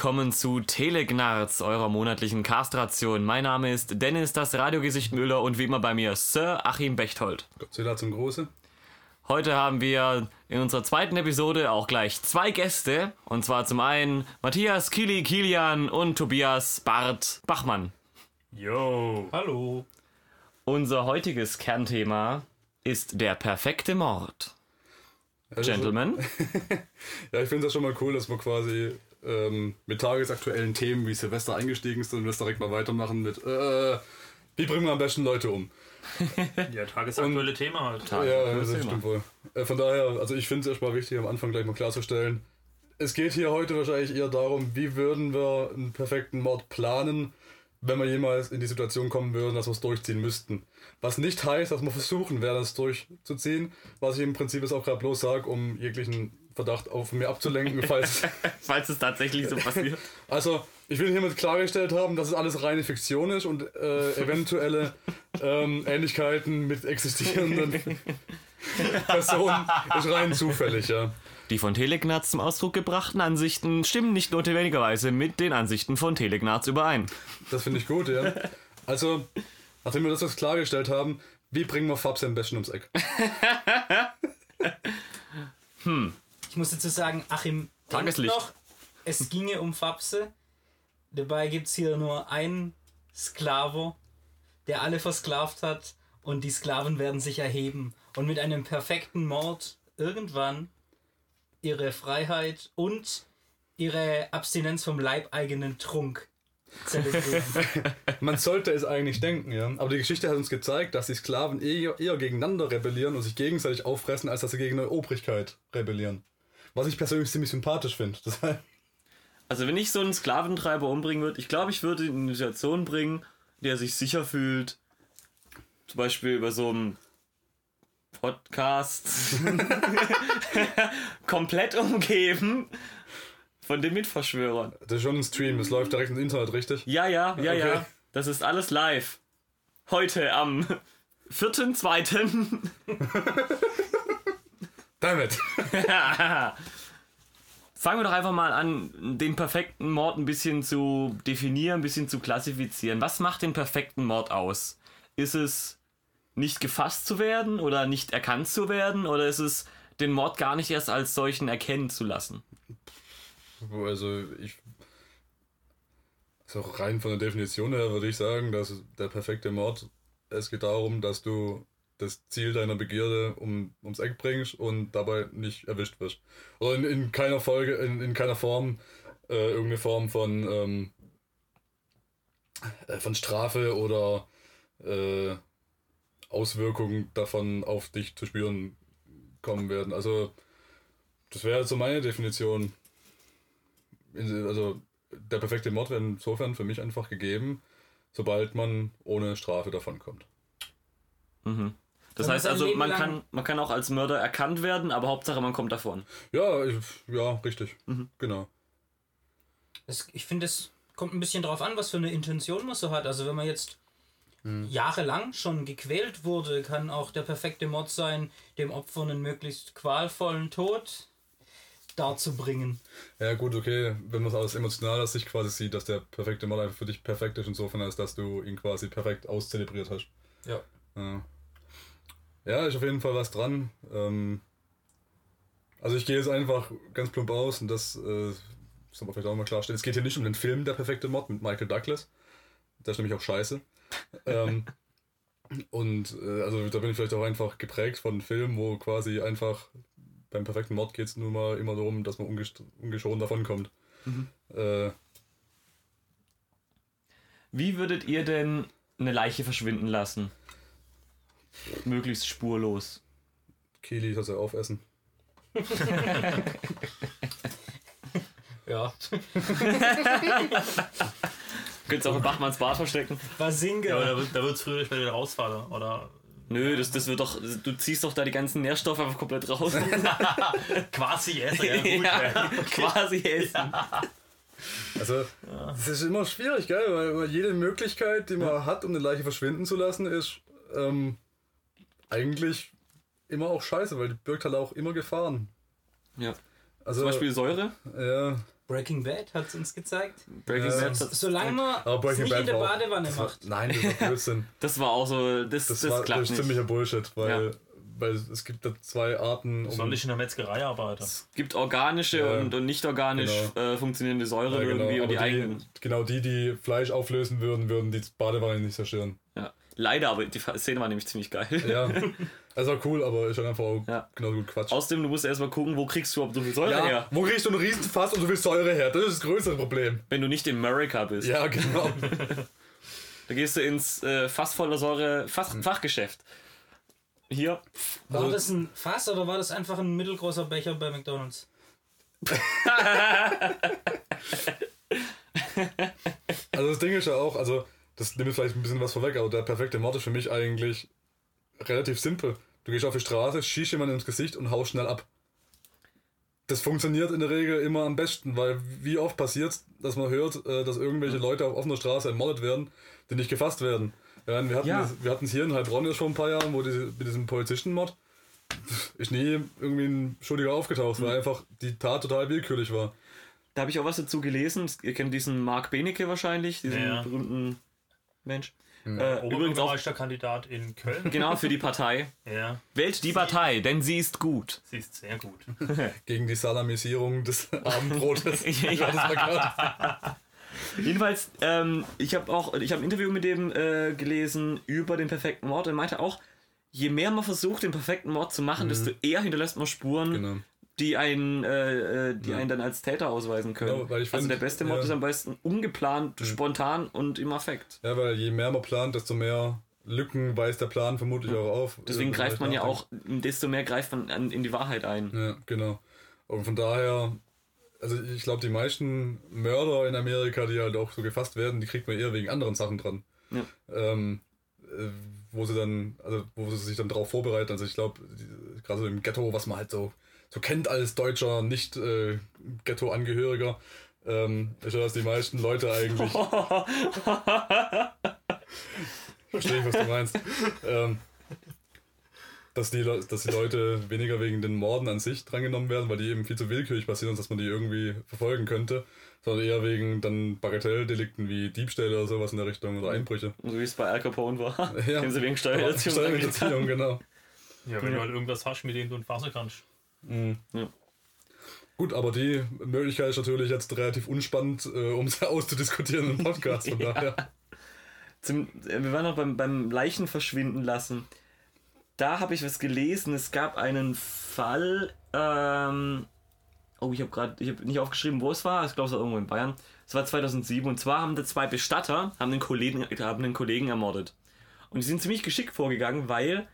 Willkommen zu Telegnarz, eurer monatlichen Castration. Mein Name ist Dennis, das Radiogesicht Müller und wie immer bei mir Sir Achim Bechtold. Godzilla zum Große. Heute haben wir in unserer zweiten Episode auch gleich zwei Gäste. Und zwar zum einen Matthias Kili Kilian und Tobias Bart Bachmann. Yo. Hallo. Unser heutiges Kernthema ist der perfekte Mord. Also, Gentlemen, Ja, ich finde es ja schon mal cool, dass wir quasi ähm, mit tagesaktuellen Themen wie Silvester eingestiegen sind und das direkt mal weitermachen mit, äh, wie bringen wir am besten Leute um? Ja, tagesaktuelle Thema halt. Tag- ja, das das Thema. stimmt wohl. Äh, von daher, also ich finde es erstmal wichtig, am Anfang gleich mal klarzustellen. Es geht hier heute wahrscheinlich eher darum, wie würden wir einen perfekten Mord planen, wenn wir jemals in die Situation kommen würden, dass wir es durchziehen müssten. Was nicht heißt, dass wir versuchen werden, es durchzuziehen, was ich im Prinzip jetzt auch gerade bloß sage, um jeglichen Verdacht auf mir abzulenken, falls falls es tatsächlich so passiert. Also, ich will hiermit klargestellt haben, dass es alles reine Fiktion ist und äh, eventuelle ähm, Ähnlichkeiten mit existierenden Personen ist rein zufällig, ja. Die von Telegnaz zum Ausdruck gebrachten Ansichten stimmen nicht notwendigerweise mit den Ansichten von Telegnaz überein. Das finde ich gut, ja. Also, nachdem wir das jetzt klargestellt haben, wie bringen wir Fabs am besten ums Eck? Ich muss dazu sagen, Achim, Tageslicht. noch, es ginge um Fapse. Dabei gibt es hier nur einen Sklavo, der alle versklavt hat und die Sklaven werden sich erheben und mit einem perfekten Mord irgendwann ihre Freiheit und ihre Abstinenz vom leibeigenen Trunk zelebrieren. Man sollte es eigentlich denken, ja. Aber die Geschichte hat uns gezeigt, dass die Sklaven eher, eher gegeneinander rebellieren und sich gegenseitig auffressen, als dass sie gegen eine Obrigkeit rebellieren. Was ich persönlich ziemlich sympathisch finde. Also wenn ich so einen Sklaventreiber umbringen würde, ich glaube, ich würde ihn in eine Situation bringen, in der er sich sicher fühlt. Zum Beispiel über so einem Podcast komplett umgeben von den Mitverschwörern. Das ist schon ein Stream, das läuft direkt ins Internet, richtig? Ja, ja, ja, Okay. ja. Das ist alles live. Heute am 4.2. Damit. Fangen wir doch einfach mal an, den perfekten Mord ein bisschen zu definieren, ein bisschen zu klassifizieren. Was macht den perfekten Mord aus? Ist es nicht gefasst zu werden oder nicht erkannt zu werden oder ist es den Mord gar nicht erst als solchen erkennen zu lassen? Also ich. Also rein von der Definition her würde ich sagen, dass der perfekte Mord, es geht darum, dass du das Ziel deiner Begierde um, ums Eck bringst und dabei nicht erwischt wirst. Oder in, in keiner Folge, in, in keiner Form äh, irgendeine Form von, ähm, äh, von Strafe oder äh, Auswirkungen davon auf dich zu spüren kommen werden. Also das wäre so meine Definition. In- Also der perfekte Mord wäre insofern für mich einfach gegeben, sobald man ohne Strafe davonkommt. Das heißt also, Leben man kann, man kann auch als Mörder erkannt werden, aber Hauptsache man kommt davon. Ja, ich, ja, richtig. Genau. Es, ich finde, es kommt ein bisschen drauf an, was für eine Intention man so hat. Also wenn man jetzt jahrelang schon gequält wurde, kann auch der perfekte Mord sein, dem Opfer einen möglichst qualvollen Tod darzubringen. Ja, gut, okay, wenn man es aus emotionaler Sicht quasi sieht, dass der perfekte Mord einfach für dich perfekt ist, insofern, als dass du ihn quasi perfekt auszelebriert hast. Ja. Ja. Ja, ist auf jeden Fall was dran. Ähm, also ich gehe jetzt einfach ganz plump aus und das äh, soll man vielleicht auch mal klarstellen. Es geht hier nicht um den Film Der perfekte Mord mit Michael Douglas. Der ist nämlich auch scheiße. ähm, und äh, also da bin ich vielleicht auch einfach geprägt von Filmen, wo quasi einfach beim perfekten Mord geht es nur mal immer darum, dass man ungesch- ungeschoren davonkommt. Äh, Wie würdet ihr denn eine Leiche verschwinden lassen? Möglichst spurlos. Kili soll sie aufessen. Ja. Könntest auch in Bachmanns Bart verstecken? Basinga. Ja, aber da, wird- da es früher oder später wieder rausfallen. Oder Nö, das, das wird doch. Du ziehst doch da die ganzen Nährstoffe einfach komplett raus. quasi essen. Ja, gut. ja, quasi essen. Also, das ist immer schwierig, gell? Weil, weil jede Möglichkeit, die man hat, um eine Leiche verschwinden zu lassen, ist ähm, eigentlich immer auch scheiße, weil die birgt halt auch immer Gefahren. Ja. Also, Zum Beispiel Säure. ja, Breaking Bad hat es uns gezeigt. Breaking Ja. Bad, Solange man Aber es Breaking nicht in Bad der war auch- Badewanne war, macht. Nein, das war Blödsinn. das war auch so, das, Das, das, war, klappt das ist ziemlicher Bullshit, weil, Ja. weil es gibt da zwei Arten. um- Soll ich in der Metzgerei arbeiten? Es gibt organische Ja. und, und nicht organisch Genau. äh, funktionierende Säuren Ja, genau. irgendwie und die die, eigenen. genau die, die Fleisch auflösen würden, würden die Badewanne nicht zerstören. Leider, aber die Szene war nämlich ziemlich geil. Ja, das war cool, aber ist halt einfach auch Ja. genauso gut Quatsch. Außerdem, du musst erstmal gucken, wo kriegst du überhaupt so viel Säure ja, her, wo kriegst du einen riesen Fass und so viel Säure her? Das ist das größere Problem. wenn du nicht in America bist. Ja, genau. Da gehst du ins äh, Fass voller Säure Fach, Hm. Fachgeschäft. Hier, War Also- das ein Fass oder war das einfach ein mittelgroßer Becher bei McDonalds? Also das Ding ist ja auch, also das nimmt vielleicht ein bisschen was vorweg, aber der perfekte Mord ist für mich eigentlich relativ simpel. Du gehst auf die Straße, schießt jemanden ins Gesicht und haust schnell ab. Das funktioniert in der Regel immer am besten, weil wie oft passiert dass man hört, äh, dass irgendwelche Leute auf offener Straße ermordet werden, die nicht gefasst werden. Ja, wir hatten Ja. das- wir hatten es hier in Heilbronn ja schon ein paar Jahren, wo diese, mit diesem Polizistenmord ist nie irgendwie ein Schuldiger aufgetaucht, weil einfach die Tat total willkürlich war. da habe ich auch was dazu gelesen. Ihr kennt diesen Mark Benecke wahrscheinlich, diesen Ja. berühmten Mensch. Hm. Äh, übrigens auch Oberbürgermeisterkandidat in Köln. genau für die Partei. Ja, Wählt die Partei, denn sie ist gut. sie ist sehr gut. Gegen die Salamisierung des Abendbrotes. Ja. Jedenfalls, ähm, ich habe auch, ich habe ein Interview mit dem äh, gelesen über den perfekten Mord. Er meinte auch, je mehr man versucht, den perfekten Mord zu machen, desto eher hinterlässt man Spuren, Genau. Die einen, äh, äh, die einen dann als Täter ausweisen können. Genau, weil ich also find, der beste Mord ja. ist am besten ungeplant, spontan und im Affekt. Ja, weil je mehr man plant, desto mehr Lücken weist der Plan vermutlich auch auf. Deswegen greift man ja auch, desto mehr greift man an, in die Wahrheit ein. Ja, genau. Und von daher, also ich glaube, die meisten Mörder in Amerika, die halt auch so gefasst werden, die kriegt man eher wegen anderen Sachen dran. Ja. Ähm, äh, wo sie dann, also wo sie sich dann darauf vorbereiten. Also ich glaube, gerade so im Ghetto, was man halt so, so kennt als deutscher, nicht äh, Ghetto-Angehöriger, ähm, ist ja, dass die meisten Leute eigentlich. Verstehe ich, was du meinst. ähm, dass die, dass die Leute weniger wegen den Morden an sich drangenommen werden, weil die eben viel zu willkürlich passieren, dass man die irgendwie verfolgen könnte, sondern eher wegen dann Bagatelldelikten wie Diebstähle oder sowas in der Richtung oder Einbrüche. So wie es bei Al Capone war. Ja. Den sie wegen Steuererziehung Steuerhinterziehung, genau. Ja, wenn du halt irgendwas hast, mit dem du entfassen kannst. Gut, aber die Möglichkeit ist natürlich jetzt relativ unspannend, äh, um sie auszudiskutieren im Podcast. Von daher. Zum, äh, wir waren noch beim, beim Leichen verschwinden lassen. Da habe ich was gelesen. Es gab einen Fall. Ähm, oh, ich habe gerade, ich habe nicht aufgeschrieben, wo es war. Ich glaube, es war irgendwo in Bayern. Es war 2007. Und zwar haben da zwei Bestatter haben einen Kollegen, haben einen Kollegen ermordet. Und die sind ziemlich geschickt vorgegangen, weil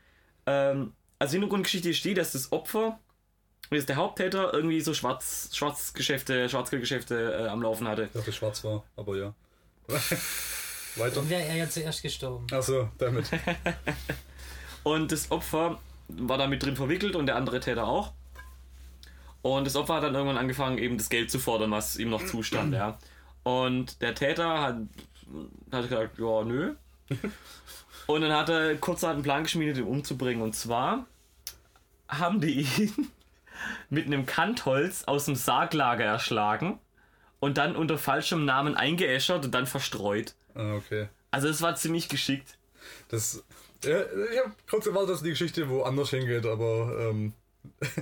ähm, also Hintergrundgeschichte steht, dass das Opfer, dass der Haupttäter irgendwie so Schwarz, Schwarzgeschäfte, Schwarzgeldgeschäfte äh, am Laufen hatte. Ich dachte, schwarz war, aber ja. Weiter. Dann wäre er ja zuerst gestorben. Achso, damit. Und das Opfer war da mit drin verwickelt und der andere Täter auch. Und das Opfer hat dann irgendwann angefangen, eben das Geld zu fordern, was ihm noch zustand, ja. Und der Täter hat, hat gesagt, ja, nö. Und dann hat er kurzerhand einen Plan geschmiedet, ihn umzubringen. Und zwar haben die ihn mit einem Kantholz aus dem Sarglager erschlagen und dann unter falschem Namen eingeäschert und dann verstreut. Ah, okay. Also es war ziemlich geschickt. Das. Ja, ich habe kurz erwartet, dass die Geschichte woanders hingeht, aber ähm,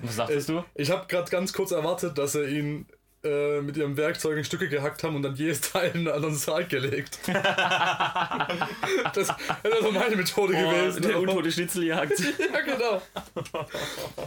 Was sagst du? ich habe gerade ganz kurz erwartet, dass er ihn äh, mit ihrem Werkzeug in Stücke gehackt haben und dann jedes Teil in einen anderen Sarg gelegt. das wäre so meine Methode gewesen. der untote Schnitzeljagd. Ja, genau.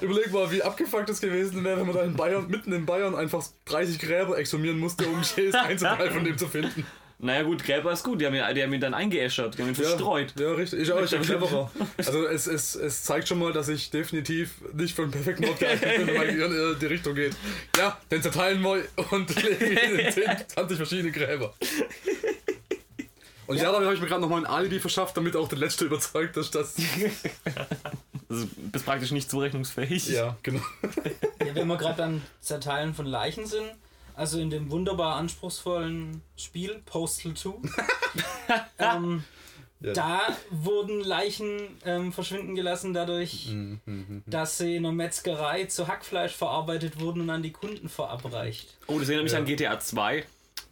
Überleg mal, wie abgefuckt es gewesen wäre, wenn man da in Bayern, mitten in Bayern einfach 30 Gräber exhumieren musste, um jedes Einzelteil von dem zu finden. Naja gut, Gräber ist gut, die haben ihn, die haben ihn dann eingeäschert, die haben ihn verstreut. Ja, richtig. Ich auch, ich bin cleverer. Also es, es, es zeigt schon mal, dass ich definitiv nicht für einen perfekten Mord geeignet bin, wenn mein Gehirn in die Richtung geht. Ja, den zerteilen wir und legen ihn in 10, 20 verschiedene Gräber. Und ja, damit habe ich mir gerade nochmal ein Alibi verschafft, damit auch der Letzte überzeugt ist, dass... Also bist praktisch nicht zurechnungsfähig. Ja, genau. Ja, wenn wir gerade beim Zerteilen von Leichen sind, also in dem wunderbar anspruchsvollen Spiel Postal 2, ähm, Ja. Da wurden Leichen ähm, verschwinden gelassen dadurch, Mhm, dass sie in einer Metzgerei zu Hackfleisch verarbeitet wurden und an die Kunden verabreicht. Oh, das erinnert mich Ja. an GTA 2,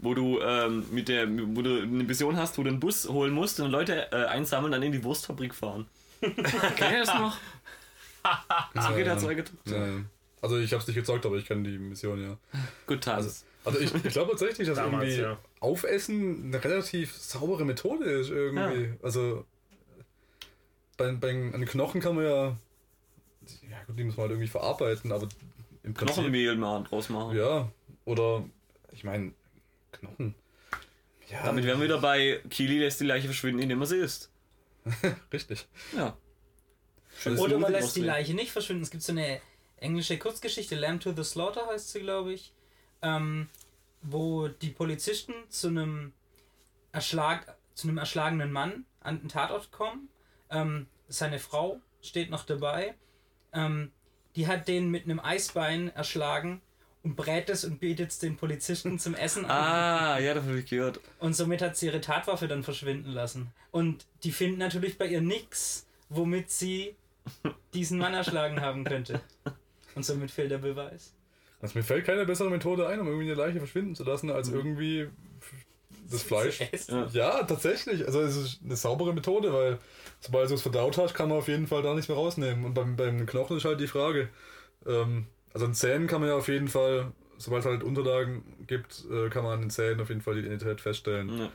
wo du ähm, mit der, wo du eine Mission hast, wo du einen Bus holen musst und Leute äh, einsammeln dann in die Wurstfabrik fahren. Kennt ihr das noch? Das 2 gedrückt. Ja, ja. Also ich hab's nicht gezockt, aber ich kenne die Mission, ja. Gut, Taz. Also ich, ich glaube tatsächlich, dass Damals, irgendwie ja. Aufessen eine relativ saubere Methode ist irgendwie. Also bei, bei an den Knochen kann man ja, ja gut, die muss man halt irgendwie verarbeiten, aber im Prinzip Knochenmehl mal draus machen. ja oder ich meine Knochen. Ja, Damit wären wir wieder bei Kili lässt die Leiche verschwinden, indem er sie isst. richtig. Ja. Also, Oder man lässt die. Leiche nicht verschwinden. Es gibt so eine englische Kurzgeschichte, Lamb to the Slaughter heißt sie, glaube ich, ähm, wo die Polizisten zu einem Erschlag, zu einem erschlagenen Mann an den Tatort kommen. Ähm, seine Frau steht noch dabei. Ähm, die hat den mit einem Eisbein erschlagen und brät es und bietet es den Polizisten zum Essen an. Ah, ja, das habe ich gehört. Und somit hat sie ihre Tatwaffe dann verschwinden lassen. Und die finden natürlich bei ihr nichts, womit sie diesen Mann erschlagen haben könnte. Und somit fehlt der Beweis. Also mir fällt keine bessere Methode ein, um irgendwie eine Leiche verschwinden zu lassen, als irgendwie das Fleisch. Essen. Ja, tatsächlich. Also es ist eine saubere Methode, weil sobald du es verdaut hast, kann man auf jeden Fall da nichts mehr rausnehmen. Und beim, beim Knochen ist halt die Frage. Ähm, also an Zähnen kann man ja auf jeden Fall, sobald es halt Unterlagen gibt, äh, kann man an den Zähnen auf jeden Fall die Identität feststellen. Ja.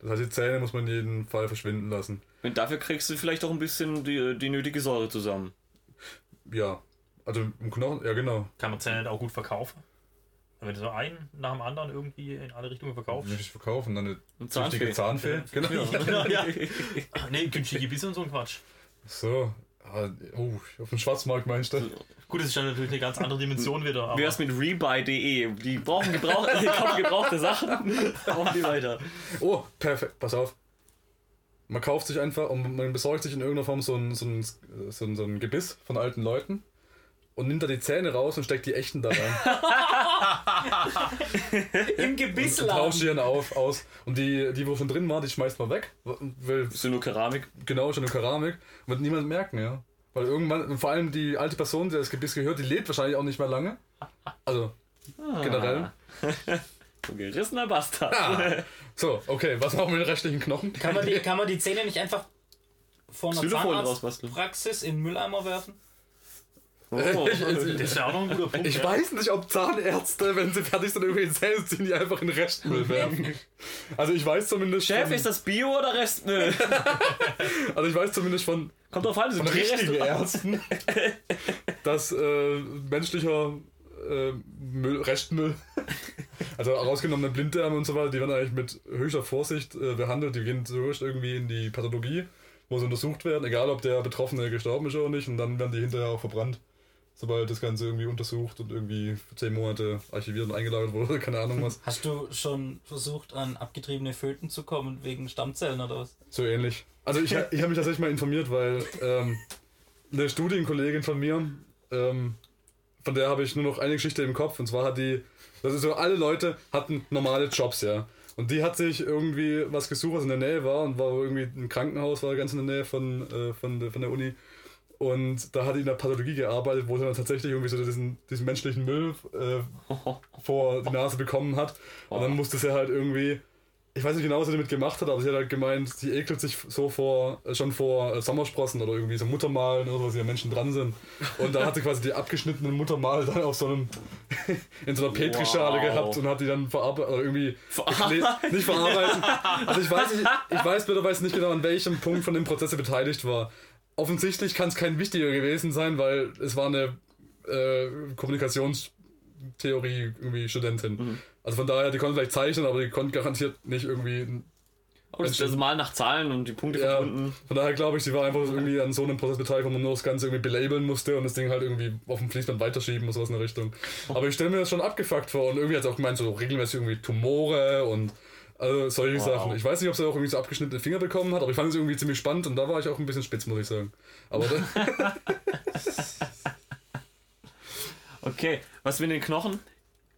Das heißt, die Zähne muss man in jedem Fall verschwinden lassen. Und dafür kriegst du vielleicht auch ein bisschen die, die nötige Säure zusammen. Ja. Also im Knochen, ja genau. Kann man Zähne auch gut verkaufen? Wenn du so einen nach dem anderen irgendwie in alle Richtungen verkaufst. Nicht verkaufen, dann eine Und züchtige Zahnfee. Genau. Ja, ja. Ach nee, günstige Bisse und so ein Quatsch. So. Ah, Oh, auf dem Schwarzmarkt meinst du? Gut, das ist dann natürlich eine ganz andere Dimension wieder. Aber Wie wär's mit Rebuy.de? Die brauchen Gebrauch, die kaufen gebrauchte Sachen. Brauchen die weiter. Oh, perfekt, pass auf. Man kauft sich einfach und man besorgt sich in irgendeiner Form so ein, so ein, so ein, so ein Gebiss von alten Leuten und nimmt da die Zähne raus und steckt die echten da rein. Im und tauscht die dann auf, aus. Und die, die, wo schon drin war, die schmeißt man weg. Weil, Ist ja nur Keramik. genau, schon eine Keramik. Wird niemand merken, ja. Weil irgendwann, und vor allem die alte Person, der das Gebiss gehört, die lebt wahrscheinlich auch nicht mehr lange. Also, generell. Ein gerissener Bastard. Ah. So, okay, was machen wir mit den restlichen Knochen? Kann man, die, kann man die Zähne nicht einfach vor einer. Zahnarztpraxis in den Mülleimer werfen? Oh. das ist ja auch noch ein guter Punkt. Ich ja. weiß nicht, ob Zahnärzte, wenn sie fertig sind, irgendwie Zähne ziehen, die einfach in Restmüll werfen. Also ich weiß zumindest Chef, von, ist das Bio oder Restmüll? also ich weiß zumindest von, Kommt drauf an, so von richtigen Ärzten, dass äh, menschlicher äh, Müll, Restmüll, also rausgenommene Blinddarme und so weiter, die werden eigentlich mit höchster Vorsicht äh, behandelt. Die gehen zuerst irgendwie in die Pathologie, wo sie untersucht werden, egal ob der Betroffene gestorben ist oder nicht, und dann werden die hinterher auch verbrannt. Sobald das Ganze irgendwie untersucht und irgendwie für zehn Monate archiviert und eingelagert wurde, keine Ahnung was. Hast du schon versucht, an abgetriebene Föten zu kommen wegen Stammzellen oder was? So ähnlich. Also ich, ich habe mich tatsächlich mal informiert, weil ähm, eine Studienkollegin von mir, ähm, von der habe ich nur noch eine Geschichte im Kopf. Und zwar hat die, das ist so, alle Leute hatten normale Jobs, ja. Und die hat sich irgendwie was gesucht, was in der Nähe war und war irgendwie ein Krankenhaus, war ganz in der Nähe von, äh, von, der, von der Uni. Und da hat die in der Pathologie gearbeitet, wo sie dann tatsächlich irgendwie so diesen, diesen menschlichen Müll äh, vor die Nase bekommen hat. Und dann musste sie halt irgendwie, ich weiß nicht genau, was sie damit gemacht hat, aber sie hat halt gemeint, sie ekelt sich so vor, äh, schon vor äh, Sommersprossen oder irgendwie so Muttermalen oder so, was ja Menschen dran sind. Und da hat sie quasi die abgeschnittenen Muttermale dann auf so einem, in so einer Petrischale Wow. gehabt und hat die dann verarbeitet, oder irgendwie, Verarbeitet? nicht verarbeitet. Also ich weiß nicht, ich weiß mittlerweile nicht genau, an welchem Punkt von dem Prozess sie beteiligt war. Offensichtlich kann es kein wichtiger gewesen sein, weil es war eine äh, Kommunikationstheorie irgendwie Studentin. Also von daher, die konnte vielleicht zeichnen, aber die konnte garantiert nicht irgendwie. Oh, das ist das Mal nach Zahlen und die Punkte Ja, verbunden. von daher glaube ich, sie war einfach irgendwie an so einem Prozess beteiligt, wo man nur das Ganze irgendwie belabeln musste und das Ding halt irgendwie auf dem Fließband weiterschieben und sowas in der Richtung. Aber ich stelle mir das schon abgefuckt vor und irgendwie hat sie auch gemeint, so regelmäßig irgendwie Tumore und also solche Wow. Sachen. Ich weiß nicht, ob sie auch irgendwie so abgeschnittene Finger bekommen hat, aber ich fand es irgendwie ziemlich spannend und da war ich auch ein bisschen spitz, muss ich sagen. Aber Okay, was mit den Knochen?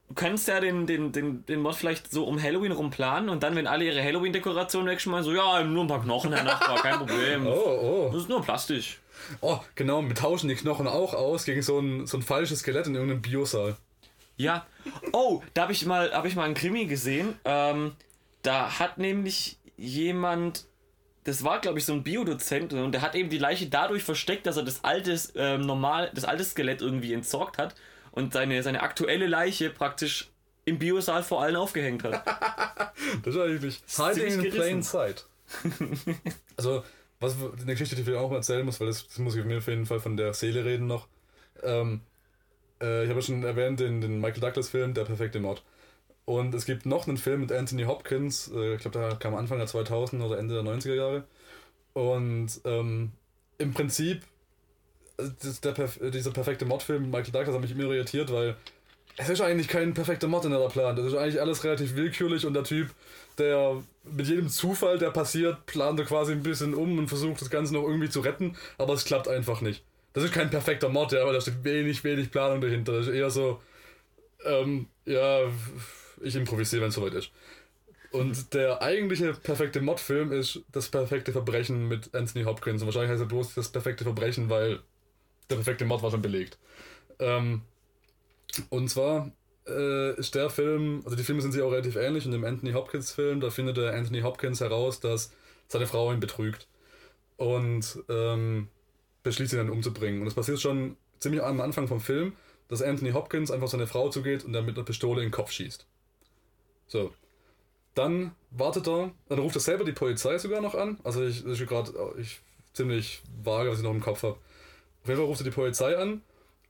du kannst ja den, den, den, den Mod vielleicht so um Halloween rum planen und dann, wenn alle ihre Halloween-Dekorationen wegschmeißen, so, ja, nur ein paar Knochen, Herr Nachbar, kein Problem. Oh, oh. Das ist nur Plastisch. Oh, genau, wir tauschen die Knochen auch aus gegen so ein, so ein falsches Skelett in irgendeinem Biosaal. Ja. Oh, da habe ich mal, habe ich mal einen Krimi gesehen. Ähm, da hat nämlich jemand, das war glaube ich so ein Biodozent und der hat eben die Leiche dadurch versteckt, dass er das alte, ähm, normal, das alte Skelett irgendwie entsorgt hat und seine, seine aktuelle Leiche praktisch im Biosaal vor allen aufgehängt hat. Das ist eigentlich hiding in gerissen. plain sight. also, was eine Geschichte, die ich auch mal erzählen muss, weil das, das muss ich mir auf jeden Fall von der Seele reden noch. Ähm, äh, ich habe ja schon erwähnt, den, den Michael Douglas-Film, Der perfekte Mord. Und es gibt noch einen Film mit Anthony Hopkins, äh, ich glaube, der kam Anfang der 2000 oder Ende der 90er Jahre. Und ähm, im Prinzip, äh, das, der, perf- dieser perfekte Mordfilm mit Michael Douglas hat mich immer irritiert, weil es ist eigentlich kein perfekter Mord, den er da plant. Das ist eigentlich alles relativ willkürlich und der Typ, der mit jedem Zufall, der passiert, plant er quasi ein bisschen um und versucht das Ganze noch irgendwie zu retten, aber es klappt einfach nicht. Das ist kein perfekter Mord, ja, aber da steht wenig, wenig Planung dahinter. Das ist eher so, ähm, ja, ich improvisiere, wenn es soweit ist. Und der eigentliche perfekte Mod-Film ist das perfekte Verbrechen mit Anthony Hopkins. Und wahrscheinlich heißt er bloß das perfekte Verbrechen, weil der perfekte Mod war schon belegt. Ähm, und zwar äh, ist der Film, also die Filme sind sich auch relativ ähnlich. Und im Anthony Hopkins Film, da findet der Anthony Hopkins heraus, dass seine Frau ihn betrügt. Und ähm, beschließt ihn dann umzubringen. Und das passiert schon ziemlich am Anfang vom Film, dass Anthony Hopkins einfach seine Frau zugeht und dann mit einer Pistole in den Kopf schießt. So. Dann wartet er, dann ruft er selber die Polizei sogar noch an. Also ich, ist gerade ich ziemlich vage, was ich noch im Kopf habe. Auf jeden Fall ruft er die Polizei an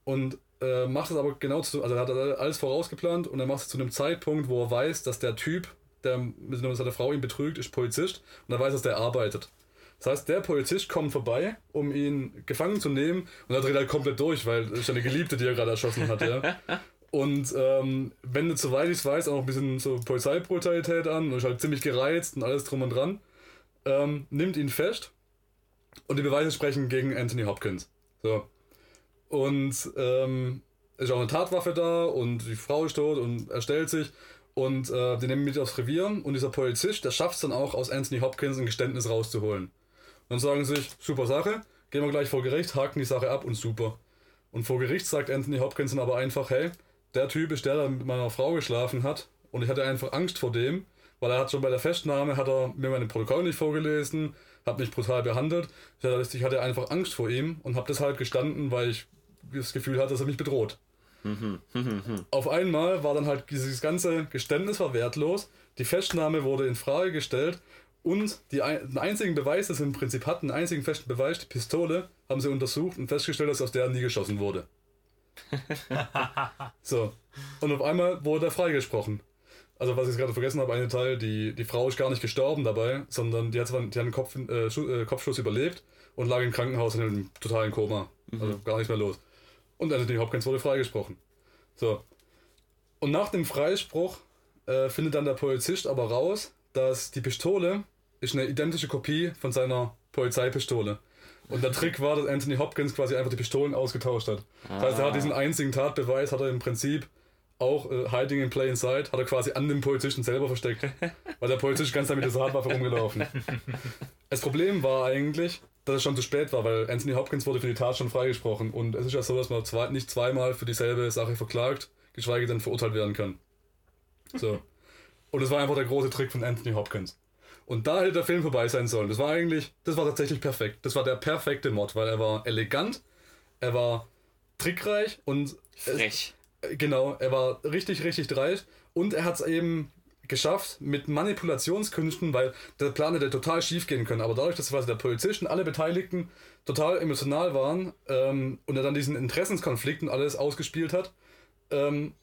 und äh, macht es aber genau zu, also er hat alles vorausgeplant und er macht es zu einem Zeitpunkt, wo er weiß, dass der Typ, der mit seiner Frau ihn betrügt, ist Polizist und er weiß, dass der arbeitet. Das heißt, der Polizist kommt vorbei, um ihn gefangen zu nehmen und er dreht halt komplett durch, weil das ist eine Geliebte, die er gerade erschossen hat, ja. Und ähm, wendet, soweit ich es weiß, auch ein bisschen so Polizeibrutalität an und ist halt ziemlich gereizt und alles drum und dran. Ähm, nimmt ihn fest und die Beweise sprechen gegen Anthony Hopkins. So. Und ähm, ist auch eine Tatwaffe da und die Frau ist tot und er stellt sich und äh, die nehmen mit aufs Revier und dieser Polizist, der schafft es dann auch aus Anthony Hopkins ein Geständnis rauszuholen. Und dann sagen sie sich, super Sache, gehen wir gleich vor Gericht, haken die Sache ab und super. Und vor Gericht sagt Anthony Hopkins dann aber einfach, hey, der Typ ist der, der mit meiner Frau geschlafen hat und ich hatte einfach Angst vor dem, weil er hat schon bei der Festnahme, hat er mir meine Protokolle nicht vorgelesen, hat mich brutal behandelt. Ich hatte, einfach Angst vor ihm und habe deshalb gestanden, weil ich das Gefühl hatte, dass er mich bedroht. Auf einmal war dann halt dieses ganze Geständnis war wertlos, die Festnahme wurde in Frage gestellt und die, den einzigen Beweis, das sie im Prinzip hatten, den einzigen festen Beweis, die Pistole, haben sie untersucht und festgestellt, dass aus der nie geschossen wurde. so. Und auf einmal wurde er freigesprochen. Also was ich gerade vergessen habe, ein Teil, die, die Frau ist gar nicht gestorben dabei, sondern die hat, zwar, die hat einen Kopf, äh, Schu- äh, Kopfschuss überlebt und lag im Krankenhaus in einem totalen Koma. Also gar nichts mehr los. Und Anthony Hopkins wurde freigesprochen. So. Und nach dem Freispruch äh, findet dann der Polizist aber raus, dass die Pistole ist eine identische Kopie von seiner Polizeipistole. Und der Trick war, dass Anthony Hopkins quasi einfach die Pistolen ausgetauscht hat. Das heißt, er hat diesen einzigen Tatbeweis, hat er im Prinzip auch äh, Hiding in Plain Sight, hat er quasi an dem Polizisten selber versteckt. Weil der Polizist ganz mit dieser Handwaffe rumgelaufen. Das Problem war eigentlich, dass es schon zu spät war, weil Anthony Hopkins wurde für die Tat schon freigesprochen. Und es ist ja so, dass man zwei, nicht zweimal für dieselbe Sache verklagt, geschweige denn verurteilt werden kann. So. Und das war einfach der große Trick von Anthony Hopkins. Und da hätte der Film vorbei sein sollen. Das war eigentlich, das war tatsächlich perfekt. Das war der perfekte Mod, weil er war elegant, er war trickreich und Frech. äh, genau, er war richtig, richtig dreist und er hat es eben geschafft mit Manipulationskünsten, weil der Plan hätte total schief gehen können. Aber dadurch, dass quasi der Polizist und alle Beteiligten total emotional waren ähm, und er dann diesen Interessenskonflikt und alles ausgespielt hat, ähm,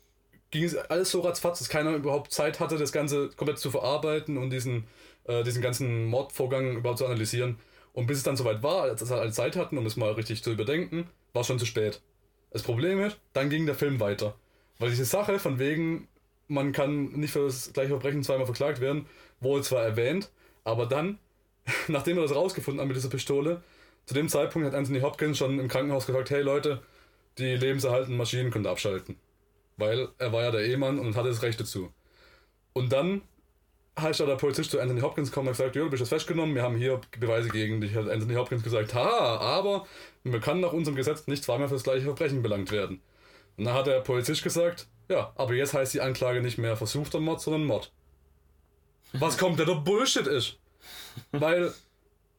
ging es alles so ratzfatz, dass keiner überhaupt Zeit hatte, das Ganze komplett zu verarbeiten und diesen, äh, diesen ganzen Mordvorgang überhaupt zu analysieren. Und bis es dann soweit war, als alle Zeit hatten, um es mal richtig zu überdenken, war es schon zu spät. Das Problem ist, dann ging der Film weiter. Weil diese Sache von wegen, man kann nicht für das gleiche Verbrechen zweimal verklagt werden, wurde zwar erwähnt, aber dann, nachdem er das rausgefunden hat mit dieser Pistole, zu dem Zeitpunkt hat Anthony Hopkins schon im Krankenhaus gesagt, hey Leute, die lebenserhaltenden Maschinen könnt ihr abschalten. weil er war ja der Ehemann und hatte das Recht dazu. Und dann hat da der Polizist zu Anthony Hopkins gekommen und gesagt, ja, du bist jetzt festgenommen, wir haben hier Beweise gegen dich. Hat Anthony Hopkins gesagt, ha, aber man kann nach unserem Gesetz nicht zweimal für das gleiche Verbrechen belangt werden. Und dann hat der Polizist gesagt, ja, aber jetzt heißt die Anklage nicht mehr versuchter Mord, sondern Mord. Was kompletter Bullshit ist. Weil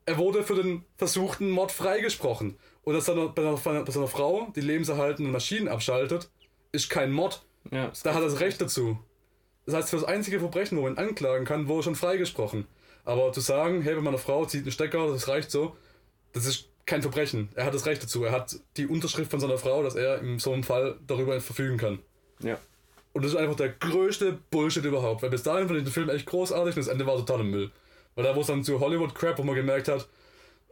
er wurde für den versuchten Mord freigesprochen. Und dass er bei einer, bei einer Frau die lebenserhaltenden Maschinen abschaltet, ist kein Mord. Ja, Da hat er das Recht dazu. Das heißt, für das einzige Verbrechen, wo man ihn anklagen kann, wurde schon freigesprochen. Aber zu sagen, hey, wenn meine Frau zieht einen Stecker, das reicht so, das ist kein Verbrechen. Er hat das Recht dazu. Er hat die Unterschrift von seiner Frau, dass er in so einem Fall darüber verfügen kann. ja. Und das ist einfach der größte Bullshit überhaupt. Weil bis dahin fand ich den Film echt großartig und das Ende war totaler Müll. Weil da, wo es dann zu Hollywood-Crap, wo man gemerkt hat,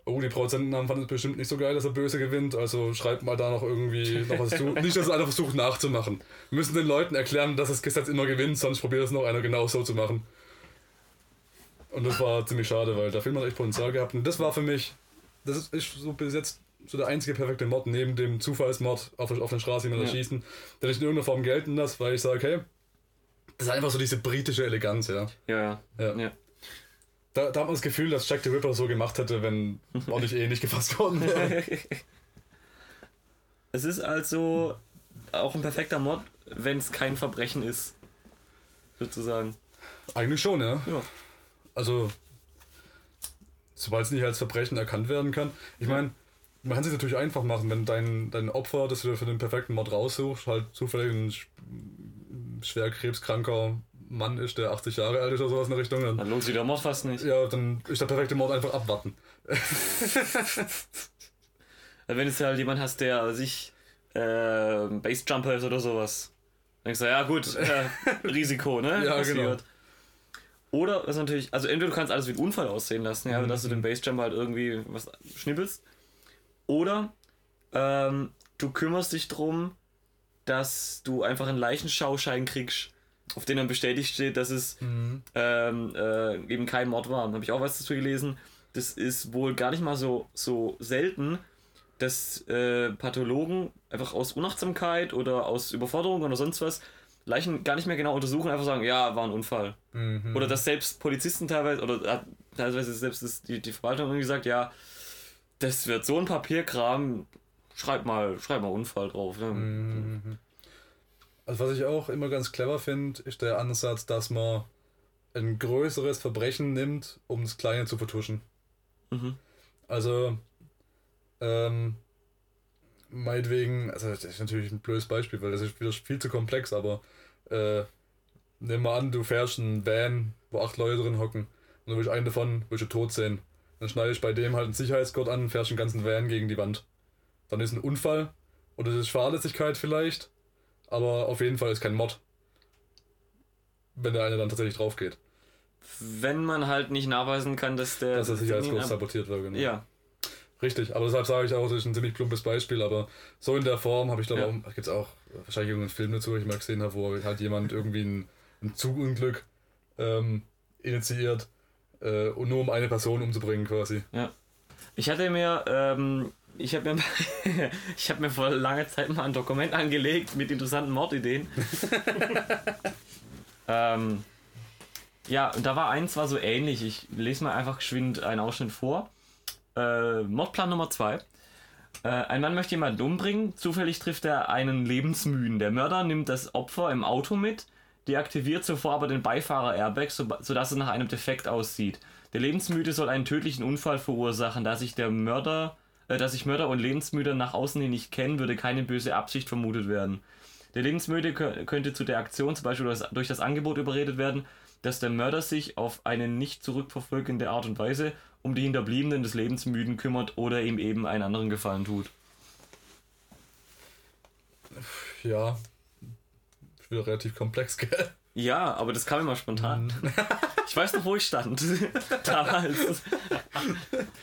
oh, die Produzenten haben fanden es bestimmt nicht so geil, dass er böse gewinnt, also schreibt mal da noch irgendwie noch was zu. nicht, dass es einer versucht nachzumachen. Wir müssen den Leuten erklären, dass das Gesetz immer gewinnt, sonst probiert es noch einer genau so zu machen. Und das war ziemlich schade, weil der Film hat echt Potenzial gehabt. Und das war für mich, das ist, so bis jetzt so der einzige perfekte Mord neben dem Zufallsmord auf, auf der Straße jemanden Ja. erschießen, der nicht in irgendeiner Form gelten lässt, weil ich sage, hey, das ist einfach so diese britische Eleganz, ja. Ja, ja. Ja. ja. Da, da hat man das Gefühl, dass Jack the Ripper so gemacht hätte, wenn ordentlich eh nicht gefasst worden wäre. Es ist also auch ein perfekter Mord, wenn es kein Verbrechen ist. Sozusagen. Eigentlich schon, ja. Ja. Also, sobald es nicht als Verbrechen erkannt werden kann. Ich meine, man kann sich natürlich einfach machen, wenn dein, dein Opfer, das du für den perfekten Mord raussuchst, halt zufällig ein sch- schwer krebskranker Mann ist, der 80 Jahre alt ist oder sowas in der Richtung, dann, Dann lohnt sich der Mord fast nicht. ja, dann ist der perfekte Mord einfach abwarten. Wenn du halt jemand hast, der sich äh, Basejumper ist oder sowas. Dann denkst du, ja gut, äh, Risiko, ne? Ja, Passiert. genau. Oder was natürlich, also entweder du kannst alles wie ein Unfall aussehen lassen, ja, dass du den Basejumper halt irgendwie was schnippelst. Oder ähm, du kümmerst dich drum, dass du einfach einen Leichenschauschein kriegst, auf den dann bestätigt steht, dass es ähm, äh, eben kein Mord war. Da habe ich auch was dazu gelesen. Das ist wohl gar nicht mal so, so selten, dass äh, Pathologen einfach aus Unachtsamkeit oder aus Überforderung oder sonst was Leichen gar nicht mehr genau untersuchen, einfach sagen, ja, war ein Unfall. Oder dass selbst Polizisten teilweise, oder teilweise selbst das, die, die Verwaltung irgendwie gesagt, ja, das wird so ein Papierkram, schreib mal, schreib mal Unfall drauf. Ne? Also was ich auch immer ganz clever finde, ist der Ansatz, dass man ein größeres Verbrechen nimmt, um das kleine zu vertuschen. Mhm. Also, ähm, meinetwegen, also das ist natürlich ein blödes Beispiel, weil das ist wieder viel zu komplex, aber äh, nimm mal an, du fährst einen Van, wo acht Leute drin hocken und du willst einen davon, willst du tot sehen. Dann schneidest bei dem halt einen Sicherheitsgurt an und fährst den ganzen Van gegen die Wand. Dann ist ein Unfall oder das ist Fahrlässigkeit vielleicht, aber auf jeden Fall ist kein Mord. Wenn der eine dann tatsächlich drauf geht. Wenn man halt nicht nachweisen kann, dass der. Dass er Sicherheitsgurt Ja. sabotiert war, genau. Ja, Richtig, aber deshalb sage ich auch, das ist ein ziemlich plumpes Beispiel, aber so in der Form habe ich glaube Ja. auch, gibt es auch wahrscheinlich irgendeinen Film dazu, ich mal gesehen habe, wo halt jemand irgendwie ein, ein Zugunglück ähm, initiiert äh, und nur um eine Person umzubringen quasi. Ja. Ich hatte mir, ähm, ich habe mir, ich habe mir vor langer Zeit mal ein Dokument angelegt mit interessanten Mordideen. ähm, ja, und da war eins war so ähnlich. Ich lese mal einfach geschwind einen Ausschnitt vor. Äh, Mordplan Nummer 2. Äh, ein Mann möchte jemanden umbringen. Zufällig trifft er einen Lebensmüden. Der Mörder nimmt das Opfer im Auto mit, deaktiviert zuvor aber den Beifahrer-Airbag, so, sodass es nach einem Defekt aussieht. Der Lebensmüde soll einen tödlichen Unfall verursachen, da sich der Mörder, äh, da sich Mörder und Lebensmüde nach außen hin nicht kennen, würde keine böse Absicht vermutet werden. Der Lebensmüde kö- könnte zu der Aktion zum Beispiel durch das- Angebot überredet werden, dass der Mörder sich auf eine nicht zurückverfolgende Art und Weise um die Hinterbliebenen des Lebensmüden kümmert oder ihm eben einen anderen Gefallen tut. Ja, ist wieder relativ komplex, gell? Ja, aber das kam immer spontan. Ich weiß noch, wo ich stand. Damals.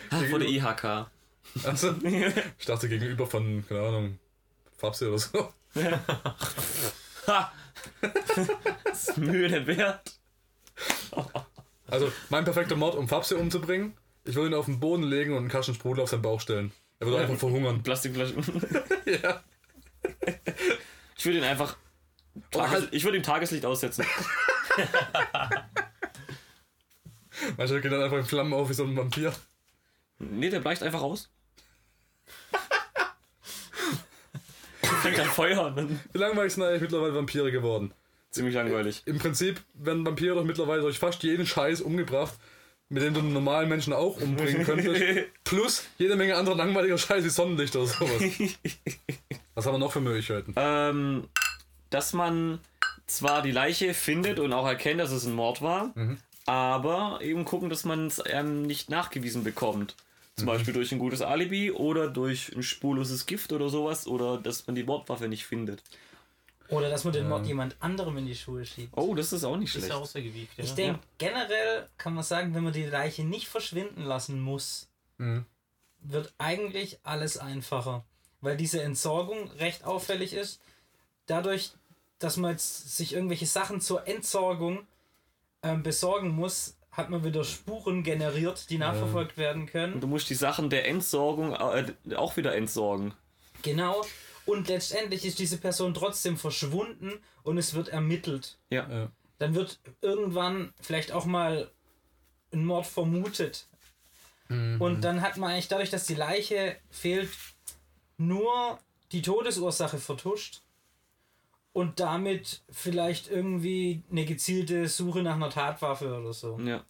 Vor der IHK. Also, ich dachte gegenüber von, keine Ahnung, Fabsi oder so. Ha! Das ist Mühe wert. Also, mein perfekter Mord, um Fabsi umzubringen, ich würde ihn auf den Boden legen und einen Kasten Sprudel auf seinen Bauch stellen. Er würde einfach verhungern. Plastikflaschen. ja. Ich würde ihn einfach Tages halt, ich würde ihm Tageslicht aussetzen. manche gehen dann einfach in Flammen auf wie so ein Vampir. Nee, der bleicht einfach aus. Fängt an Feuer Wie langweilig sind eigentlich mittlerweile Vampire geworden? ziemlich langweilig. Im Prinzip werden Vampire doch mittlerweile durch fast jeden Scheiß umgebracht, mit dem du einen normalen Menschen auch umbringen könntest. Plus jede Menge anderer langweiliger Scheiß wie Sonnenlicht oder sowas. Was haben wir noch für Möglichkeiten? ähm, dass man zwar die Leiche findet und auch erkennt, dass es ein Mord war, aber eben gucken, dass man es ähm, nicht nachgewiesen bekommt. Zum Beispiel durch ein gutes Alibi oder durch ein spurloses Gift oder sowas oder dass man die Mordwaffe nicht findet. Oder dass man den Mord jemand anderem in die Schuhe schiebt. Oh, das ist auch nicht Das ist schlecht. ja. Ja. Ich denke, generell kann man sagen, wenn man die Leiche nicht verschwinden lassen muss, Mhm. wird eigentlich alles einfacher. Weil diese Entsorgung recht auffällig ist. Dadurch, dass man jetzt sich irgendwelche Sachen zur Entsorgung ähm, besorgen muss, hat man wieder Spuren generiert, die nachverfolgt werden können. Du musst die Sachen der Entsorgung äh, auch wieder entsorgen. Genau. Und letztendlich ist diese Person trotzdem verschwunden und es wird ermittelt. Ja. Ja. Dann wird irgendwann vielleicht auch mal ein Mord vermutet. Und dann hat man eigentlich dadurch, dass die Leiche fehlt, nur die Todesursache vertuscht und damit vielleicht irgendwie eine gezielte Suche nach einer Tatwaffe oder so. Ja.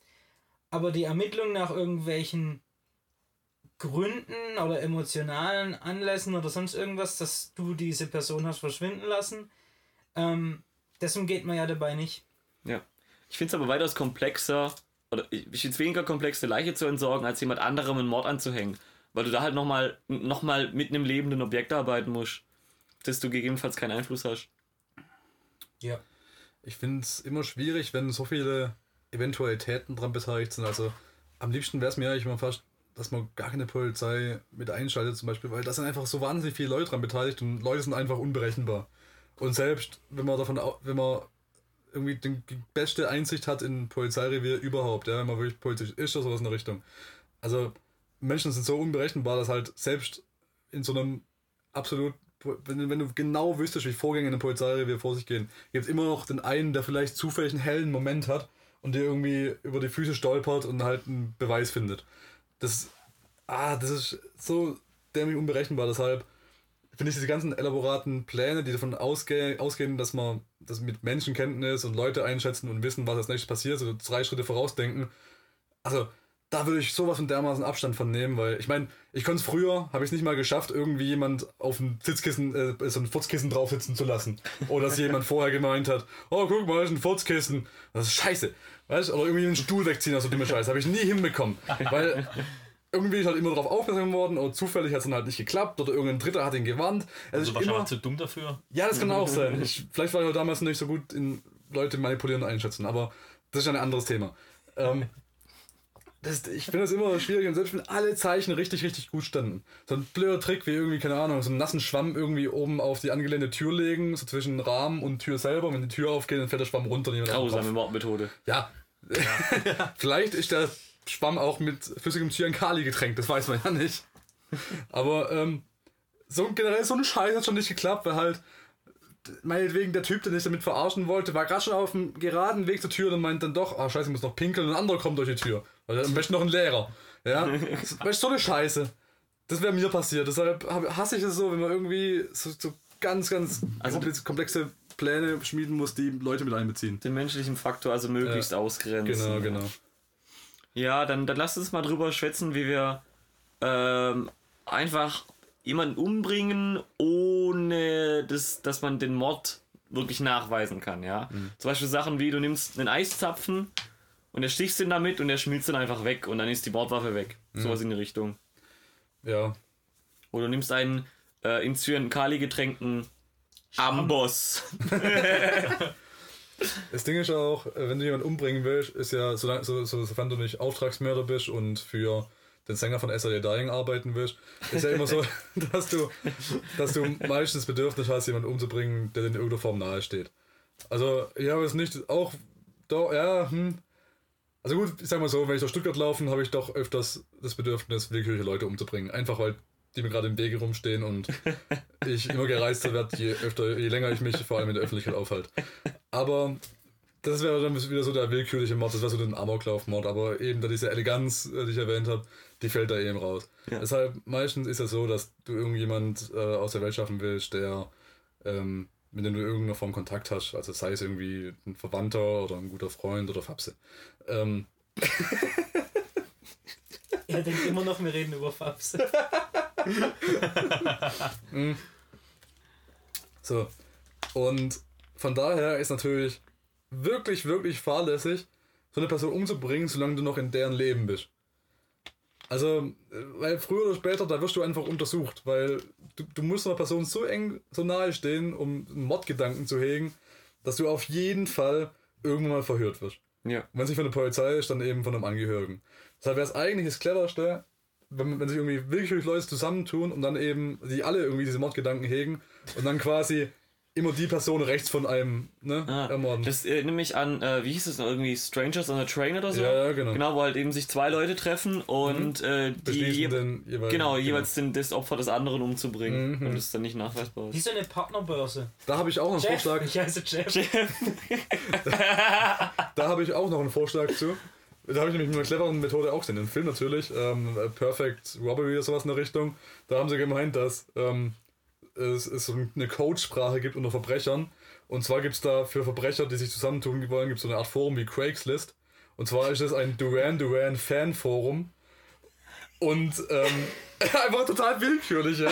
Aber die Ermittlung nach irgendwelchen Gründen oder emotionalen Anlässen oder sonst irgendwas, dass du diese Person hast verschwinden lassen, ähm, dessen geht man ja dabei nicht. Ja. Ich finde es aber weitaus komplexer, oder ich finde es weniger komplex, eine Leiche zu entsorgen, als jemand anderem einen Mord anzuhängen. Weil du da halt nochmal noch mal mit einem lebenden Objekt arbeiten musst, dass du gegebenenfalls keinen Einfluss hast. Ja. Ich finde es immer schwierig, wenn so viele Eventualitäten dran beteiligt sind. Also am liebsten wäre es mir eigentlich immer fast, dass man gar keine Polizei mit einschaltet zum Beispiel, weil da sind einfach so wahnsinnig viele Leute dran beteiligt und Leute sind einfach unberechenbar. Und selbst wenn man davon, wenn man irgendwie die beste Einsicht hat in Polizeirevier überhaupt, ja, wenn man wirklich Polizist ist oder sowas in der Richtung. Also Menschen sind so unberechenbar, dass halt selbst in so einem absolut, wenn, wenn du genau wüsstest, wie Vorgänge in einem Polizeirevier vor sich gehen, gibt es immer noch den einen, der vielleicht zufällig einen hellen Moment hat und dir irgendwie über die Füße stolpert und halt einen Beweis findet. Das, ah, das ist so dämlich unberechenbar, deshalb finde ich diese ganzen elaboraten Pläne, die davon ausge ausgehen, dass man das mit Menschenkenntnis und Leute einschätzen und wissen, was als nächstes passiert, so drei Schritte vorausdenken. Also, da würde ich sowas von dermaßen Abstand von nehmen, weil ich meine, ich konnte es früher, habe ich es nicht mal geschafft, irgendwie jemand auf ein Sitzkissen, äh, so ein Furzkissen drauf sitzen zu lassen. Oder dass jemand vorher gemeint hat, oh, guck mal, das ist ein Furzkissen. Das ist scheiße. Weißt du? Oder irgendwie einen Stuhl wegziehen, also dumme Scheiße. Habe ich nie hinbekommen. Weil irgendwie ist halt immer darauf aufmerksam worden oder zufällig hat es dann halt nicht geklappt oder irgendein Dritter hat ihn gewarnt. Also ist wahrscheinlich immer, zu dumm dafür. ja, das kann auch sein. Ich, vielleicht war ich auch damals nicht so gut in Leute manipulieren und einschätzen, aber das ist ja ein anderes Thema. Ähm, das, ich finde das immer schwierig und selbst wenn alle Zeichen richtig, richtig gut standen. So ein blöder Trick wie irgendwie, keine Ahnung, so einen nassen Schwamm irgendwie oben auf die angelehnte Tür legen, so zwischen Rahmen und Tür selber. Und wenn die Tür aufgeht, dann fällt der Schwamm runter. Grausame. Mordmethode. Ja. Vielleicht ist der Schwamm auch mit flüssigem Cyankali getränkt, das weiß man ja nicht. Aber ähm, so generell so ein Scheiß hat schon nicht geklappt, weil halt meinetwegen der Typ, der dich damit verarschen wollte, war gerade schon auf dem geraden Weg zur Tür und meint dann doch, ah scheiße, ich muss noch pinkeln und ein anderer kommt durch die Tür. Oder am besten noch ein Lehrer. Ja, das ist so eine Scheiße. Das wäre mir passiert. Deshalb hasse ich es so, wenn man irgendwie so, so ganz, ganz Also- komplex- komplexe Pläne schmieden muss, die Leute mit einbeziehen. Den menschlichen Faktor also möglichst ausgrenzen. Genau, genau. Ja, dann, dann lasst uns mal drüber schwätzen, wie wir ähm, einfach jemanden umbringen, ohne das, dass man den Mord wirklich nachweisen kann, ja. Zum Beispiel Sachen wie, du nimmst einen Eiszapfen und erstichst ihn damit und er schmilzt dann einfach weg und dann ist die Mordwaffe weg. Sowas in die Richtung. Ja, Oder du nimmst einen äh, in Kali getränkten Amboss. Das Ding ist auch, äh, wenn du jemanden umbringen willst, ist ja, solange, so, so, sofern du nicht Auftragsmörder bist und für den Sänger von SRD Dying arbeiten willst, ist ja immer so, dass du, dass du meistens Bedürfnis hast, jemanden umzubringen, der dir in irgendeiner Form nahe steht. Also, ich habe es nicht auch, doch, ja, hm. Also gut, ich sag mal so, wenn ich durch Stuttgart laufe, habe ich doch öfters das Bedürfnis, willkürliche Leute umzubringen. Einfach weil die mir gerade im Wege rumstehen und ich immer gereister werde, je öfter, je länger ich mich vor allem in der Öffentlichkeit aufhalte. Aber das wäre dann wieder so der willkürliche Mord, das wäre so der Amoklauf-Mord, aber eben da diese Eleganz, äh, die ich erwähnt habe, die fällt da eben raus. Ja. Deshalb, meistens ist es so, dass du irgendjemand äh, aus der Welt schaffen willst, der, ähm, mit dem du irgendeiner Form Kontakt hast, also sei es irgendwie ein Verwandter oder ein guter Freund oder Fapse. Ähm, Er denkt immer noch, wir reden über Fabs. So. Und von daher ist natürlich wirklich, wirklich fahrlässig, so eine Person umzubringen, solange du noch in deren Leben bist. Also, weil früher oder später, da wirst du einfach untersucht, weil du, du musst einer Person so eng, so nahe stehen, um einen Mordgedanken zu hegen, dass du auf jeden Fall irgendwann mal verhört wirst. Ja. Wenn es nicht von der Polizei ist, dann eben von einem Angehörigen. Deshalb wäre es eigentlich das Cleverste, wenn, wenn sich irgendwie willkürlich Leute zusammentun und dann eben, die alle irgendwie diese Mordgedanken hegen und dann quasi immer die Person rechts von einem ne, Ah, ermorden. das erinnert mich an, äh, wie hieß es noch, irgendwie Strangers on a Train oder so? Ja, ja, genau. Genau, wo halt eben sich zwei Leute treffen und äh, die je den jeweiligen- genau, jeweils den, das Opfer des anderen umzubringen Mhm. und es dann nicht nachweisbar Wie ist. so eine Partnerbörse. Da habe ich auch noch einen Jeff, Vorschlag. ich heiße Jeff. Da habe ich auch noch einen Vorschlag zu. Da habe ich nämlich mit einer cleveren Methode auch gesehen. Im Film natürlich. Ähm, Perfect Robbery oder sowas in der Richtung. Da haben sie gemeint, dass ähm, es, es so eine Codesprache gibt unter Verbrechern. Und zwar gibt es da für Verbrecher, die sich zusammentun wollen, gibt es so eine Art Forum wie Craigslist. Und zwar ist es ein Duran Duran Fan-Forum. Und ähm, einfach total willkürlich, ja.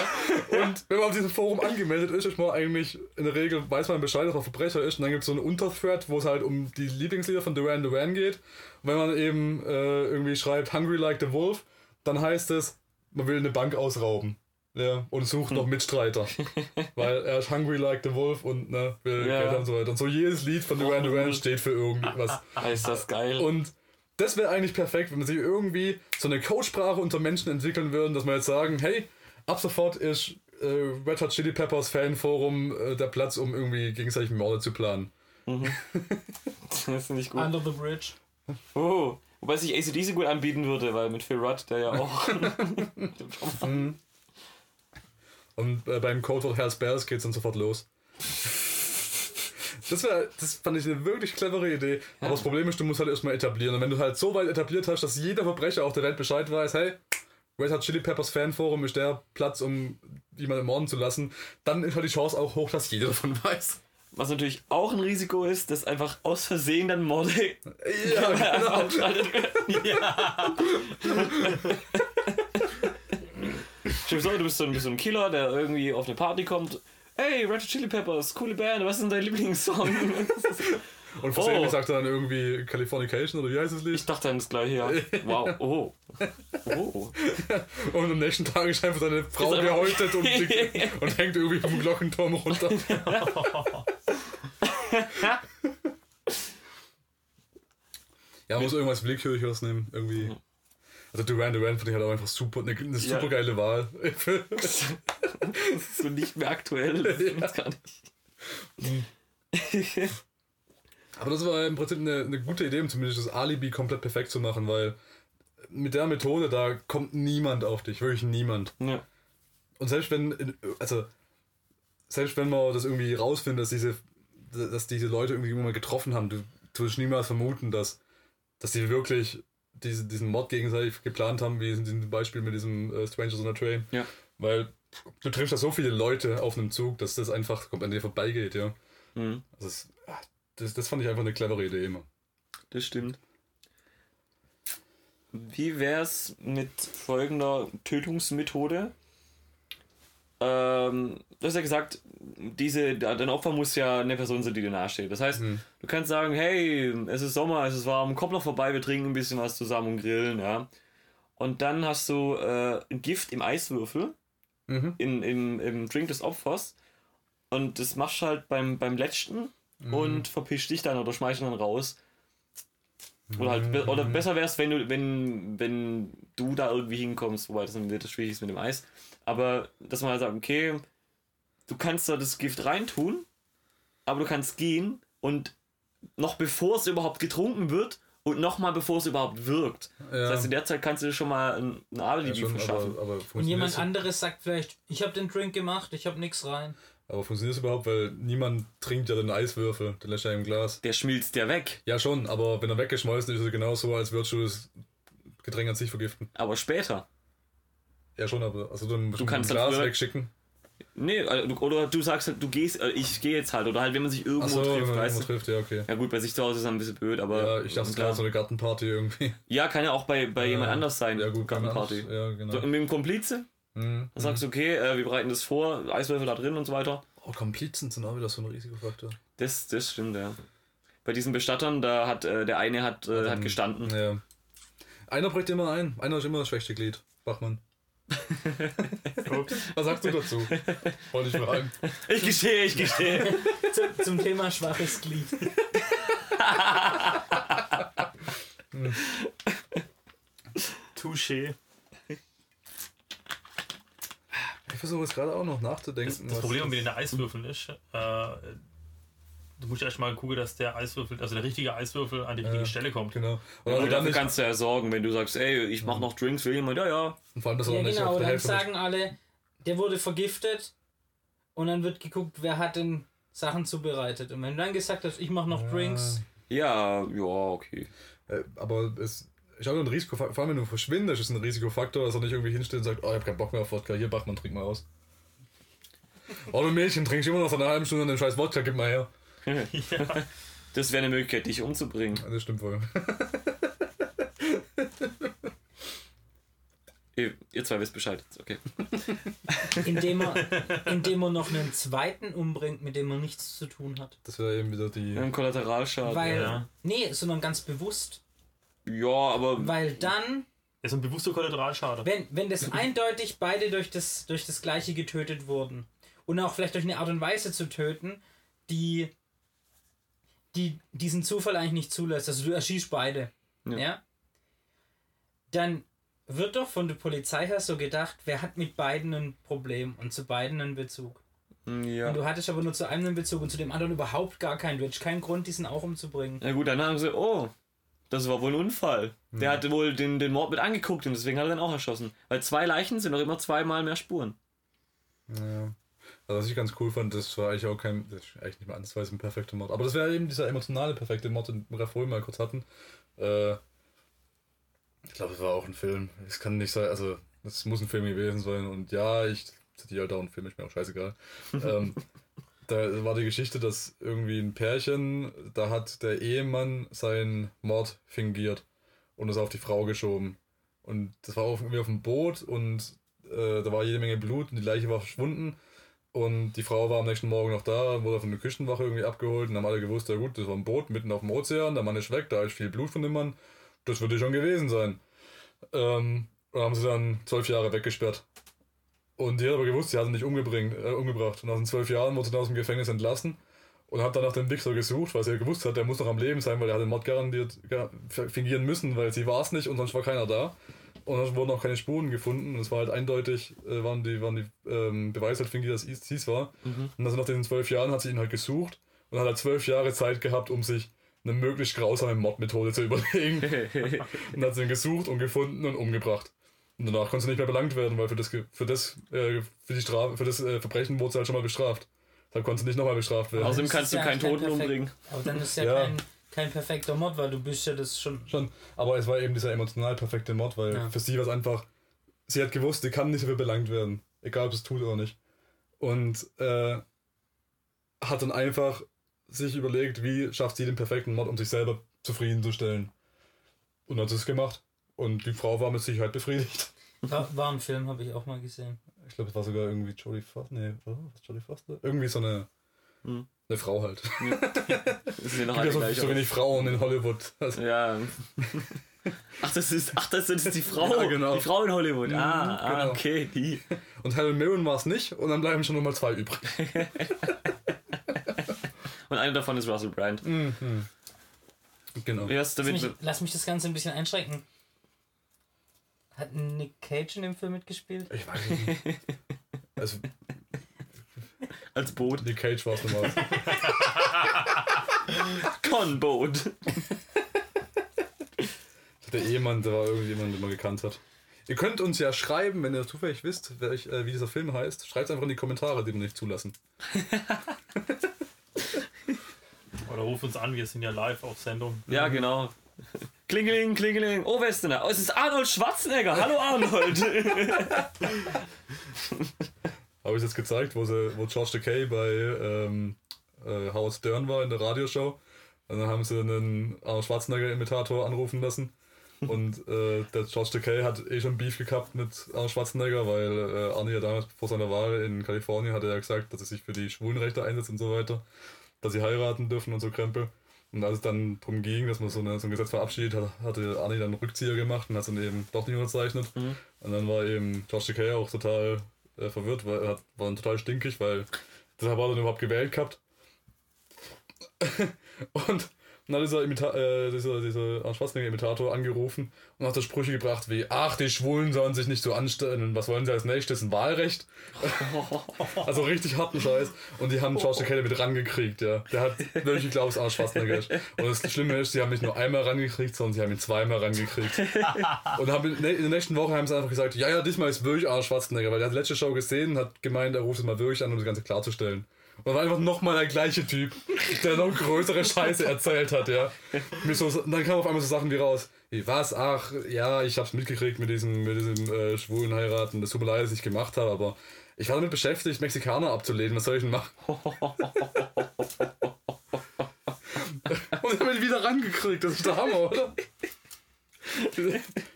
Und wenn man auf diesem Forum angemeldet ist, ist man eigentlich in der Regel, weiß man Bescheid, dass man Verbrecher ist. Und dann gibt es so einen Unterthread, wo es halt um die Lieblingslieder von Duran Duran geht. Und wenn man eben äh, irgendwie schreibt Hungry Like the Wolf, dann heißt es, man will eine Bank ausrauben. Ja, und sucht noch Mitstreiter. Weil er ist hungry like the wolf und ne, will Ja. Geld und so weiter. Und so jedes Lied von Duran Duran steht für irgendwas. Ist das geil. Und das wäre eigentlich perfekt, wenn man sich irgendwie so eine Codesprache unter Menschen entwickeln würde, dass man jetzt sagen, hey, ab sofort ist äh, Red Hot Chili Peppers Fanforum äh, der Platz, um irgendwie gegenseitig Morde zu planen. das ist nicht gut. Under the Bridge. Oh, wobei sich ACDC gut anbieten würde, weil mit Phil Rudd, der ja auch. Und äh, beim Hells Bells geht's dann sofort los. Das, wär, das fand ich eine wirklich clevere Idee. Aber das Problem ist, du musst halt erstmal etablieren. Und wenn du halt so weit etabliert hast, dass jeder Verbrecher auf der Welt Bescheid weiß, hey, Red Hot Chili Peppers Fanforum ist der Platz, um jemanden morden zu lassen, dann ist halt die Chance auch hoch, dass jeder davon weiß. Was natürlich auch ein Risiko ist, dass einfach aus Versehen dann Morde Ja, genau. Ja. Stell dir vor, du bist so ein, bist so ein Killer, der irgendwie auf eine Party kommt. Hey, Red Hot Chili Peppers, coole Band, was ist denn dein Lieblingssong? Und versehentlich Oh. sagt er dann irgendwie Californication oder wie heißt das Lied? Ich dachte dann das gleiche, ja. Wow, oh. Oh. Und am nächsten Tag ist einfach seine Frau gehäutet und, und hängt irgendwie vom Glockenturm runter. ja, muss irgendwas Willkürliches nehmen. Irgendwie. Also Duran Duran finde ich halt auch einfach super, eine, eine Ja. super geile Wahl. Das ist so nicht mehr aktuell. Das stimmt gar nicht. Aber das war im Prinzip eine, eine gute Idee, um zumindest das Alibi komplett perfekt zu machen, weil mit der Methode, da kommt niemand auf dich, wirklich niemand. Ja. Und selbst wenn, also, selbst wenn man das irgendwie rausfindet, dass diese, dass diese Leute irgendwie mal getroffen haben, du, du wirst niemals vermuten, dass, dass die wirklich diese, diesen Mod gegenseitig geplant haben, wie in diesem Beispiel mit diesem äh, Strangers on a Train. Ja. Weil du triffst da so viele Leute auf einem Zug, dass das einfach komplett an dir vorbeigeht, ja. Mhm. Also das, das, das fand ich einfach eine clevere Idee immer. Das stimmt. Wie wär's mit folgender Tötungsmethode? Ähm, du hast ja gesagt, diese, dein Opfer muss ja eine Person sein, die dir nahesteht. Das heißt, Mhm. du kannst sagen, hey, es ist Sommer, es ist warm, komm noch vorbei, wir trinken ein bisschen was zusammen und grillen, ja. Und dann hast du äh, ein Gift im Eiswürfel, Mhm. in, im, im Drink des Opfers. Und das machst du halt beim, beim letzten und verpisch dich dann oder schmeißt dann raus. Oder halt, be- oder besser wär's, wenn du, wenn, wenn du da irgendwie hinkommst, wobei das dann wird das schwierig ist mit dem Eis. Aber dass man halt sagt, okay, du kannst da das Gift reintun, aber du kannst gehen und noch bevor es überhaupt getrunken wird, und nochmal bevor es überhaupt wirkt. Ja. Das heißt, in der Zeit kannst du dir schon mal ein, ein Alibi Ja, schon, verschaffen. aber, aber, Und jemand es- anderes sagt vielleicht, ich habe den Drink gemacht, ich habe nichts rein. aber funktioniert es überhaupt? Weil niemand trinkt ja den Eiswürfel, den lässt er im Glas. Der schmilzt ja weg. Ja, schon, aber wenn er weggeschmolzen ist, ist es genauso, als würdest du das Getränk an sich vergiften. Aber später. Ja, schon, aber also dann Du kannst ein Glas früher- wegschicken. Nee, äh, oder du sagst halt, du gehst, äh, ich gehe jetzt halt. Oder halt, wenn man sich irgendwo wenn trifft, man weißt irgendwo trifft, ja, okay. Ja gut, bei sich zu Hause ist das ein bisschen blöd, aber. Ja, ich dachte, es klar. wäre so eine Gartenparty irgendwie. Ja, kann ja auch bei, bei jemand Ja. anders sein. Ja, gut, Gartenparty. anders- Ja, genau. So, mit dem Komplize, Mhm. dann sagst du, okay, äh, wir bereiten das vor, Eiswürfel da drin und so weiter. Oh, Komplizen sind auch wieder so ein Risikofaktor. Das, das stimmt, ja. Bei diesen Bestattern, da hat äh, der eine hat, äh, hat Ähm, gestanden. Ja. Einer bricht immer ein. Einer ist immer das schwächste Glied. Bachmann. Was sagst du dazu? Wollte ich fragen. Ich gestehe, ich gestehe. Zum, zum Thema schwaches Glied. Touché. Ich versuche jetzt gerade auch noch nachzudenken. Das was- Problem mit den Eiswürfeln ist, äh, du musst erst mal gucken, dass der Eiswürfel, also der richtige Eiswürfel an die richtige Ja. Stelle kommt. Genau. Und, Und also dann dafür kannst du ja sorgen, wenn du sagst, ey, ich mach noch Drinks, will jemand, ja, ja. und vor allem, dass er Ja auch nicht genau, auf der dann Hälfte sagen alle, der wurde vergiftet und dann wird geguckt, wer hat denn Sachen zubereitet. Und wenn du dann gesagt hast, ich mache noch Drinks, Ja, ja, okay. Äh, aber es ist auch ein Risikofaktor. Vor allem, wenn du verschwindest, ist ein Risikofaktor, dass er nicht irgendwie hinstellt und sagt, oh, ich hab keinen Bock mehr auf Wodka. Hier, Bachmann, trink mal aus. Oh, du Mädchen, trinkst immer noch seit einer halben Stunde den scheiß Wodka, gib mal her. Das wäre eine Möglichkeit, dich umzubringen. Ja, Das stimmt wohl. Ihr, zwei wisst Bescheid. Okay. indem er, indem er noch einen zweiten umbringt, mit dem er nichts zu tun hat. Das wäre eben wieder die. Ein Kollateralschaden. Weil, ja. nee, sondern ganz bewusst. Ja, aber Weil dann, Das ist ein bewusster Kollateralschaden. wenn, wenn das eindeutig beide durch das, durch das Gleiche getötet wurden und auch vielleicht durch eine Art und Weise zu töten, die, die diesen Zufall eigentlich nicht zulässt, also du erschießt beide, Ja. ja. dann wird doch von der Polizei her so gedacht, wer hat mit beiden ein Problem und zu beiden einen Bezug. hm, ja. Und du hattest aber nur zu einem einen Bezug und zu dem anderen überhaupt gar keinen. Du hättest keinen Grund, diesen auch umzubringen. Na gut, dann haben sie, oh, das war wohl ein Unfall. Der hatte wohl den, den Mord mit angeguckt und deswegen hat er dann auch erschossen. Weil zwei Leichen sind doch immer zweimal mehr Spuren. Ja. Also, was ich ganz cool fand, das war eigentlich auch kein. Das ist eigentlich nicht mal ansatzweise ein perfekter Mord. Aber das wäre eben dieser emotionale perfekte Mord, den wir vorhin mal kurz hatten. Äh, ich glaube, es war auch ein Film. Es kann nicht sein, also, es muss ein Film gewesen sein. Und ja, ich zitiere halt auch einen Film, ist mir auch scheißegal. ähm, da war die Geschichte, dass irgendwie ein Pärchen, da hat der Ehemann seinen Mord fingiert und es auf die Frau geschoben. Und das war auf, irgendwie auf dem Boot und äh, da war jede Menge Blut und die Leiche war verschwunden. Und die Frau war am nächsten Morgen noch da, wurde von der Küstenwache irgendwie abgeholt und haben alle gewusst, ja gut, das war ein Boot mitten auf dem Ozean, der Mann ist weg, da ist viel Blut von dem Mann. Das würde schon gewesen sein. Ähm, und haben sie dann zwölf Jahre weggesperrt. Und die hat aber gewusst, sie hat ihn nicht äh, umgebracht. Und nach den zwölf Jahren wurde sie dann aus dem Gefängnis entlassen und hat dann nach dem Wichser gesucht, weil sie ja gewusst hat, der muss noch am Leben sein, weil er hat den Mord garantiert gar- fingieren müssen, weil sie war es nicht und sonst war keiner da. Und dann wurden auch keine Spuren gefunden. Und es war halt eindeutig, äh, waren die, waren die ähm, Beweise halt fingiert, dass es dies war. Und also nach den zwölf Jahren hat sie ihn halt gesucht und hat halt zwölf Jahre Zeit gehabt, um sich eine möglichst grausame Mordmethode zu überlegen. und hat sie ihn gesucht und gefunden und umgebracht. Und danach konnte sie nicht mehr belangt werden, weil für das, für das, äh, für die Strafe, für das äh, Verbrechen wurde sie halt schon mal bestraft. Deshalb konnte sie nicht nochmal bestraft werden. Außerdem kannst du ja keinen kein Toten perfekt- umbringen. Aber dann ist ja, Ja. Kein, kein perfekter Mord, weil du bist ja das schon. Schon. Aber es war eben dieser emotional perfekte Mord, weil Ja. für sie war es einfach, sie hat gewusst, sie kann nicht dafür belangt werden. Egal, ob sie es tut oder nicht. Und äh, hat dann einfach sich überlegt, wie schafft sie den perfekten Mord, um sich selber zufriedenzustellen. Und hat es gemacht. Und die Frau war mit Sicherheit befriedigt. War, war ein Film, habe ich auch mal gesehen. Ich glaube, es war sogar irgendwie Jodie Foster. Nee, was war das? Jodie Foster? Irgendwie so eine, Hm. Eine Frau halt. Das sind ja so, so wenig Frauen in Hollywood. Also, Ja. Ach, das ist, ach, das ist die Frau. Ja, genau. Die Frau in Hollywood. Ah, Mhm, ah, genau. okay, die. und Helen Mirren war es nicht. Und dann bleiben schon nochmal zwei übrig. Und einer davon ist Russell Brand. Genau. Wer ist Lass mich, lass mich das Ganze ein bisschen einschränken. Hat Nick Cage in dem Film mitgespielt? Ich weiß es nicht. Also, Als Boot. die Cage war es nochmal. Con-Boot. Der Ehemann, der war irgendjemand, den man gekannt hat. Ihr könnt uns ja schreiben, wenn ihr zufällig wisst, welch, äh, wie dieser Film heißt. Schreibt einfach in die Kommentare, die wir nicht zulassen. Oder ruf uns an, wir sind ja live auf Sendung. Ja, genau. Klingeling, klingeling. Oh, wer ist denn da? Oh, es ist Arnold Schwarzenegger. Hallo, Arnold. Habe ich jetzt gezeigt, wo, sie, wo George Takei bei ähm, äh, Howard Stern war in der Radioshow. Und dann haben sie einen Arnold Schwarzenegger-Imitator anrufen lassen. Und äh, der George Takei hat eh schon Beef gehabt mit Arnold Schwarzenegger, weil äh, Arnie ja damals vor seiner Wahl in Kalifornien hat er ja gesagt, dass er sich für die Schwulenrechte einsetzt und so weiter. Dass sie heiraten dürfen und so Krempel. Und als es dann darum ging, dass man so, eine, so ein Gesetz verabschiedet hat, hatte Arnie dann einen Rückzieher gemacht und hat es dann eben doch nicht unterzeichnet. Und dann war eben George Takei auch total äh, verwirrt, weil er war dann total stinkig, weil deshalb hat er dann überhaupt gewählt gehabt. und dann hat dieser, Imita äh, dieser, dieser Arnold Schwarzenegger-Imitator angerufen und hat so Sprüche gebracht wie, ach, die Schwulen sollen sich nicht so anstellen und was wollen sie als nächstes, ein Wahlrecht? also richtig harten Scheiß. Und die haben George Takei mit rangekriegt, ja. Der hat wirklich geglaubt, dass Arnold Schwarzenegger ist. Und das Schlimme ist, sie haben nicht nur einmal rangekriegt, sondern sie haben ihn zweimal rangekriegt. Und haben in der nächsten Woche haben sie einfach gesagt, ja, ja, diesmal ist wirklich Arnold Schwarzenegger, weil der hat die letzte Show gesehen und hat gemeint, er ruft es mal wirklich an, um das Ganze klarzustellen. Und war einfach nochmal der gleiche Typ, der noch größere Scheiße erzählt hat, ja. Mit so, dann kamen auf einmal so Sachen wie raus, wie, was, ach, ja, ich hab's mitgekriegt mit diesem, mit diesem äh, schwulen Heiraten, das tut mir leid, dass ich gemacht habe, aber ich war damit beschäftigt, Mexikaner abzulehnen, was soll ich denn machen? und ich hab ihn wieder rangekriegt, das ist der Hammer, oder?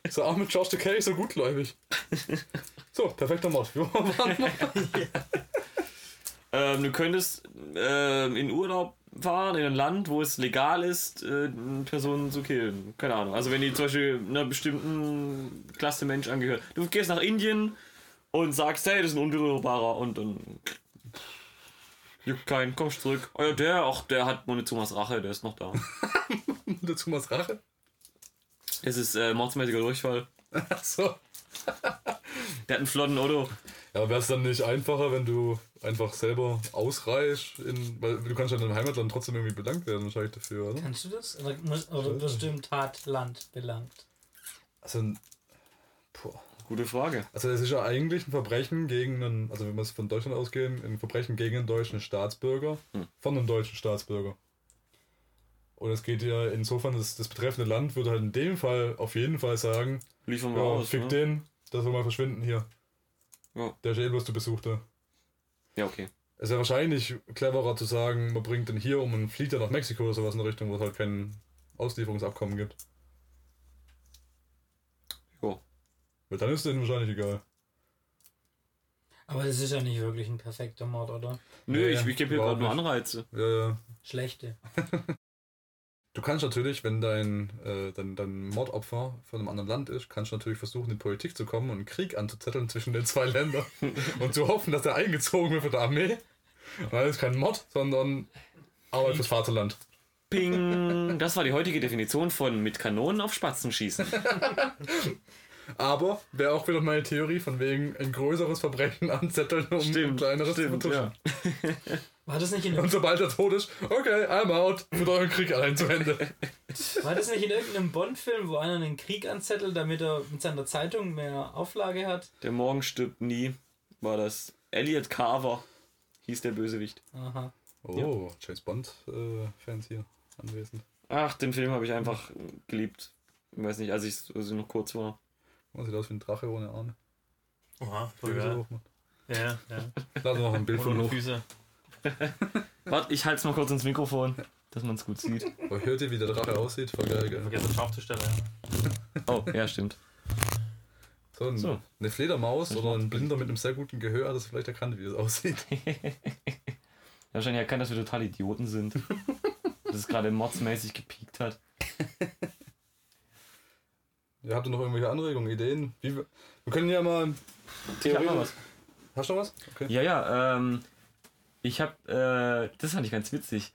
So auch mit Josh Takei so gutgläubig. So, perfekter Mod. Wir waren noch- ähm, du könntest ähm, in Urlaub fahren, in ein Land, wo es legal ist, äh, Personen zu killen. Keine Ahnung. Also wenn die zum Beispiel einer bestimmten Klasse Mensch angehört. Du gehst nach Indien und sagst, hey, das ist ein Unberührbarer und dann juckt keinen, kommst zurück. Oh ja, der, ach, der hat Montezumas Rache, der ist noch da. Thomas Rache? Es ist äh, mordsmäßiger Durchfall. Achso. Der hat einen flotten Auto. Ja, aber wäre es dann nicht einfacher, wenn du einfach selber ausreichst? In, weil du kannst ja in deinem Heimatland trotzdem irgendwie bedankt werden, wahrscheinlich dafür, oder? Kannst du das? Oder, muss, oder wirst du im Tatland belangt? Also, boah. Gute Frage. Also es ist ja eigentlich ein Verbrechen gegen einen, also wenn wir es von Deutschland ausgehen, ein Verbrechen gegen einen deutschen Staatsbürger von einem deutschen Staatsbürger. Und es geht ja insofern, dass das betreffende Land würde halt in dem Fall auf jeden Fall sagen, Liefern wir ja, aus. fick Ne? den, der soll mal verschwinden hier. Ja. Der ist eh bloß zu Besuch da. ja, okay. Es wäre wahrscheinlich cleverer zu sagen, man bringt den hier um und fliegt dann nach Mexiko oder sowas in der Richtung, wo es halt kein Auslieferungsabkommen gibt. Jo. Weil dann ist denen wahrscheinlich egal. Aber das ist ja nicht wirklich ein perfekter Mord, oder? Nö, Ja, ich, ja, ich gebe hier gerade nur. Anreize. Ja, ja. Schlechte. Du kannst natürlich, wenn dein, äh, dein, dein Mordopfer von einem anderen Land ist, kannst du natürlich versuchen, in die Politik zu kommen und einen Krieg anzuzetteln zwischen den zwei Ländern und zu hoffen, dass er eingezogen wird von der Armee. Weil das ist kein Mord, sondern Arbeit fürs Vaterland. Ping! Das war die heutige Definition von mit Kanonen auf Spatzen schießen. Aber wäre auch wieder meine Theorie von wegen ein größeres Verbrechen anzetteln, um ein kleineres zu vertuschen. ja. War das nicht in, Und sobald er tot ist, okay, I'm out, für euren Krieg allein zu Ende. war das nicht in irgendeinem Bond-Film, wo einer einen Krieg anzettelt, damit er mit seiner Zeitung mehr Auflage hat? Der Morgen stirbt nie, war das. Elliot Carver hieß der Bösewicht. Aha. Oh, James Bond-Fans hier anwesend. Ach, den Film habe ich einfach geliebt. Ich weiß nicht, als ich, als ich noch kurz war. Oh, sieht aus wie ein Drache ohne Arme. Oha, voll geil. Ja, ja. Lade noch ein Bild von hoch. Füße. Warte, ich halte es mal kurz ins Mikrofon, dass man es gut sieht. Aber hört ihr, wie der Drache aussieht? Voll geil, gell? Vergessen scharf zu stellen. Ja. Oh, ja, stimmt. So, ein, So. eine Fledermaus oder ein Blinder mit einem sehr guten Gehör hat das vielleicht erkannt, wie es aussieht. Ja, wahrscheinlich erkannt, dass wir total Idioten sind. dass es gerade modsmäßig gepiekt hat. Ja, habt ihr noch irgendwelche Anregungen, Ideen? Wie wir, wir können ja mal. Ich hab mal was. Hast du noch was? Okay. Ja, ja, ähm, ich hab, äh, das fand ich ganz witzig.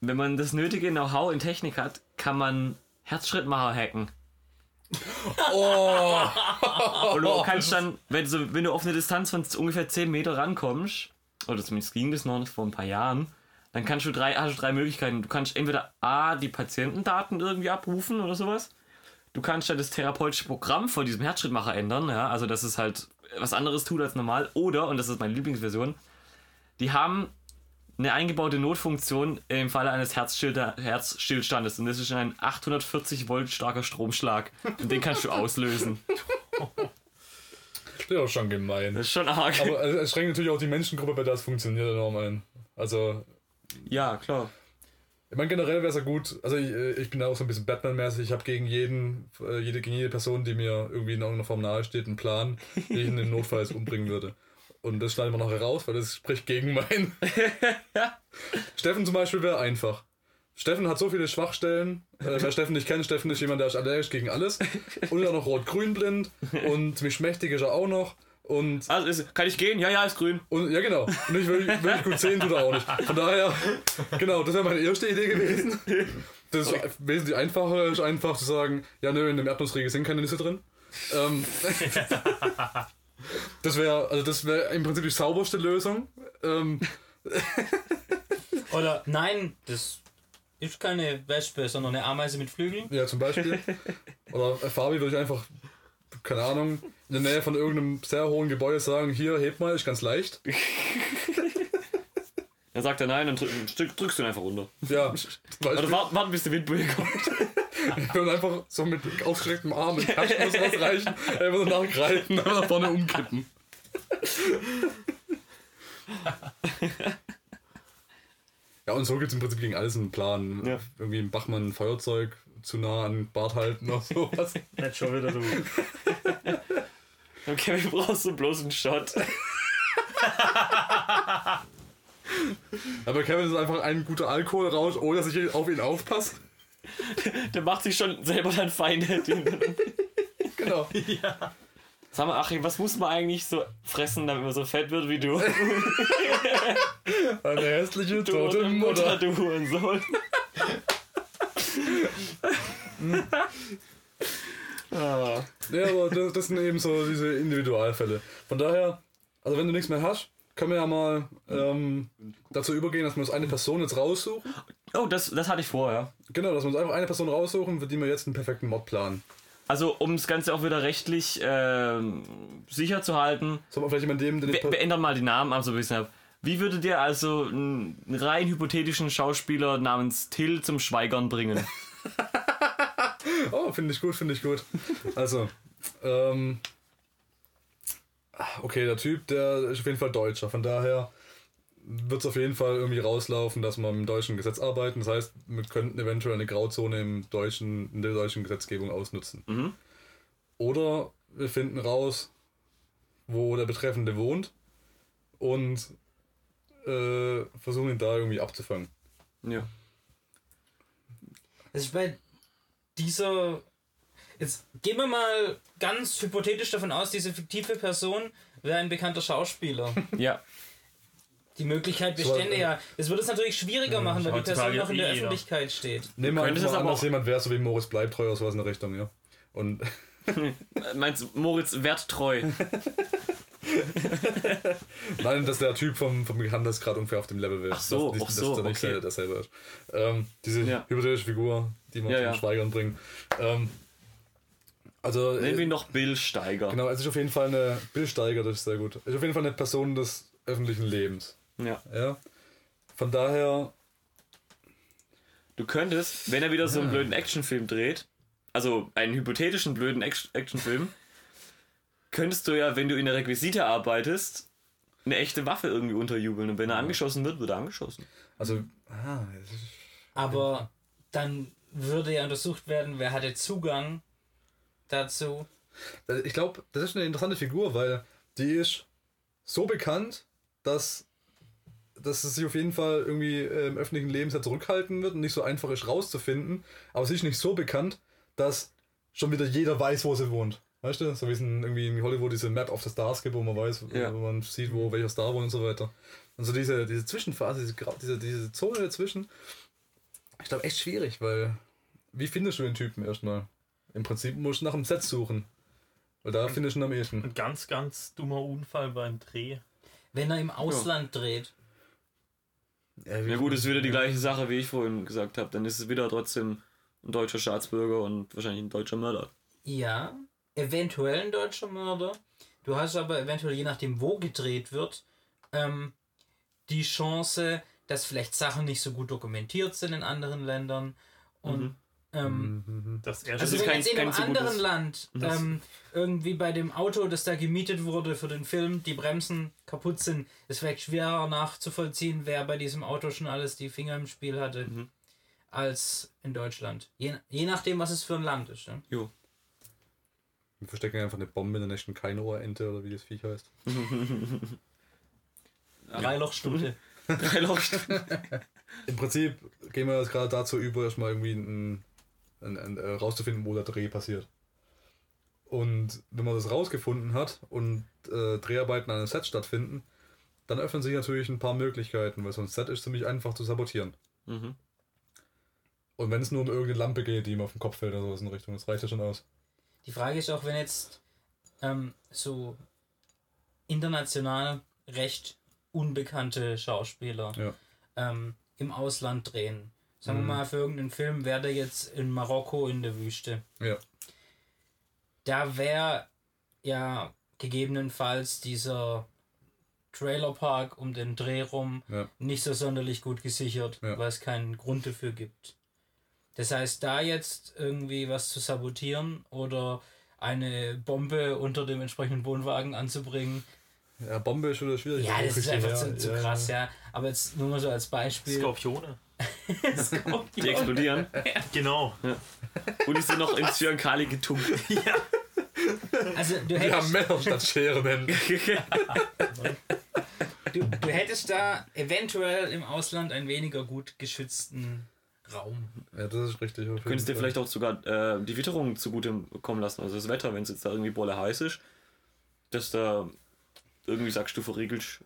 Wenn man das nötige Know-how in Technik hat, kann man Herzschrittmacher hacken. Oh! Und du kannst dann, wenn, so, wenn du auf eine Distanz von ungefähr 10 Meter rankommst, oder zumindest ging das noch vor ein paar Jahren, dann kannst du drei, hast du drei Möglichkeiten. Du kannst entweder A, die Patientendaten irgendwie abrufen oder sowas, du kannst ja das therapeutische Programm von diesem Herzschrittmacher ändern, ja, also dass es halt was anderes tut als normal. Oder, und das ist meine Lieblingsversion, die haben eine eingebaute Notfunktion im Falle eines Herzstillstandes. Und das ist ein 840 Volt starker Stromschlag. Und den kannst du auslösen. Das ist auch schon gemein. Das ist schon arg. Aber es schränkt natürlich auch die Menschengruppe, bei der es funktioniert, enorm ein. Also, ja, klar. ich meine, generell wäre es ja gut. Also, ich, äh, ich bin da auch so ein bisschen Batman-mäßig. Ich habe gegen jeden, äh, jede, gegen jede Person, die mir irgendwie in irgendeiner Form nahe steht, einen Plan, wie ich ihn im Notfall jetzt umbringen würde. Und das schneiden wir noch heraus, weil das spricht gegen meinen. Steffen zum Beispiel wäre einfach. Steffen hat so viele Schwachstellen. Äh, wer Steffen nicht kennt, Steffen ist jemand, der ist allergisch gegen alles. Und dann noch rot-grün blind. Und ziemlich schmächtig ist er auch noch. Und Also, ist, kann ich gehen? Ja, ja, ist grün. und ja, genau. Und ich will, wirklich gut sehen, tut er auch nicht. Von daher, genau, das wäre meine erste Idee gewesen. Das ist wesentlich einfacher, ist einfach zu sagen, ja, nö, in dem Erdnussriegel sind keine Nüsse drin. Ähm, das wäre, also das wäre im Prinzip die sauberste Lösung. Ähm, Oder nein, das ist keine Wespe, sondern eine Ameise mit Flügeln. ja, zum Beispiel. Oder Fabi würde ich einfach, keine Ahnung, in der Nähe von irgendeinem sehr hohen Gebäude sagen, hier, heb mal, ist ganz leicht. Dann sagt er nein, dann drück, drück, drückst du ihn einfach runter. Ja, Oder warten, warten bis die Windböe kommt. Und einfach so mit ausgestrecktem Arm mit Taschentuch rausreichen, einfach so nachgreifen, einfach nach vorne umkippen. Ja, und so gibt es im Prinzip gegen alles einen Plan. Ja. Irgendwie im Bachmann ein Feuerzeug zu nah an den Bart halten oder sowas. Nicht schon wieder du. Okay, wir brauchst du bloß einen Shot. Aber Kevin ist einfach ein guter Alkoholrausch, ohne dass ich auf ihn aufpasse. Der macht sich schon selber dann Feinde. Genau. Sag mal, Achim, was muss man eigentlich so fressen, damit man so fett wird wie du? Eine hässliche, Du tote Mutter. du Hurensohn. ah. Ja, aber das, das sind eben so diese Individualfälle. Von daher, also wenn du nichts mehr hast, können wir ja mal ähm, dazu übergehen, dass wir uns eine Person jetzt raussuchen. Oh, das, das hatte ich vor, ja. Genau, dass wir uns einfach eine Person raussuchen, für die wir jetzt einen perfekten Mod planen. Also, um das Ganze auch wieder rechtlich ähm, sicher zu halten, Soll man vielleicht jemand dem, den wir, wir ändern mal die Namen ab, so ein bisschen. Wie würdet ihr also einen rein hypothetischen Schauspieler namens Till zum Schweigern bringen? Oh, finde ich gut, finde ich gut. Also, ähm, okay, der Typ, der ist auf jeden Fall Deutscher. Von daher wird es auf jeden Fall irgendwie rauslaufen, dass wir im deutschen Gesetz arbeiten. Das heißt, wir könnten eventuell eine Grauzone im deutschen, in der deutschen Gesetzgebung ausnutzen. Mhm. Oder wir finden raus, wo der Betreffende wohnt und äh, versuchen ihn da irgendwie abzufangen. Ja. Das ist bei dieser. Jetzt gehen wir mal ganz hypothetisch davon aus, diese fiktive Person wäre ein bekannter Schauspieler. Ja. Die Möglichkeit bestände So, äh, ja. Es würde es natürlich schwieriger machen, weil die Person noch in der eh. Öffentlichkeit steht. Nehmen wir könntest einfach an, dass jemand wäre, so wie Moritz Bleibtreu oder sowas in der Richtung, ja. Und Meinst du, Moritz werttreu? Nein, dass der Typ vom, vom Handelsgrad ungefähr auf dem Level ist. Ach so, dass, ach so, dass der nicht okay. derselbe ist. Ähm, diese Ja. hypothetische Figur, die man Ja, zum ja. Schweigern bringt. Ähm, also, Nennen wir äh, ihn noch Bill Steiger. genau, es ist auf jeden Fall eine, Bill Steiger, das ist sehr gut. Ist auf jeden Fall eine Person des öffentlichen Lebens. Ja. Ja. Von daher, Du könntest, wenn er wieder so einen blöden Actionfilm dreht, also einen hypothetischen blöden Act- Actionfilm, könntest du ja, wenn du in der Requisite arbeitest, eine echte Waffe irgendwie unterjubeln. Und wenn er angeschossen wird, wird er angeschossen. also, ah, Aber dann würde ja untersucht werden, wer hatte Zugang dazu. Also ich glaube, das ist eine interessante Figur, weil die ist so bekannt, dass, dass es sich auf jeden Fall irgendwie äh, im öffentlichen Leben sehr zurückhalten wird und nicht so einfach ist rauszufinden. Aber sie ist nicht so bekannt, dass schon wieder jeder weiß, wo sie wohnt. Weißt du? So wie es in, irgendwie in Hollywood diese Map of the Stars gibt, wo man weiß, Ja. wo man sieht, wo welcher Star wohnt und so weiter. Und so diese, diese Zwischenphase, diese, diese, diese Zone dazwischen, ich glaube echt schwierig, weil wie findest du den Typen erstmal? Im Prinzip musst du nach dem Set suchen. Weil da findest du ihn am ehesten. Ein ganz, ganz dummer Unfall beim Dreh. Wenn er im Ausland dreht. Ja gut, ist wieder die gleiche Sache, wie ich vorhin gesagt habe. Dann ist es wieder trotzdem ein deutscher Staatsbürger und wahrscheinlich ein deutscher Mörder. Ja, eventuell ein deutscher Mörder. Du hast aber eventuell, je nachdem, wo gedreht wird, ähm, die Chance, dass vielleicht Sachen nicht so gut dokumentiert sind in anderen Ländern. Und ähm, Das er also ist wenn kein- jetzt in einem anderen Land ähm, irgendwie bei dem Auto, das da gemietet wurde für den Film, die Bremsen kaputt sind, ist vielleicht schwerer nachzuvollziehen, wer bei diesem Auto schon alles die Finger im Spiel hatte, Mhm. als in Deutschland. Je, je nachdem, was es für ein Land ist. Ne? Jo. Wir verstecken einfach eine Bombe in der nächsten Keinohrente oder wie das Viech heißt. Dreilochstute. Drei Laufstunden. Im Prinzip gehen wir jetzt gerade dazu über, erstmal irgendwie ein, ein, ein, äh, rauszufinden, wo der Dreh passiert. Und wenn man das rausgefunden hat und äh, Dreharbeiten an einem Set stattfinden, dann öffnen sich natürlich ein paar Möglichkeiten, weil so ein Set ist ziemlich einfach zu sabotieren. Mhm. Und wenn es nur um irgendeine Lampe geht, die ihm auf den Kopf fällt oder sowas in Richtung, das reicht ja schon aus. Die Frage ist auch, wenn jetzt ähm, so international recht unbekannte Schauspieler Ja. ähm, im Ausland drehen. Sagen Mhm. wir mal, für irgendeinen Film wäre der jetzt in Marokko in der Wüste. Ja. Da wäre ja gegebenenfalls dieser Trailerpark um den Dreh rum Ja. nicht so sonderlich gut gesichert, Ja. weil es keinen Grund dafür gibt. Das heißt, da jetzt irgendwie was zu sabotieren oder eine Bombe unter dem entsprechenden Wohnwagen anzubringen, Ja, Bombe ist schon schwierig. ja, das ist einfach ja, zu, zu ja, krass, ja. Aber jetzt nur mal so als Beispiel. Skorpione. Die explodieren. Genau. Und die sind noch ins Zyankali getunkt. Also du Wir hättest, haben Männer statt Scheren. du, du hättest da eventuell im Ausland einen weniger gut geschützten Raum. Ja, das ist richtig. jeden Könntest dir vielleicht auch sogar äh, die Witterung zugute kommen lassen. Also das Wetter, wenn es jetzt da irgendwie bolle heiß ist, dass da irgendwie sagst du verriegelst.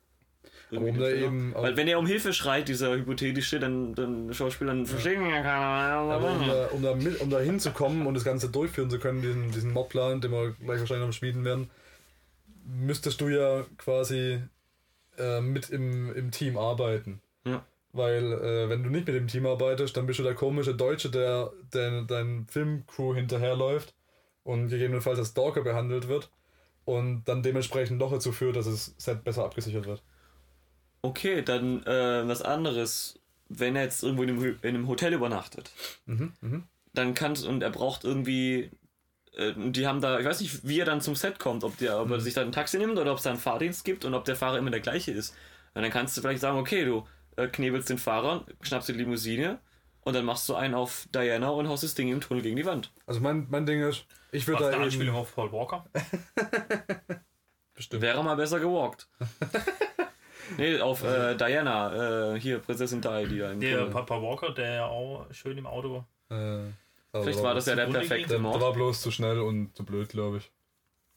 Um den da eben Weil wenn er um Hilfe schreit, dieser hypothetische, dann, dann Schauspieler dann verstehen ja Aber um keiner. da, um, da mit, um da hinzukommen und das Ganze durchführen zu können, diesen, diesen Mobplan, den wir gleich wahrscheinlich am Schmieden werden, müsstest du ja quasi äh, mit im, im Team arbeiten. Ja. Weil, äh, wenn du nicht mit dem Team arbeitest, dann bist du der komische Deutsche, der, der dein Filmcrew hinterherläuft und gegebenenfalls als Stalker behandelt wird und dann dementsprechend noch dazu führt, dass das Set besser abgesichert wird. Okay, dann äh, was anderes. Wenn er jetzt irgendwo in einem, in einem Hotel übernachtet, Mhm, mhm. dann kannst und er braucht irgendwie. äh, Die haben da, ich weiß nicht, wie er dann zum Set kommt, ob, der, ob er sich da ein Taxi nimmt oder ob es da einen Fahrdienst gibt und ob der Fahrer immer der gleiche ist. Und dann kannst du vielleicht sagen, okay, du äh, knebelst den Fahrer, schnappst die Limousine und dann machst du einen auf Diana und haust das Ding im Tunnel gegen die Wand. Also mein, mein Ding ist, ich würde da eine. Anspielung auf Paul Walker. Bestimmt. Wäre mal besser gewalkt. nee, auf äh, Diana, äh, hier, Prinzessin Di, die da im Der Tunnel. Pa- Paul Walker, der ja auch schön im Auto war. Äh, aber Vielleicht war das ja der zugrunde perfekte Der, der Mord. war bloß zu schnell und zu blöd, glaube ich.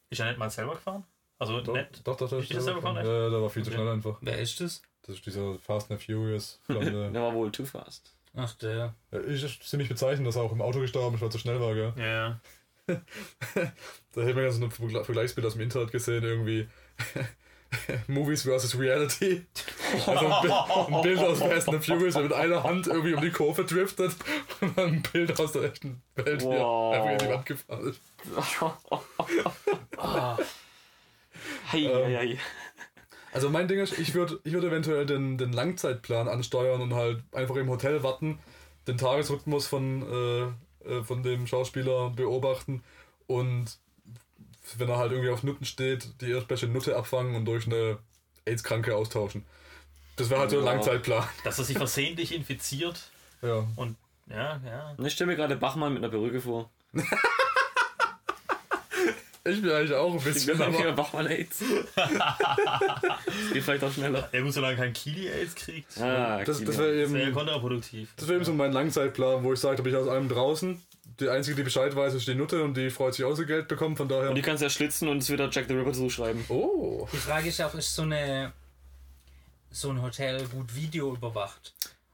Ist er nicht mal selber gefahren? Also Doch, nicht. doch, doch, doch. Ist der selber gefahren, echt? Ja, der war viel zu Okay. schnell einfach. Wer ist das? Das ist dieser Fast and Furious. blonde- Der war wohl too fast. Ach, der. Ja, ist ziemlich bezeichnend, dass er auch im Auto gestorben ist, weil er zu schnell war, gell? Ja, ja. Da hätte man ganz so ein Vergle- Vergleichsbild aus dem Internet gesehen, irgendwie. Movies versus Reality. Also ein, Bild, ein Bild aus Fast and Furious, der mit einer Hand irgendwie um die Kurve driftet und dann ein Bild aus der echten Welt, Wow. einfach in die Wand gefahren ist. Hei, hei, hei. Also mein Ding ist, ich würde ich würd eventuell den, den Langzeitplan ansteuern und halt einfach im Hotel warten, den Tagesrhythmus von, äh, äh, von dem Schauspieler beobachten und wenn er halt irgendwie auf Nutten steht, die erstbeste Nutte abfangen und durch eine AIDS-Kranke austauschen. Das wäre halt so ein Ja. Langzeitplan. Dass er sich versehentlich infiziert Ja. und ja, ja. Ich stelle mir gerade Bachmann mit einer Perücke vor. Ich bin eigentlich auch ein Ich bisschen, bin aber Bachmann AIDS. das geht vielleicht auch schneller. Er muss solange kein Kili-Aids kriegt. Ah, das, das wäre Sehr eben, kontraproduktiv. das wär eben so mein Langzeitplan, wo ich sage, da bin ich aus allem draußen. Die einzige, die Bescheid weiß, ist die Nutte und die freut sich auch so Geld bekommen, von daher. Und die kannst du ja schlitzen und es wieder Jack the Ripper zuschreiben. Oh. Die Frage ist auch, ist so eine so ein Hotel gut Video überwacht?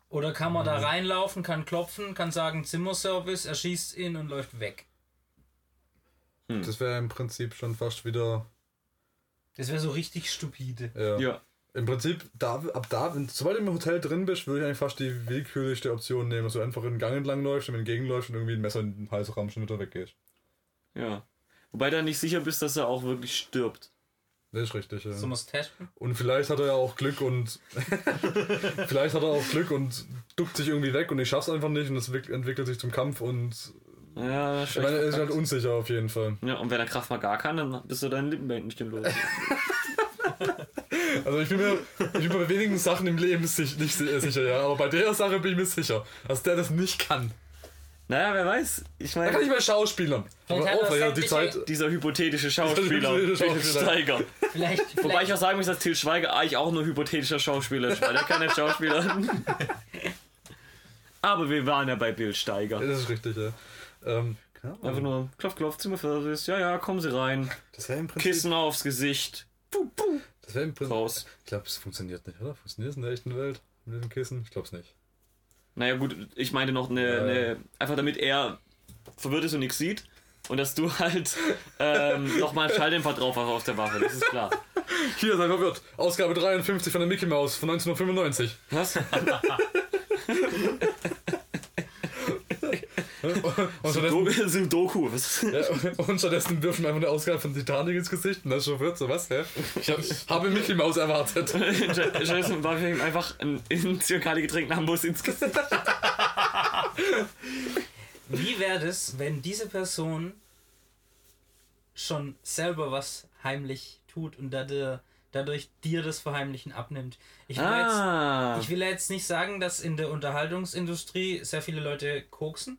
Oder kann man Mhm. da reinlaufen, kann klopfen, kann sagen Zimmerservice, er schießt ihn und läuft weg? Das wäre im Prinzip schon fast wieder. Das wäre so richtig stupide. Ja. Ja. Im Prinzip, da, ab da, wenn, sobald du im Hotel drin bist, würde ich eigentlich fast die willkürlichste Option nehmen, dass du einfach in den Gang entlang läufst und entgegenläufst und irgendwie ein Messer in den Hals rammst und wieder weggehst. Ja. Wobei du nicht sicher bist, dass er auch wirklich stirbt. Das ist richtig, ja. So muss testen. Und vielleicht hat er ja auch Glück und vielleicht hat er auch Glück und duckt sich irgendwie weg und ich schaff's einfach nicht und es wick- entwickelt sich zum Kampf und Ja, ich meine, er ist halt unsicher auf jeden Fall. Ja, und wenn er Kraft mal gar kann, dann bist du deinen Lippenband nicht im Los. Also ich bin mir, ich bin mir bei wenigen Sachen im Leben sich, nicht si- sicher, ja, aber bei der Sache bin ich mir sicher, dass der das nicht kann. naja, wer weiß. Ich Da kann meine, ich bei Schauspielern. Aber auch, ja die Zeit. dieser hypothetische Schauspieler, hypothetische Till Schauspieler. Steiger. Vielleicht, Wobei ich vielleicht, auch sagen muss, dass Till Schweiger eigentlich auch nur hypothetischer Schauspieler ist, weil er kann nicht Schauspieler. Aber wir waren ja bei Bill Steiger. Das ist richtig, ja. Ähm, Ahnung. Einfach nur klopf, klopf, Zimmerservice. Ja, ja, kommen Sie rein. das wäre im Prinzip. Kissen aufs Gesicht. Puh, puh. Das wäre im Prinzip. Raus. Ich glaube, es funktioniert nicht, oder? Funktioniert es in der echten Welt mit diesem Kissen? Ich glaube es nicht. Naja, gut, ich meine noch eine, Ja. eine. Einfach damit er verwirrt ist und nichts sieht. Und dass du halt ähm, nochmal einen Schalldämpfer drauf hast auf der Waffe, das ist klar. Hier, sei verwirrt. Ausgabe 53 von der Mickey Mouse von 1995. Was? Und stattdessen, Sudoku. Was? ja, und stattdessen wirft mir einfach eine Ausgabe von Titanic ins Gesicht und das verwirrt so, was, hä? Ich hab, habe Mickey Mouse erwartet. Stattdessen warf ich ihm einfach ein in Zirkali getränkten Ambus ins Gesicht. wie wäre das, wenn diese Person schon selber was heimlich tut und dadurch, dadurch dir das Verheimlichen abnimmt? Ich will, Ah. jetzt, ich will jetzt nicht sagen, dass in der Unterhaltungsindustrie sehr viele Leute koksen.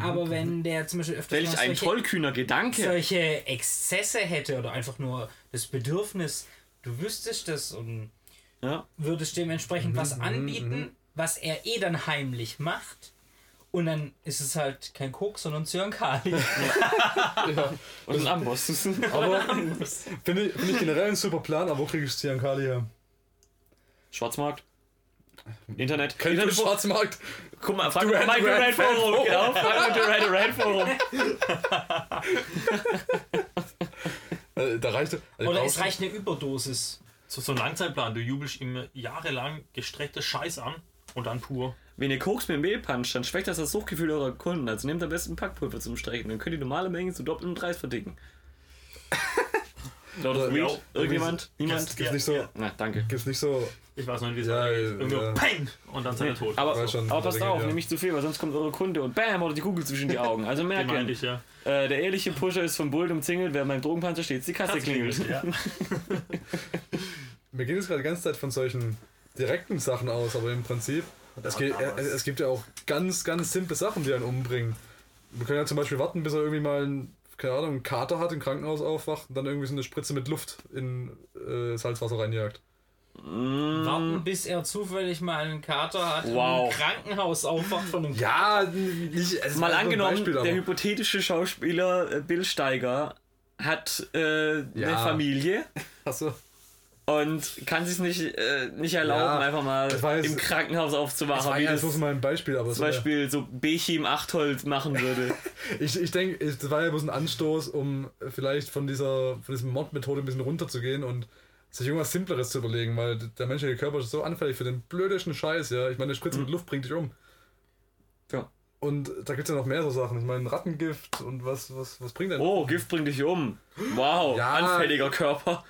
Aber wenn der zum Beispiel öfter Welch ein solche, tollkühner Gedanke. solche Exzesse hätte oder einfach nur das Bedürfnis, du wüsstest das und Ja. würdest dementsprechend was Mhm, anbieten, was er eh dann heimlich macht. Und dann ist es halt kein Koks, sondern Zyankali. Und ein Amboss. Aber finde ich, find ich generell ein super Plan, aber wo kriege ich Ziankali her? Schwarzmarkt. Internet. Kennt ihr Internet Schwarzmarkt? Guck mal, frag mal Mike Duran Durant Forum. Genau, frag mal Duran Duran Forum. Da reicht also Oder es reicht eine Überdosis. So, so ein Langzeitplan, du jubelst ihm jahrelang gestrecktes Scheiß an und dann pur. Wenn ihr Koks mit Mehl puncht, dann schwächt das das Suchtgefühl eurer Kunden. Also nehmt am besten Packpulver zum Strecken. Dann könnt ihr normale Mengen zu doppeltem Preis verdicken. Lord of Weed? Irgendjemand? Niemand? Gibt's nicht so. Na, danke. Gibt's nicht so. Ich weiß noch nicht, wie es Ja, weitergeht. ja. Peng! Und dann ist er tot. Aber, schon, aber passt auf, ja. nehmt nicht zu viel, weil sonst kommt eure Kunde und bam, oder die Kugel zwischen die Augen. Also merken, ich, ja. äh, der ehrliche Pusher ist vom Bullen umzingelt, während beim Drogenpanzer steht, die Kasse klingelt. Ja. Mir geht es gerade die ganze Zeit von solchen direkten Sachen aus, aber im Prinzip. Es, geht, es gibt ja auch ganz, ganz simple Sachen, die einen umbringen. Wir können ja zum Beispiel warten, bis er irgendwie mal einen, keine Ahnung, einen Kater hat, im Krankenhaus aufwacht und dann irgendwie so eine Spritze mit Luft in äh, Salzwasser reinjagt. Warten, bis er zufällig mal einen Kater hat Wow. und im Krankenhaus aufwacht von einem Ja, nicht. Es Mal angenommen, Beispiel, der hypothetische Schauspieler äh, Bill Steiger hat äh, eine Ja. Familie Achso. Und kann sich nicht, äh, nicht erlauben, Ja, einfach mal war jetzt- im Krankenhaus Das war ja das bloß zum mal ein Beispiel, aber so, Beispiel so Bechim Achtholz machen würde. ich, ich denke, das war ja bloß ein Anstoß, um vielleicht von dieser von diesem Mod-Methode ein bisschen runterzugehen und sich irgendwas Simpleres zu überlegen, weil der menschliche Körper ist so anfällig für den blödesten Scheiß, ja. Ich meine, eine Spritze mit Luft bringt dich um. Ja. Und da gibt es ja noch mehr so Sachen. Ich meine, Rattengift und was, was, was bringt denn? Oh, Gift bringt dich um. Wow, Ja. anfälliger Körper.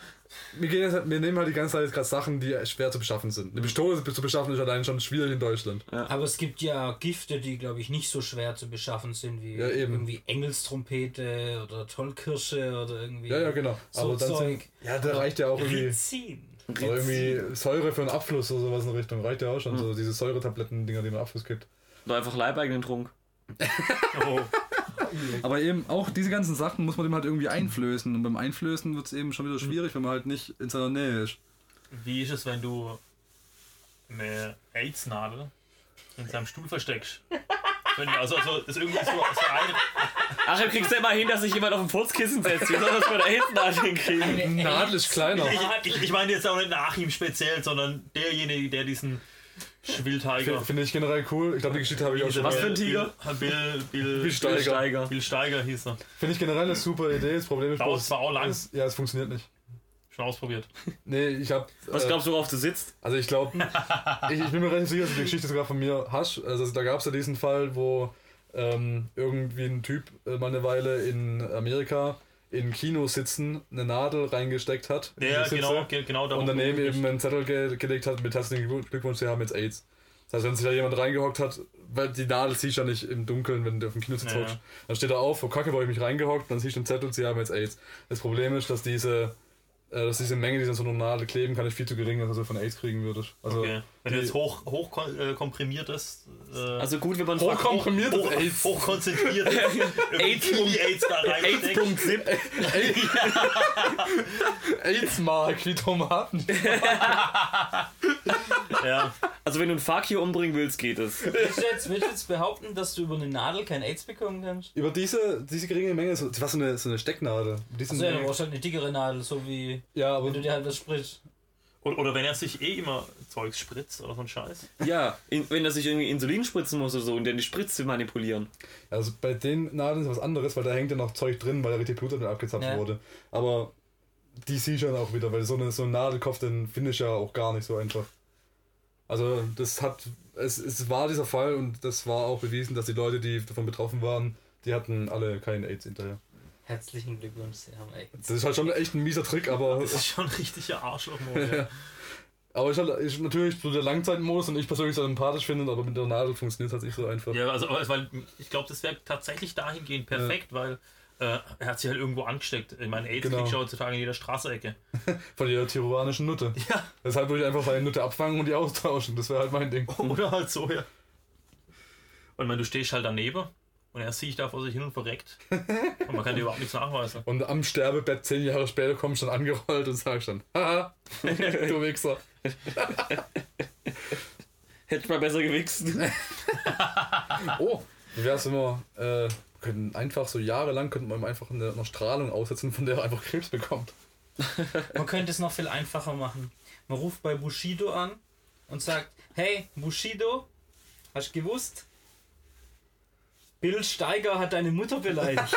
Wir, gehen jetzt, halt- wir nehmen halt die ganze Zeit jetzt gerade Sachen, die schwer zu beschaffen sind. Eine Pistole zu beschaffen ist allein schon schwierig in Deutschland. Aber es gibt ja Gifte, die, glaube ich, nicht so schwer zu beschaffen sind, wie Ja, eben. irgendwie Engelstrompete oder Tollkirsche oder irgendwie. Ja, ja, genau. So Aber dann Zeug. sind, ja, da reicht ja auch irgendwie, Rizin. oder irgendwie Säure für einen Abfluss oder sowas in Richtung. Reicht ja auch schon. So diese Säuretabletten-Dinger, die man Abfluss gibt. Oder einfach leibeigenen Trunk. Oh. Aber eben auch diese ganzen Sachen muss man dem halt irgendwie einflößen. Und beim Einflößen wird es eben schon wieder schwierig, wenn man halt nicht in seiner Nähe ist. Wie ist es, wenn du eine AIDS-Nadel in seinem Stuhl versteckst? Also, also das ist irgendwie so, so eine, Ach, du kriegst ja immer hin, dass sich jemand auf dem Furzkissen setzt. Wie soll das bei der Hitnadel hinkriegen? Nadel ist kleiner. ich, ich, ich meine jetzt auch nicht nach ihm speziell, sondern derjenige, der diesen Schwildtiger. Finde ich generell cool. Ich glaube, die Geschichte habe ich auch schon. Was für ein Tiger? Bill, Bill, Bill, Bill Steiger. Bill Steiger. Bill Steiger hieß er. Finde ich generell eine super Idee. Das Problem ist Dauert zwar auch lang. Es, ja, es funktioniert nicht. Schon ausprobiert. Nee, ich hab. Was äh, glaubst du, worauf du sitzt? Also ich glaube, ich, ich bin mir relativ sicher, dass du die Geschichte sogar von mir hast. Also da gab es ja diesen Fall, wo ähm, irgendwie ein Typ äh, mal eine Weile in Amerika in Kinos sitzen eine Nadel reingesteckt hat. Ja, Sitze genau, ge- genau. Und daneben eben einen Zettel ge gelegt hat mit herzlichen Glück- Glückwunsch, Sie haben jetzt AIDS. Das heißt, wenn sich da jemand reingehockt hat, weil die Nadel siehst du ja nicht im Dunkeln, wenn du auf dem Kinositz Ja, hockst. Dann steht er auf, oh Kacke, wo ich mich reingehockt, dann siehst du einen Zettel, Sie haben jetzt AIDS. Das Problem ist, dass diese, äh, dass diese Menge, die an so einer Nadel kleben kann, ist viel zu gering, dass du von AIDS kriegen würdest. Also, Okay. Wenn die- du jetzt hoch, hoch äh, komprimiert Äh, Also gut, wenn man Hochkomprimiert hoch, AIDS. hoch konzentriert AIDS. AIDS da reinsteckt. AIDS.zip. AIDS-Mark wie Tomaten. Ja. Also wenn du einen Fakir umbringen willst, geht es. Willst du, jetzt, willst du jetzt behaupten, dass du über eine Nadel kein AIDS bekommen kannst? Über diese, diese geringe Menge, so, das war so eine, so eine Stecknadel. Diese Also ja, du brauchst halt eine dickere Nadel, so wie ja, aber wenn du dir halt was sprichst. Oder, oder wenn er sich eh immer Zeugs spritzt oder so ein Scheiß. Ja, in, wenn er sich irgendwie Insulin spritzen muss oder so und dann die Spritze manipulieren. Also bei den Nadeln ist was anderes, weil da hängt ja noch Zeug drin, weil da richtig Blut dann abgezapft Ja. wurde. Aber die siehst du dann auch wieder, weil so eine, so ein Nadelkopf, den finde ich ja auch gar nicht so einfach. Also das hat, es, es war dieser Fall und das war auch bewiesen, dass die Leute, die davon betroffen waren, die hatten alle keinen AIDS hinterher. Herzlichen Glückwunsch, Sie haben AIDS. Das ist halt schon echt ein mieser Trick, aber, Das ist schon ein richtiger Arschlochmodell. Ja. Aber ist halt ist natürlich so der Langzeitmodus und ich persönlich so sympathisch finde, aber mit der Nadel funktioniert es halt nicht so einfach. Ja, also weil ich glaube, das wäre tatsächlich dahingehend perfekt, weil äh, er hat sich halt irgendwo angesteckt. Ich meine, AIDS Genau. kriegst du heutzutage in jeder Straßenecke. Von der tiroanischen Nutte. Ja. Deshalb würde ich einfach meine Nutte abfangen und die austauschen. Das wäre halt mein Ding. Oder halt so, ja. Und wenn du stehst halt daneben und er sieht da vor sich hin und verreckt. Und man kann dir überhaupt nichts nachweisen. Und am Sterbebett zehn Jahre später kommst du dann angerollt und sagst dann, haha, du Wichser. Hätte ich mal besser gewichst. Oh, wie wär's, wir äh, könnten einfach so jahrelang könnten wir ihm einfach eine, eine Strahlung aussetzen, von der er einfach Krebs bekommt. Man könnte es noch viel einfacher machen. Man ruft bei Bushido an und sagt, hey Bushido, hast du gewusst? Bill Steiger hat deine Mutter beleidigt.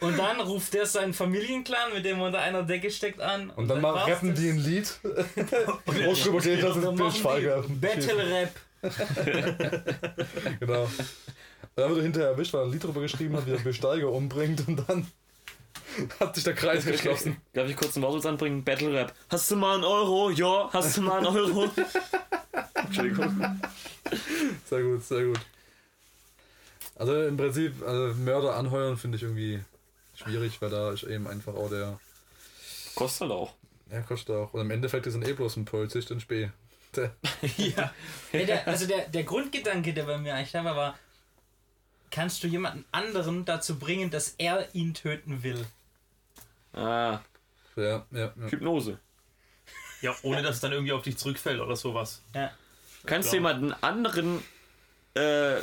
und dann ruft der seinen Familienclan, mit dem er unter einer Decke steckt, an. Und dann mal war's rappen das. die ein Lied. Groß drüber geht, dass es Dann Bill Schweiger. Battle Rap. Genau. Und dann wird er hinterher erwischt, weil er ein Lied drüber geschrieben hat, wie er Bill Steiger umbringt und dann hat sich der Kreis geschlossen. Darf ich kurz einen Wortwitz anbringen? Battle Rap. Hast du mal einen Euro? Ja, hast du mal einen Euro? Entschuldigung. Sehr gut, sehr gut. Also im Prinzip, also Mörder anheuern finde ich irgendwie schwierig, weil da ist eben einfach auch der. Kostet halt auch. Ja, kostet auch. Und im Endeffekt ist ein eh bloß ein Polizist in Spee. Ja. Ja, der, also der, der Grundgedanke, der bei mir eigentlich da war, war, kannst du jemanden anderen dazu bringen, dass er ihn töten will? Ah, ja, ja, ja. Hypnose. ja, ohne dass es dann irgendwie auf dich zurückfällt oder sowas. Ja. Kannst Klar. jemanden anderen äh,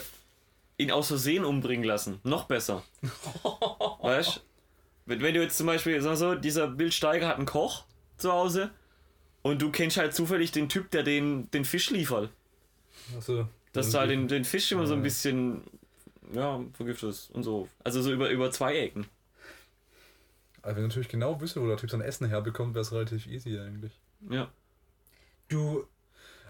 ihn aus Versehen umbringen lassen. Noch besser. weißt du? Wenn, wenn du jetzt zum Beispiel, sag so, dieser Bill Steiger hat einen Koch zu Hause und du kennst halt zufällig den Typ, der den, den Fisch liefert. Also, Dass du halt den, den Fisch immer so ein bisschen, ja, vergiftest und so. Also so über, über zwei Ecken. Aber wenn du natürlich genau wüsste, wo der Typ sein Essen herbekommt, wäre es relativ easy eigentlich. Ja. Du,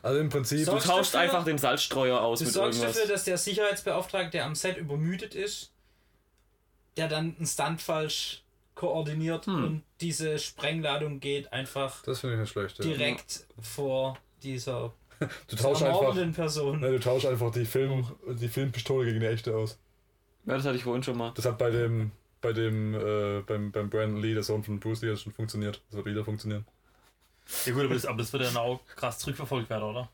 Also im Prinzip. Du tauscht dafür- einfach den Salzstreuer aus du mit sorgst irgendwas. dafür, dass der Sicherheitsbeauftragte am Set übermüdet ist, der dann einen Stunt falsch koordiniert Hm. und diese Sprengladung geht einfach Das finde ich nicht schlecht. Ja. direkt vor dieser Du tauschst einfach, Person. ne, du tauschst einfach die, Film, die Filmpistole gegen die echte aus. Ja, das hatte ich vorhin schon mal. Das hat bei dem, bei dem, äh, beim, beim Brandon Lee, der Sohn von Bruce Lee, das schon funktioniert. Das wird wieder funktionieren. Ja gut, aber das, aber das wird dann auch krass zurückverfolgt werden, oder?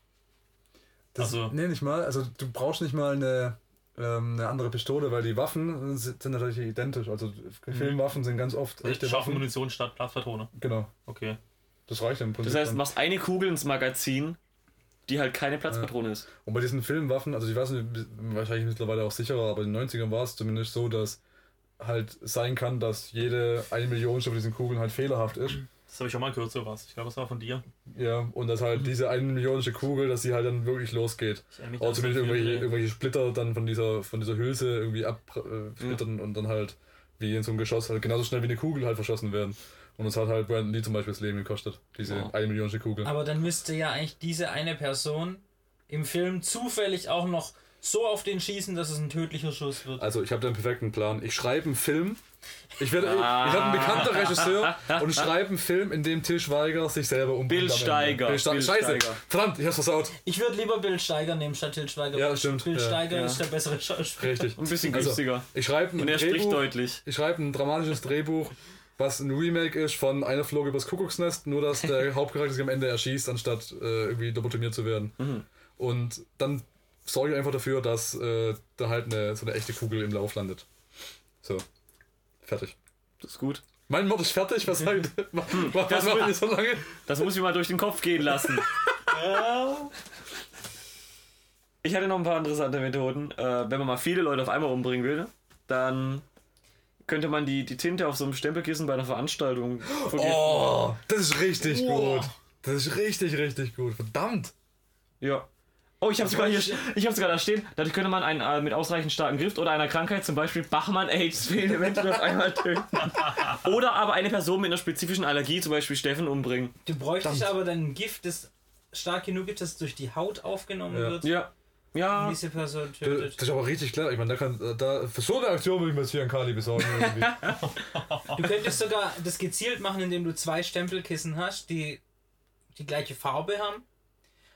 Das, Also- nee, nicht mal. Also du brauchst nicht mal eine, ähm, eine andere Pistole, weil die Waffen sind, sind natürlich identisch. Also Filmwaffen sind ganz oft echte Scharfe Waffen. Munition statt Platzpatrone. Genau. Okay. Das reicht im Prinzip. Das heißt, dann. machst eine Kugel ins Magazin, die halt keine Platzpatrone ist. Und bei diesen Filmwaffen, also ich weiß nicht, wahrscheinlich mittlerweile auch sicherer, aber in den 90ern war es zumindest so, dass halt sein kann, dass jede eine Million von diesen Kugeln halt fehlerhaft ist. Das habe ich schon mal gehört, sowas. Ich glaube, das war von dir. Ja, und dass halt diese eine Millionische Kugel, dass sie halt dann wirklich losgeht. Oder zumindest irgendwelche, irgendwelche Splitter dann von dieser, von dieser Hülse irgendwie absplittern und dann halt wie in so einem Geschoss halt genauso schnell wie eine Kugel halt verschossen werden. Und uns hat halt Brandon Lee zum Beispiel das Leben gekostet. Diese Wow. eine Millionische Kugel. Aber dann müsste ja eigentlich diese eine Person im Film zufällig auch noch so auf den schießen, dass es ein tödlicher Schuss wird. Also ich habe den perfekten Plan. Ich schreibe einen Film. Ich werde, Ah. ich werde ein bekannter Regisseur und schreibe einen Film, in dem Till Schweiger sich selber umbringt. Bill. Steiger. Bill Ste Bill Scheiße. Steiger. Verdammt, ich hab's versaut. Ich würde lieber Bill Steiger nehmen statt Til Schweiger. Ja, stimmt. Bill Ja. Steiger Ja. ist der bessere Schauspieler. Richtig. Ein bisschen Also, günstiger. Ich schreibe ein Und er spricht Drehbuch. deutlich. Ich schreibe ein dramatisches Drehbuch, was ein Remake ist von Einer flog übers Kuckucksnest, nur dass der Hauptcharakter sich am Ende erschießt, anstatt äh, irgendwie lobotomiert zu werden. Mhm. Und dann sorge ich einfach dafür, dass äh, da halt eine, so eine echte Kugel im Lauf landet. So. Fertig. Das ist gut. Mein Mord ist fertig, was sagt was, was Das so lange? Das muss ich mal durch den Kopf gehen lassen. Ich hatte noch ein paar interessante Methoden. Äh, wenn man mal viele Leute auf einmal umbringen will, dann könnte man die, die Tinte auf so einem Stempelkissen bei einer Veranstaltung vergiften. Oh, das ist richtig Wow. gut. Das ist richtig, richtig gut. Verdammt. Ja. Oh, ich habe sogar hier, ich habe sogar da stehen. Dadurch könnte man einen äh, mit ausreichend starken Griff oder einer Krankheit, zum Beispiel Bachmann AIDS, fehlende Menschen auf einmal töten. Oder aber eine Person mit einer spezifischen Allergie, zum Beispiel Steffen, umbringen. Du bräuchtest aber dann ein Gift, das stark genug ist, dass durch die Haut aufgenommen Ja. wird Ja. und Ja. diese Person tötet. das ist aber richtig klar. Ich meine, da kann, da, für so eine Aktion würde ich mir jetzt hier einen Kali besorgen. Irgendwie. Du könntest sogar das gezielt machen, indem du zwei Stempelkissen hast, die die gleiche Farbe haben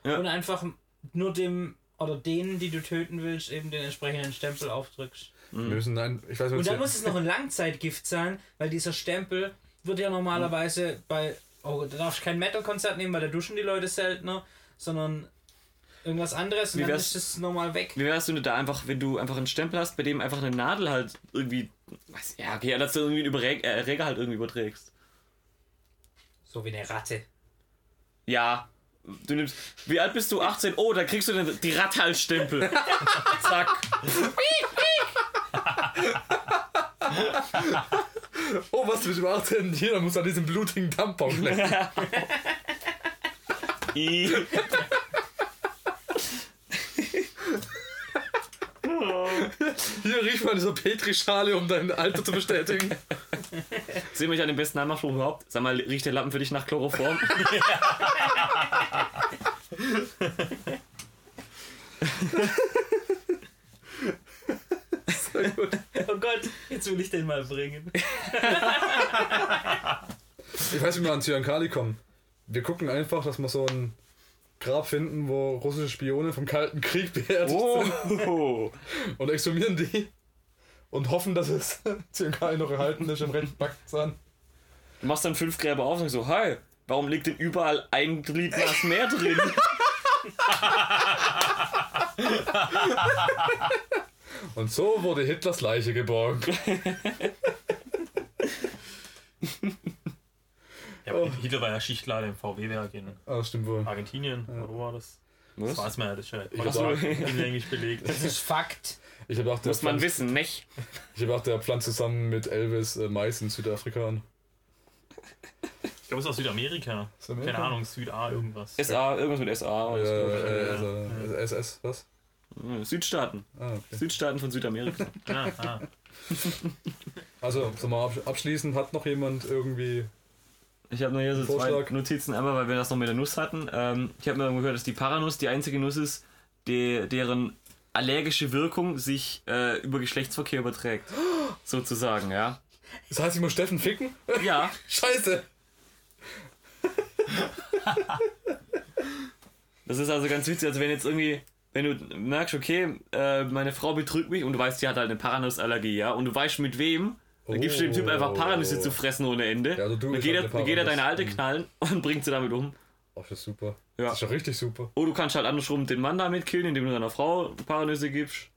Ja. und einfach nur dem oder denen, die du töten willst, eben den entsprechenden Stempel aufdrückst. Wir müssen ein, ich weiß nicht, Und dann muss es noch ein Langzeitgift sein, weil dieser Stempel wird ja normalerweise bei. Oh, da darfst du kein Metal-Konzert nehmen, weil da duschen die Leute seltener, sondern irgendwas anderes und Wie dann ist es normal weg. Wie wärst du denn da einfach, wenn du einfach einen Stempel hast, bei dem einfach eine Nadel halt irgendwie. Was, ja, okay, dass du irgendwie einen Überreg- äh, Erreger halt irgendwie überträgst. So wie eine Ratte. Ja. Du nimmst. Wie alt bist du? 18? Oh, da kriegst du den, die Ratte als Stempel. Zack. Oh, was, du bist über 18? Jeder muss an diesem blutigen Tampon lecken. Hier riecht man dieser Petrischale, um dein Alter zu bestätigen. Sehen wir nicht an den besten Anmachspruch überhaupt? Sag mal, riecht der Lappen für dich nach Chloroform? Gut. Oh Gott, jetzt will ich den mal bringen. Ich weiß, wie wir an Zyankali kommen. Wir gucken einfach, dass wir so ein Grab finden, wo russische Spione vom Kalten Krieg beerdigt sind Oh. und exhumieren die und hoffen, dass es Zyankali noch erhalten ist im rechten Backzahn. Du machst dann fünf Gräber auf und sagst so, hi, warum liegt denn überall ein Gliedmaß mehr drin? Und so wurde Hitlers Leiche geborgen. Ja, aber Hitler war ja Schichtlader im VW-Werk in Ah, das stimmt wohl. Argentinien. Oder wo war das? Das Was? weiß man ja, das ist ja hinlänglich belegt. Das ist Fakt. Ich habe auch, Muss man pflanzt- wissen, nicht? ich hab auch der pflanzt zusammen mit Elvis äh, Mais in Südafrika an. Glaube, es ist aus Südamerika. Südamerika? Keine Ahnung, Süd-A irgendwas. SA, irgendwas mit SA. Äh, alles gut. äh, also, SS, was? Hm, Südstaaten. Ah, okay. Südstaaten von Südamerika. Ah, ah. Also, sag mal, absch- abschließend hat noch jemand irgendwie. Ich habe nur hier so Vorschlag. zwei Notizen, einmal, weil wir das noch mit der Nuss hatten. Ähm, ich habe mir irgendwo gehört, dass die Paranuss die einzige Nuss ist, die, deren allergische Wirkung sich äh, über Geschlechtsverkehr überträgt. Sozusagen, ja. Das heißt, ich muss Steffen ficken? Ja, Scheiße! das ist also ganz witzig. Also wenn jetzt irgendwie, wenn du merkst, okay, äh, meine Frau betrügt mich und du weißt, die hat halt eine Paranussallergie, ja, und du weißt mit wem, dann gibst du dem Typ einfach Paranüsse zu fressen ohne Ende. Ja, also du dann geht, er, geht er deine Alte knallen und bringt sie damit um. Oh, das ist super. Ja. Das ist ja richtig super. Oder du kannst halt andersrum den Mann damit killen, indem du deiner Frau Paranüsse gibst.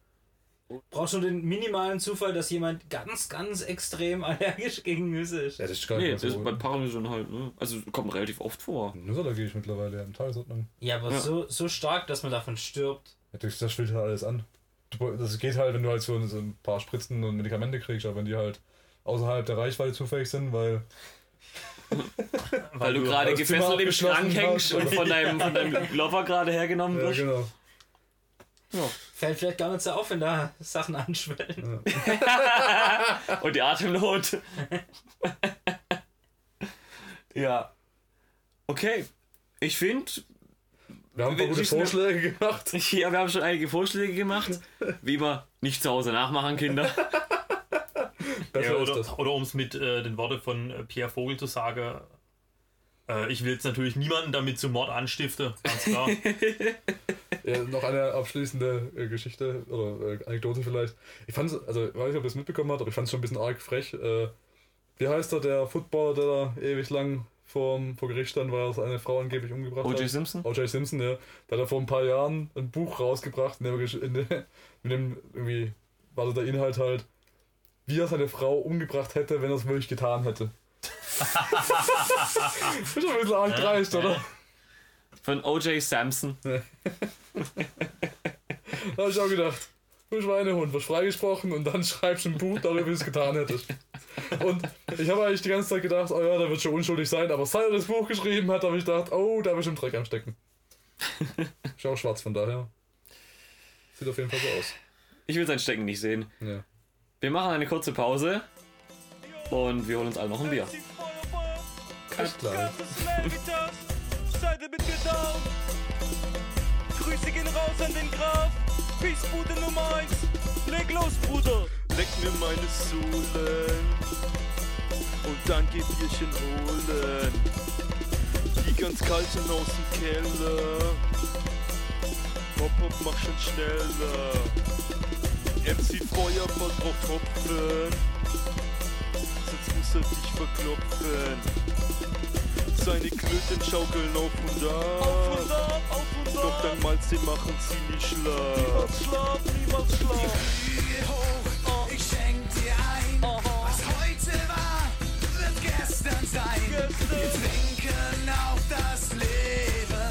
Brauchst du den minimalen Zufall, dass jemand ganz, ganz extrem allergisch gegen Nüsse ist. Ja, das ist gar Nee, nicht das mehr ist so. bei Paranüssen halt, ne? Also kommt relativ oft vor. Nussallergie ich mittlerweile im Tagesordnung. Ja, aber Ja. So, so stark, dass man davon stirbt. Ja, das, das schwillt halt alles an. Du- Das geht halt, wenn du halt so, so ein paar Spritzen und Medikamente kriegst, aber wenn die halt außerhalb der Reichweite zufällig sind, weil. Weil du gerade das Zimmer gefesselt im Schrank hängst und von deinem, von deinem Lover gerade hergenommen Ja, wirst. genau. Fällt vielleicht gar nicht so auf, wenn da Sachen anschwellen. Und die Atemnot. Ja. Okay. Ich finde, Wir haben ein paar Wir gute ja- Vorschläge gemacht. ja, wir haben schon einige Vorschläge gemacht. Wie immer, nicht zu Hause nachmachen, Kinder. Besser Ja, oder oder um es mit äh, den Worten von äh, Pierre Vogel zu sagen, äh, ich will jetzt natürlich niemanden damit zum Mord anstiften, ganz klar. Ja, noch eine abschließende äh, Geschichte oder äh, Anekdote vielleicht. Ich fand's, also ich weiß nicht, ob ihr das mitbekommen habt, aber ich fand es schon ein bisschen arg frech. Äh, wie heißt er, der Footballer, der da ewig lang vorm, vor Gericht stand, weil er seine Frau angeblich umgebracht hat? O.J. Simpson? O.J. Simpson, ja. Der hat er vor ein paar Jahren ein Buch rausgebracht, in dem, er gesch- in dem, mit dem irgendwie war so der Inhalt halt, wie er seine Frau umgebracht hätte, wenn er es wirklich getan hätte. ist schon ein bisschen arg dreist, oder? Von O.J. Sampson. Da habe ich auch gedacht, du Schweinehund, wirst freigesprochen und dann schreibst du ein Buch darüber, wie du es getan hättest. Und ich habe eigentlich die ganze Zeit gedacht, oh ja, der wird schon unschuldig sein, aber seit er das Buch geschrieben hat, habe ich gedacht, oh, da habe ich im Dreck am Stecken. Ist auch schwarz von daher. Sieht auf jeden Fall so aus. Ich will sein Stecken nicht sehen. Ja. Wir machen eine kurze Pause und wir holen uns alle noch ein Bier. Echt klar. Seid ihr mit mir down? Grüße gehen raus an den Graf. Peace-Bude Nummer 1. Leg los, Bruder. Leck mir meine Sohlen. Und dann geh Bierchen holen. Die ganz kalten aus dem Keller. Hopp, hopp, mach schon schneller. MC Feuerball braucht Tropfen. Sonst muss er dich verklopfen. Seine Klöten schaukeln auf und ab. Doch dann mal sie machen sie nicht schlaf. Niemals schlaf, niemals schlaf. Ich schenk dir ein, was heute war, wird gestern sein. Wir trinken auf das Leben.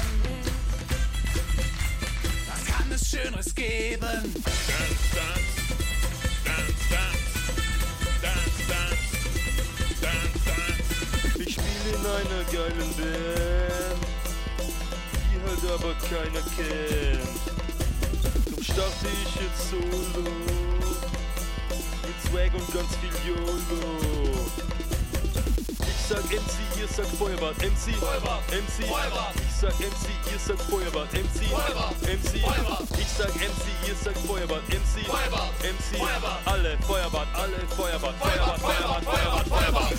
Was kann es Schöneres geben? Dance, geilen Band, die halt aber keiner kennt. Drum starte ich jetzt solo, mit Swag und ganz viel YOLO. Ich sag MC, ihr sagt Feuerbad, MC, Feuerbad, MC, Feuerbad. Ich sag MC, ihr sagt Feuerbad, MC, Feuerbad, MC, Feuerbad. Ich sag MC, ihr sagt Feuerbad, MC, Feuerbad, MC, Feuerbad. Alle Feuerbad, alle Feuerbad, Feuerbad, Feuerbad, Feuerbad, Feuerbad.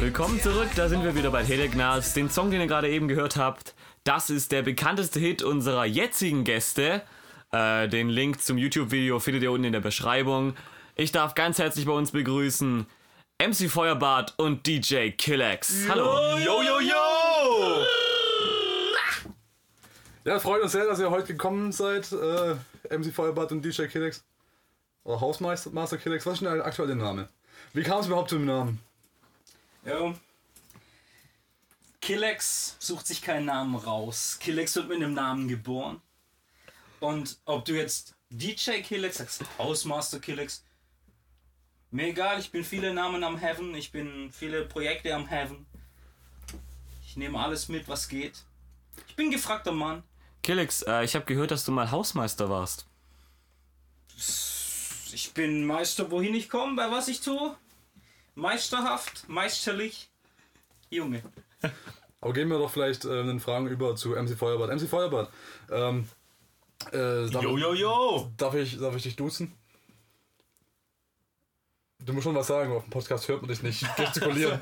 Willkommen zurück, da sind wir wieder bei Telegnaz. Den Song, den ihr gerade eben gehört habt, das ist der bekannteste Hit unserer jetzigen Gäste. Äh, den Link zum YouTube-Video findet ihr unten in der Beschreibung. Ich darf ganz herzlich bei uns begrüßen MC Feuerbart und DJ Killex. Hallo. Yo, yo, yo! Ja, freut uns sehr, dass ihr heute gekommen seid. Äh, MC Feuerbad und DJ Killex. Oder Hausmeister Killex. Was ist denn der aktuelle Name? Wie kam es überhaupt zum Namen? Ja. Killex sucht sich keinen Namen raus. Killex wird mit einem Namen geboren. Und ob du jetzt DJ Killex sagst, Hausmaster Killex, mir egal, ich bin viele Namen am Heaven, ich bin viele Projekte am Heaven. Ich nehme alles mit, was geht. Ich bin gefragter Mann. Killex, äh, ich habe gehört, dass du mal Hausmeister warst. Ich bin Meister, wohin ich komme, bei was ich tue. Meisterhaft, meisterlich. Junge. Aber gehen wir doch vielleicht äh, den Fragen über zu MC Feuerbad. MC Feuerbad, ähm, äh, darf, Yo, yo, yo! darf, ich, darf ich dich duzen? Du musst schon was sagen, auf dem Podcast hört man dich nicht gestikulieren.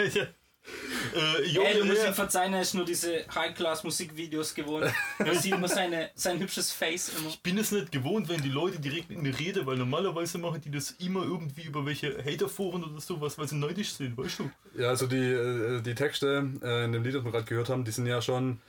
Äh, yo, Ey, du musst ihm verzeihen, er ist nur diese High-Class-Musikvideos gewohnt. Man sieht immer seine, sein hübsches Face immer. Ich bin es nicht gewohnt, wenn die Leute direkt mit mir reden, weil normalerweise machen die das immer irgendwie über welche Haterforen oder sowas, weil sie neidisch sind, weißt du? Ja, also die, äh, die Texte äh, in dem Lied, das wir gerade gehört haben, die sind ja schon,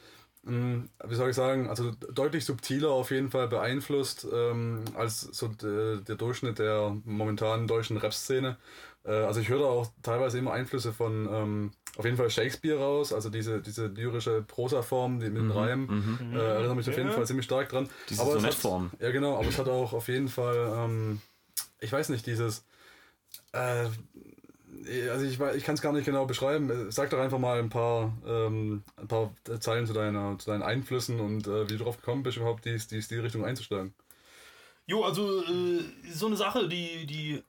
mh, wie soll ich sagen, also deutlich subtiler auf jeden Fall beeinflusst ähm, als so d- der Durchschnitt der momentanen deutschen Rap-Szene. Äh, also ich höre da auch teilweise immer Einflüsse von ähm, auf jeden Fall Shakespeare raus, also diese, diese lyrische Prosaform, die mit den Reimen, äh, erinnert mich auf jeden Ja. Fall ziemlich stark dran. Diese es hat, Sonettform. Ja genau, aber es hat auch auf jeden Fall, ähm, ich weiß nicht, dieses äh, also ich, ich kann es gar nicht genau beschreiben. Sag doch einfach mal ein paar, ähm, ein paar Zeilen zu, deiner, zu deinen Einflüssen und äh, wie du drauf gekommen bist, überhaupt die, die, die Richtung einzuschlagen. Jo, also äh, so eine Sache, die, die,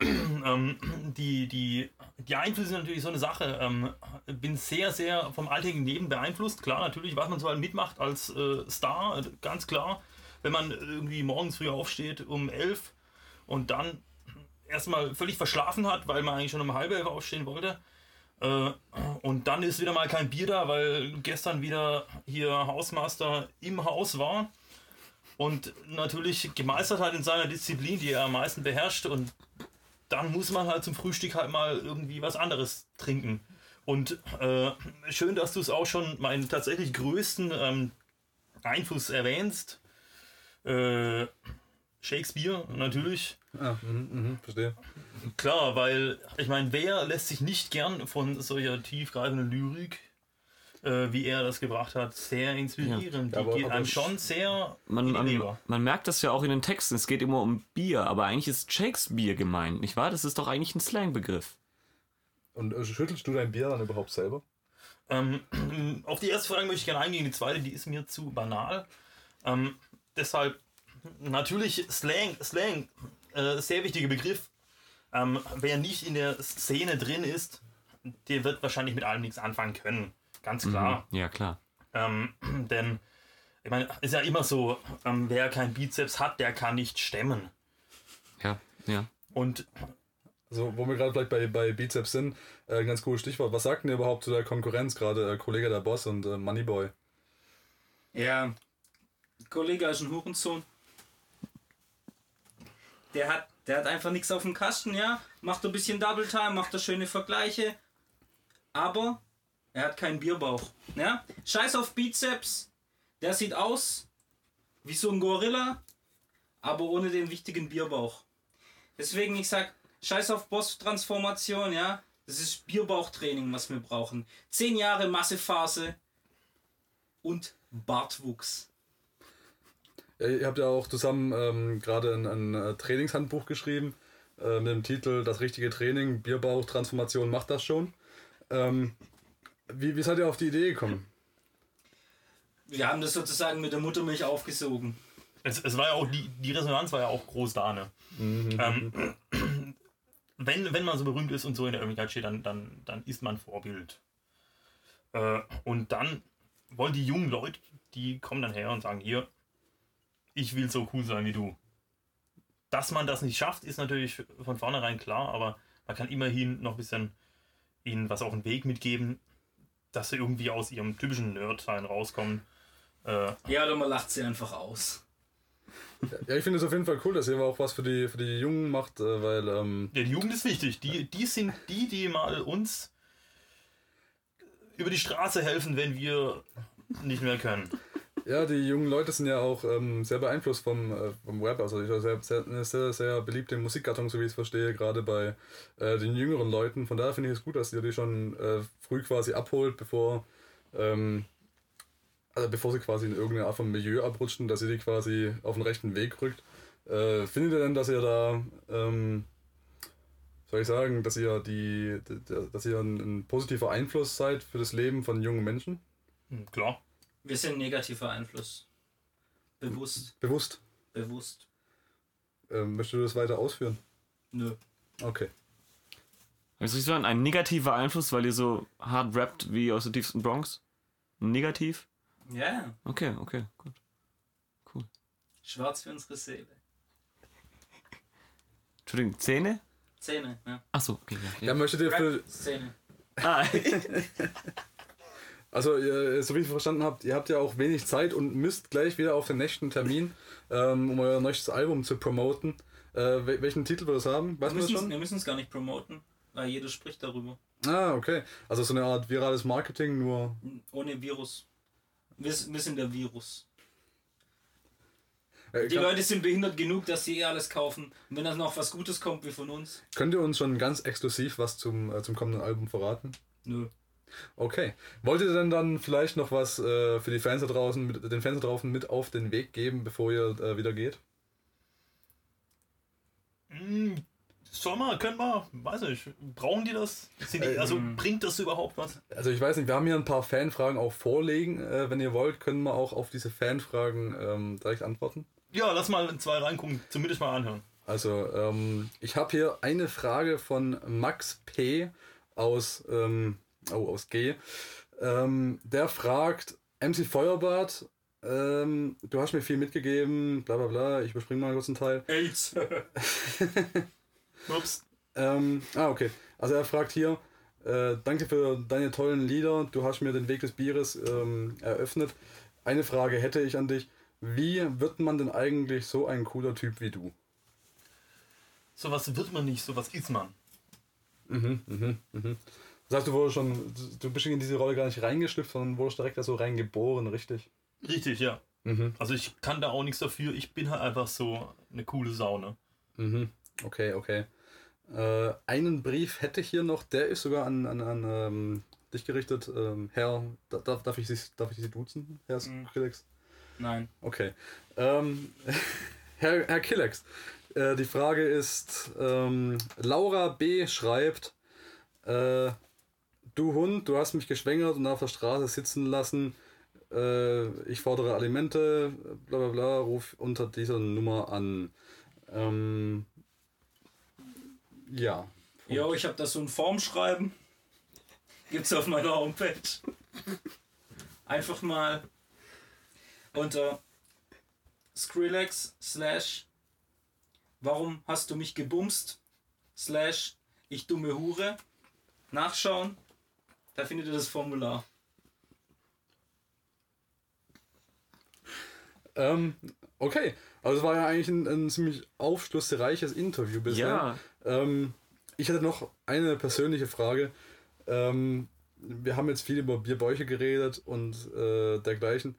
ähm, die, die die Einflüsse sind natürlich so eine Sache. Ähm, bin sehr, sehr vom alltäglichen Leben beeinflusst. Klar, natürlich, was man so halt mitmacht als äh, Star, äh, ganz klar. Wenn man irgendwie morgens früh aufsteht um elf und dann erstmal völlig verschlafen hat, weil man eigentlich schon um halb elf aufstehen wollte. Äh, und dann ist wieder mal kein Bier da, weil gestern wieder hier Hausmaster im Haus war und natürlich gemeistert hat in seiner Disziplin, die er am meisten beherrscht. Und dann muss man halt zum Frühstück halt mal irgendwie was anderes trinken. Und äh, schön, dass du es auch schon meinen tatsächlich größten ähm, Einfluss erwähnst. Äh, Shakespeare, natürlich. Ah, mhm, mhm, verstehe. Klar, weil ich meine, wer lässt sich nicht gern von solcher tiefgreifenden Lyrik, äh, wie er das gebracht hat, sehr inspirieren. Ja, Die geht einem schon sehr Man, man, man merkt das ja auch in den Texten. Es geht immer um Bier, aber eigentlich ist Shakespeare gemeint, nicht wahr? Das ist doch eigentlich ein Slangbegriff. Und äh, schüttelst du dein Bier dann überhaupt selber? Ähm, auf die erste Frage möchte ich gerne eingehen. Die zweite, die ist mir zu banal. Ähm, deshalb natürlich Slang, Slang, äh, sehr wichtiger Begriff. Ähm, wer nicht in der Szene drin ist, der wird wahrscheinlich mit allem nichts anfangen können. Ganz klar. Ja, klar. Ähm, denn, ich meine, ist ja immer so, ähm, wer kein Bizeps hat, der kann nicht stemmen. Ja, ja. Und Also, wo wir gerade vielleicht bei, bei Bizeps sind, äh, ein ganz cooles Stichwort. Was sagt denn ihr überhaupt zu der Konkurrenz, gerade äh, Kollege der Boss und äh, Moneyboy? Ja, Kollege ist ein Hurensohn. Der hat, der hat einfach nichts auf dem Kasten, ja. Macht ein bisschen Double Time, macht da schöne Vergleiche. Aber er hat keinen Bierbauch. Ja? Scheiß auf Bizeps. Der sieht aus wie so ein Gorilla, aber ohne den wichtigen Bierbauch. Deswegen, ich sag, scheiß auf Boss-Transformation, ja. Das ist Bierbauchtraining, was wir brauchen. Zehn Jahre Massephase und Bartwuchs. Ihr habt ja auch zusammen ähm, gerade ein, ein äh, Trainingshandbuch geschrieben äh, mit dem Titel Das richtige Training, Bierbauch, Transformation macht das schon. Ähm, wie, wie seid ihr auf die Idee gekommen? Wir haben das sozusagen mit der Muttermilch aufgesogen. es, es war ja auch, die, die Resonanz war ja auch groß da, ne? Ähm, wenn, wenn man so berühmt ist und so in der Öffentlichkeit steht, dann, dann, dann ist man Vorbild. Äh, und dann wollen die jungen Leute, die kommen dann her und sagen, hier, ich will so cool sein wie du. Dass man das nicht schafft, ist natürlich von vornherein klar, aber man kann immerhin noch ein bisschen ihnen was auf den Weg mitgeben, dass sie irgendwie aus ihrem typischen Nerd-Sein rauskommen. Äh, Ja, oder man lacht sie einfach aus. Ja, ich finde es auf jeden Fall cool, dass ihr auch was für die, für die Jungen macht, äh, weil ähm, Ja, die Jugend ist wichtig. Die, die sind die, die mal uns über die Straße helfen, wenn wir nicht mehr können. Ja, die jungen Leute sind ja auch ähm, sehr beeinflusst vom, äh, vom Rap. Also ich sehr, sehr, sehr, sehr beliebte Musikgattung, so wie ich es verstehe, gerade bei äh, den jüngeren Leuten. Von daher finde ich es gut, dass ihr die schon äh, früh quasi abholt, bevor ähm, also bevor sie quasi in irgendeine Art von Milieu abrutschen, dass ihr die quasi auf den rechten Weg rückt. Äh, findet ihr denn, dass ihr da, ähm, soll ich sagen, dass ihr die, dass ihr ein, ein positiver Einfluss seid für das Leben von jungen Menschen? Hm, Klar. Wir sind negativer Einfluss. Bewusst, Bewusst. bewusst. Ähm, möchtest du das weiter ausführen? Nö. Okay. Also ich sagen, ein negativer Einfluss, weil ihr so hart rappt wie aus der tiefsten Bronx? Negativ? Ja, Okay, okay, gut. schwarz für unsere Seele. Entschuldigung, Zähne? Zähne, ja. Achso, okay. Ja, Ja, möchtet ihr für, Rap-Szene. Ah, also ihr, so wie ich verstanden habt, ihr habt ja auch wenig Zeit und müsst gleich wieder auf den nächsten Termin, ähm, um euer neues Album zu promoten. Äh, wel- welchen Titel wird das haben? Weiß Wir müssen schon? wir müssen es gar nicht promoten, weil jeder spricht darüber. Ah, okay. Also so eine Art virales Marketing, nur. Ohne Virus. Wir, sind der Virus. Äh, Die Leute sind behindert genug, dass sie eh alles kaufen. Und wenn dann noch was Gutes kommt wie von uns, könnt ihr uns schon ganz exklusiv was zum, äh, zum kommenden Album verraten? nö. Okay. Wollt ihr denn dann vielleicht noch was äh, für die Fans da draußen, mit, den Fans da draußen mit auf den Weg geben, bevor ihr äh, wieder geht? Soll man, können wir, weiß nicht, brauchen die das? Die, also bringt das überhaupt was? Also ich weiß nicht, wir haben hier ein paar Fanfragen auch vorlegen. Äh, wenn ihr wollt, können wir auch auf diese Fanfragen ähm, direkt antworten. Ja, lass mal in zwei reingucken, zumindest mal anhören. Also, ähm, ich habe hier eine Frage von Max P. aus, ähm, oh, aus G. Ähm, der fragt, MC Feuerbart, ähm, du hast mir viel mitgegeben, bla bla bla, ich überspringe mal kurz einen Teil. AIDS. Ups. Ähm, ah, okay. Also er fragt hier, äh, danke für deine tollen Lieder, du hast mir den Weg des Bieres ähm, eröffnet. Eine Frage hätte ich an dich. Wie wird man denn eigentlich so ein cooler Typ wie du? Sowas wird man nicht, sowas ist man. Das heißt, du wurdest schon, du bist in diese Rolle gar nicht reingeschlüpft, sondern wurdest direkt da so reingeboren, richtig? Richtig, ja. Also ich kann da auch nichts dafür. Ich bin halt einfach so eine coole Sau, ne? Mhm. Okay, okay. Äh, einen Brief hätte ich hier noch, der ist sogar an, an, an ähm, dich gerichtet. Ähm, Herr, da- darf, darf, ich Sie, darf ich Sie duzen, Herr Skrillex? Nein. Okay. Ähm, Herr, Herr Killex, äh, die Frage ist, ähm, Laura B. schreibt, äh, du Hund, du hast mich geschwängert und auf der Straße sitzen lassen. Äh, ich fordere Alimente, bla bla bla, ruf unter dieser Nummer an. Ähm, ja. Jo, ich habe da so ein Formschreiben. Gibt's auf meiner Homepage. Einfach mal unter Skrillex slash Warum hast du mich gebumst? Slash Ich dumme Hure. Nachschauen. Da findet ihr das Formular. Ähm, okay, also es war ja eigentlich ein, ein ziemlich aufschlussreiches Interview bisher. Ja. Ähm, ich hätte noch eine persönliche Frage. Ähm, wir haben jetzt viel über Bierbäuche geredet und äh, dergleichen.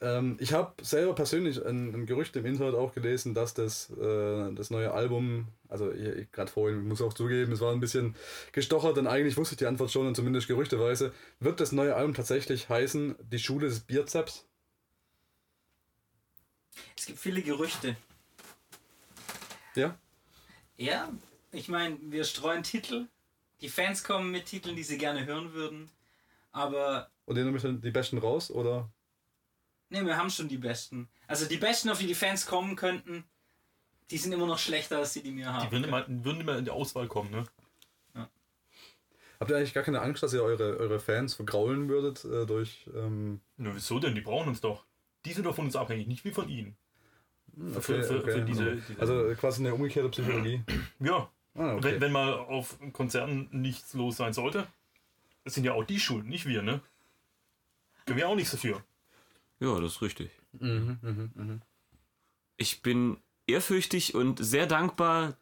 Ähm, ich habe selber persönlich ein, ein Gerücht im Internet auch gelesen, dass das, äh, das neue Album, also gerade vorhin, ich muss auch zugeben, es war ein bisschen gestochert, denn eigentlich wusste ich die Antwort schon und zumindest gerüchteweise, wird das neue Album tatsächlich heißen Die Schule des Bierzeps? Es gibt viele Gerüchte. Ja? Ja, ich meine, wir streuen Titel. Die Fans kommen mit Titeln, die sie gerne hören würden. Aber Und nehmen wir die besten raus, oder? Ne, wir haben schon die besten. Also die besten, auf die die Fans kommen könnten, die sind immer noch schlechter als die, die wir haben. Die würden immer, würden immer in die Auswahl kommen, ne? Habt ihr eigentlich gar keine Angst, dass ihr eure, eure Fans vergraulen würdet äh, durch. Ähm, Na, wieso denn? Die brauchen uns doch. Die sind doch von uns abhängig, nicht wie von ihnen. okay, für- für okay, diese- also, diese- also quasi eine umgekehrte Psychologie. Ja. Ah, okay. Wenn, wenn mal auf Konzerten nichts los sein sollte, das sind ja auch die schuld, nicht wir, ne? Können wir auch nichts dafür. Ja, das ist richtig. Mhm, Ich bin ehrfürchtig und sehr dankbar,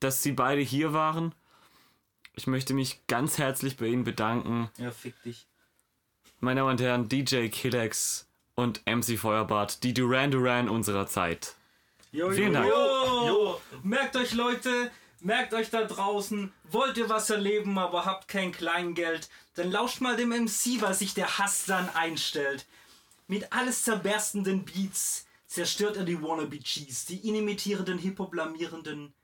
dass Sie beide hier waren. Ich möchte mich ganz herzlich bei Ihnen bedanken. Ja, fick dich. Meine Damen und Herren, DJ Killex und MC Feuerbart, die Duran Duran unserer Zeit. Jo, Vielen Dank. Jo, jo. Merkt euch, Leute, merkt euch da draußen, wollt ihr was erleben, aber habt kein Kleingeld, dann lauscht mal dem MC, was sich der Hass dann einstellt. Mit alles zerberstenden Beats zerstört er die Wannabe Cheese, die ihn imitierenden, Hip-Hop-blamierenden